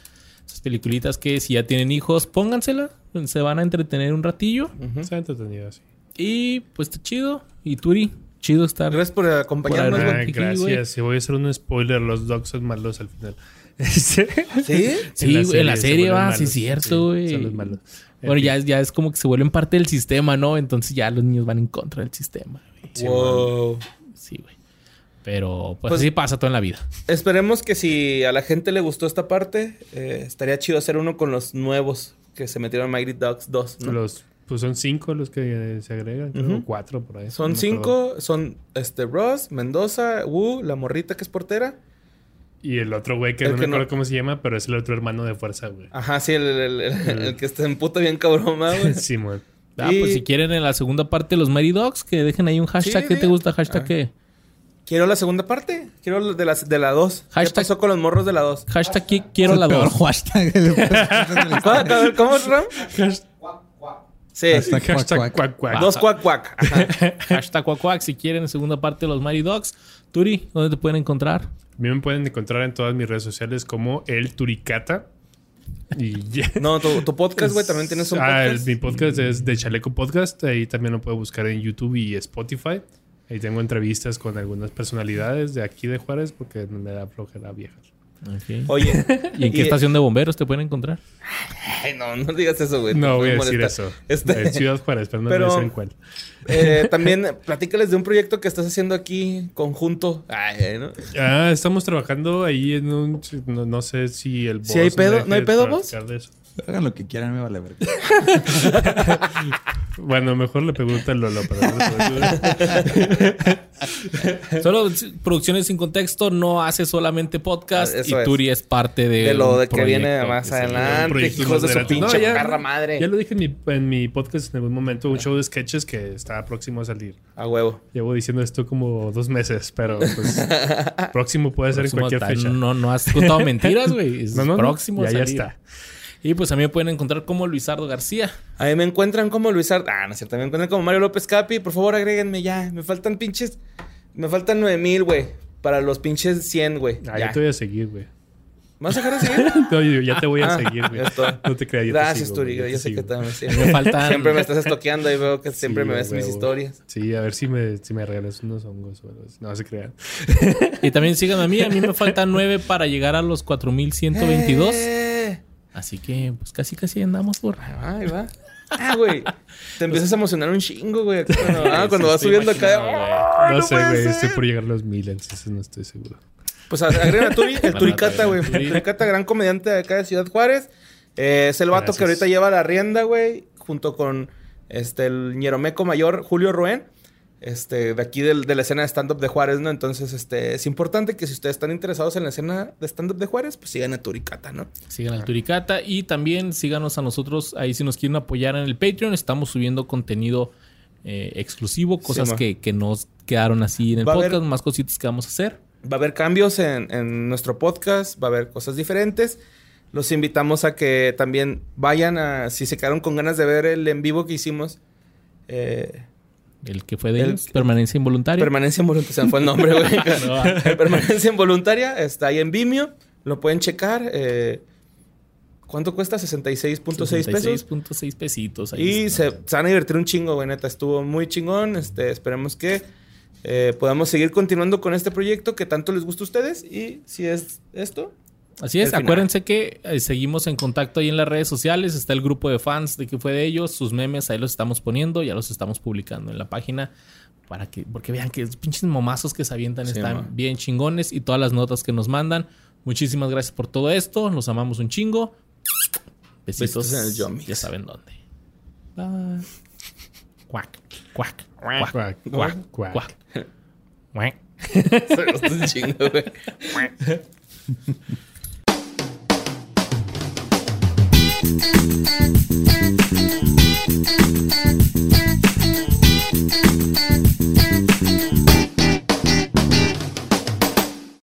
A: Esas peliculitas que si ya tienen hijos, póngansela. Se van a entretener un ratillo.
C: Está entretenido así.
A: Y pues está chido. Y Turi, chido estar.
B: Gracias por acompañarnos,
A: Por.
C: Ah,
A: aquí,
C: gracias. Y voy a hacer un spoiler. Los dogs son malos al final. [LAUGHS]
B: ¿Sí?
A: Sí, en la
C: se
A: serie
C: vuelven
A: va, sí
C: malos.
A: es cierto, güey.
C: son los malos.
A: Bueno, ya, es- ya es como que se vuelven parte del sistema, ¿no? Entonces ya los niños van en contra del sistema. güey.
B: Wow.
A: Sí, güey. Pero pues,
B: Pues-
A: así pasa todo en la vida.
B: Esperemos que si a la gente le gustó esta parte, eh, estaría chido hacer uno con los nuevos que se metieron en Mighty Ducks 2, ¿no?
C: Los, pues son cinco los que se agregan, creo,
B: Ujú.
C: o cuatro por ahí.
B: Son
C: No
B: cinco, son este Ross, Mendoza, Wu, la morrita que es portera.
C: Y el otro güey que
B: El
C: no
B: que
C: me
B: no-
C: acuerdo cómo se llama, pero es el otro hermano de fuerza, güey.
B: Ajá, sí, el, el- el- el que está en puta bien cabrón, ¿no, güey. [LAUGHS]
C: Simón.
A: Ah,
B: Y-
A: pues si quieren en la segunda parte de los Mighty Dogs, que dejen ahí un hashtag.
B: Sí,
A: ¿Qué te
B: sí.
A: gusta? ¿Hashtag
B: Ah.
A: qué?
B: Quiero la segunda parte. Quiero la de la, de la 2. ¿Qué
A: Hashtag-
B: pasó con los morros de la 2?
A: Hashtag qui- quiero la
D: el peor
A: 2.
D: hashtag. [LAUGHS]
B: ¿Cómo, cómo es, Ram? Sí.
D: Hashtag cuac,
C: Hashtag
D: cuac.
C: cuac, cuac.
B: Dos cuac cuac. Ajá. [LAUGHS]
A: hashtag cuac, cuac, si quieren en segunda parte de los Mighty Dogs. Turi, ¿dónde te pueden encontrar?
C: A mí me pueden encontrar en todas mis redes sociales como el Turicata. Y. [LAUGHS]
B: No, tu, tu podcast, güey, también tienes un
C: Ah, el-
B: podcast.
C: mi podcast es de Chaleco Podcast. Ahí también lo puedo buscar en YouTube y Spotify. Ahí tengo entrevistas con algunas personalidades de aquí de Juárez porque me da flojera viajar.
A: Ok.
B: Oye.
A: ¿Y en qué estación de bomberos te pueden encontrar?
B: Ay, no, no digas eso, güey.
C: No
B: Me
C: voy a decir eso.
B: Este-
C: En Ciudad Juárez, pero no
B: Pero-
C: voy a decir en cuál.
B: Eh, también platícales de un proyecto que estás haciendo aquí conjunto. Ay, ¿no?
C: Ah, estamos trabajando ahí en un... No, no sé si el
B: ¿Sí hay pedo? ¿No hay pedo,
C: eso.
D: Hagan lo que quieran, me vale ver. [LAUGHS]
C: Bueno, mejor le pregunto a Lolo. Pero no [LAUGHS]
A: Solo Producciones sin contexto no hace solamente podcast
B: Ah,
A: y
B: es.
A: Turi es parte de
B: De lo de que viene más adelante. Hijos de su pinche
C: No, ya-
B: madre.
C: ya lo dije en mi, en mi podcast en algún momento, un show de sketches que está próximo a salir.
B: A huevo.
C: Llevo diciendo esto como dos meses, pero pues [LAUGHS] próximo puede ser en
A: próximo
C: cualquier
A: ta-
C: fecha.
A: No, no has contado mentiras, güey. [LAUGHS] Es
C: No, no, no.
A: próximo. a
C: Ya, ya está.
A: Y pues a mí me pueden encontrar como Luisardo García.
B: A mí me encuentran como Luis Ar... Ah, no es cierto. Me encuentran como Mario López Capi. Por favor, agréguenme ya. Me faltan pinches... Me faltan 9000, güey. Para los pinches 100, güey.
C: Ah,
B: ya.
C: yo te voy a seguir, güey.
B: ¿Me vas a dejar de seguir? [LAUGHS]
C: No, yo ya te voy a
B: Ah,
C: seguir, güey. No te creas. yo
B: Gracias, Turi. Yo sé que también... sí.
A: Me faltan-
B: Siempre me estás estoqueando y veo que siempre
C: Sí,
B: me ves mis historias.
C: Sí, a ver si me, si me regalas unos hongos o algo así. No se crean.
A: Y también síganme a mí. A mí me faltan 9 para llegar a los 4122. Así que pues casi casi andamos por...
B: Ahí va, ahí va. Ah, güey. Te empiezas a emocionar un chingo, güey. Cuando, ah, cuando
A: Sí,
B: vas subiendo acá. ¡ay,
C: no,
B: no
C: sé,
B: puede
C: güey. Estoy por llegar a los mil, entonces no estoy seguro.
B: Pues agregan a Turi, el Turicata, güey. El Turicata, gran comediante de acá de Ciudad Juárez. Eh, es el vato
C: Gracias.
B: que ahorita lleva la rienda, güey. Junto con este, el ñeromeco mayor, Julio Roen. Este, de aquí del- de la escena de stand-up de Juárez, ¿no? Entonces, este, es importante que si ustedes están interesados en la escena de stand-up de Juárez, pues sigan a Turicata, ¿no?
A: Sigan al Turicata y también síganos a nosotros ahí si nos quieren apoyar en el Patreon. Estamos subiendo contenido eh, exclusivo, cosas que, que nos quedaron así en el
B: Va a haber-
A: podcast, más cositas que vamos a hacer.
B: Va a haber cambios en, en nuestro podcast, va a haber cosas diferentes. Los invitamos a que también vayan a, si se quedaron con ganas de ver el en vivo que hicimos, eh,
A: El que fue de
B: El-
A: ellos, permanencia involuntaria.
B: Permanencia Involuntaria, se me fue el nombre, güey. [LAUGHS]
A: No.
B: Permanencia Involuntaria está ahí en Vimeo, lo pueden checar. eh, ¿Cuánto cuesta? 66.6 pesos.
A: 66.6 pesitos. ahí
B: Y se van a divertir un chingo, güey, neta. Estuvo muy chingón. Este, esperemos que eh, podamos seguir continuando con este proyecto que tanto les gusta a ustedes. Y si es esto,
A: Así es, acuérdense que eh, seguimos en contacto ahí en las redes sociales. Está el grupo de fans de que fue de ellos. Sus memes ahí los estamos poniendo, ya los estamos publicando en la página. Para que, porque vean que los pinches momazos que se avientan
B: Sí,
A: están bien chingones y todas las notas que nos mandan. Muchísimas gracias por todo esto. Los amamos un chingo. Besitos.
B: Besitos en el.
A: Ya saben dónde. Bye. Cuac, cuac, cuac,
C: Cuac,
A: cuac,
C: cuac.
A: cuac. Cuac. [LAUGHS]
B: se [LAUGHS] Thank you.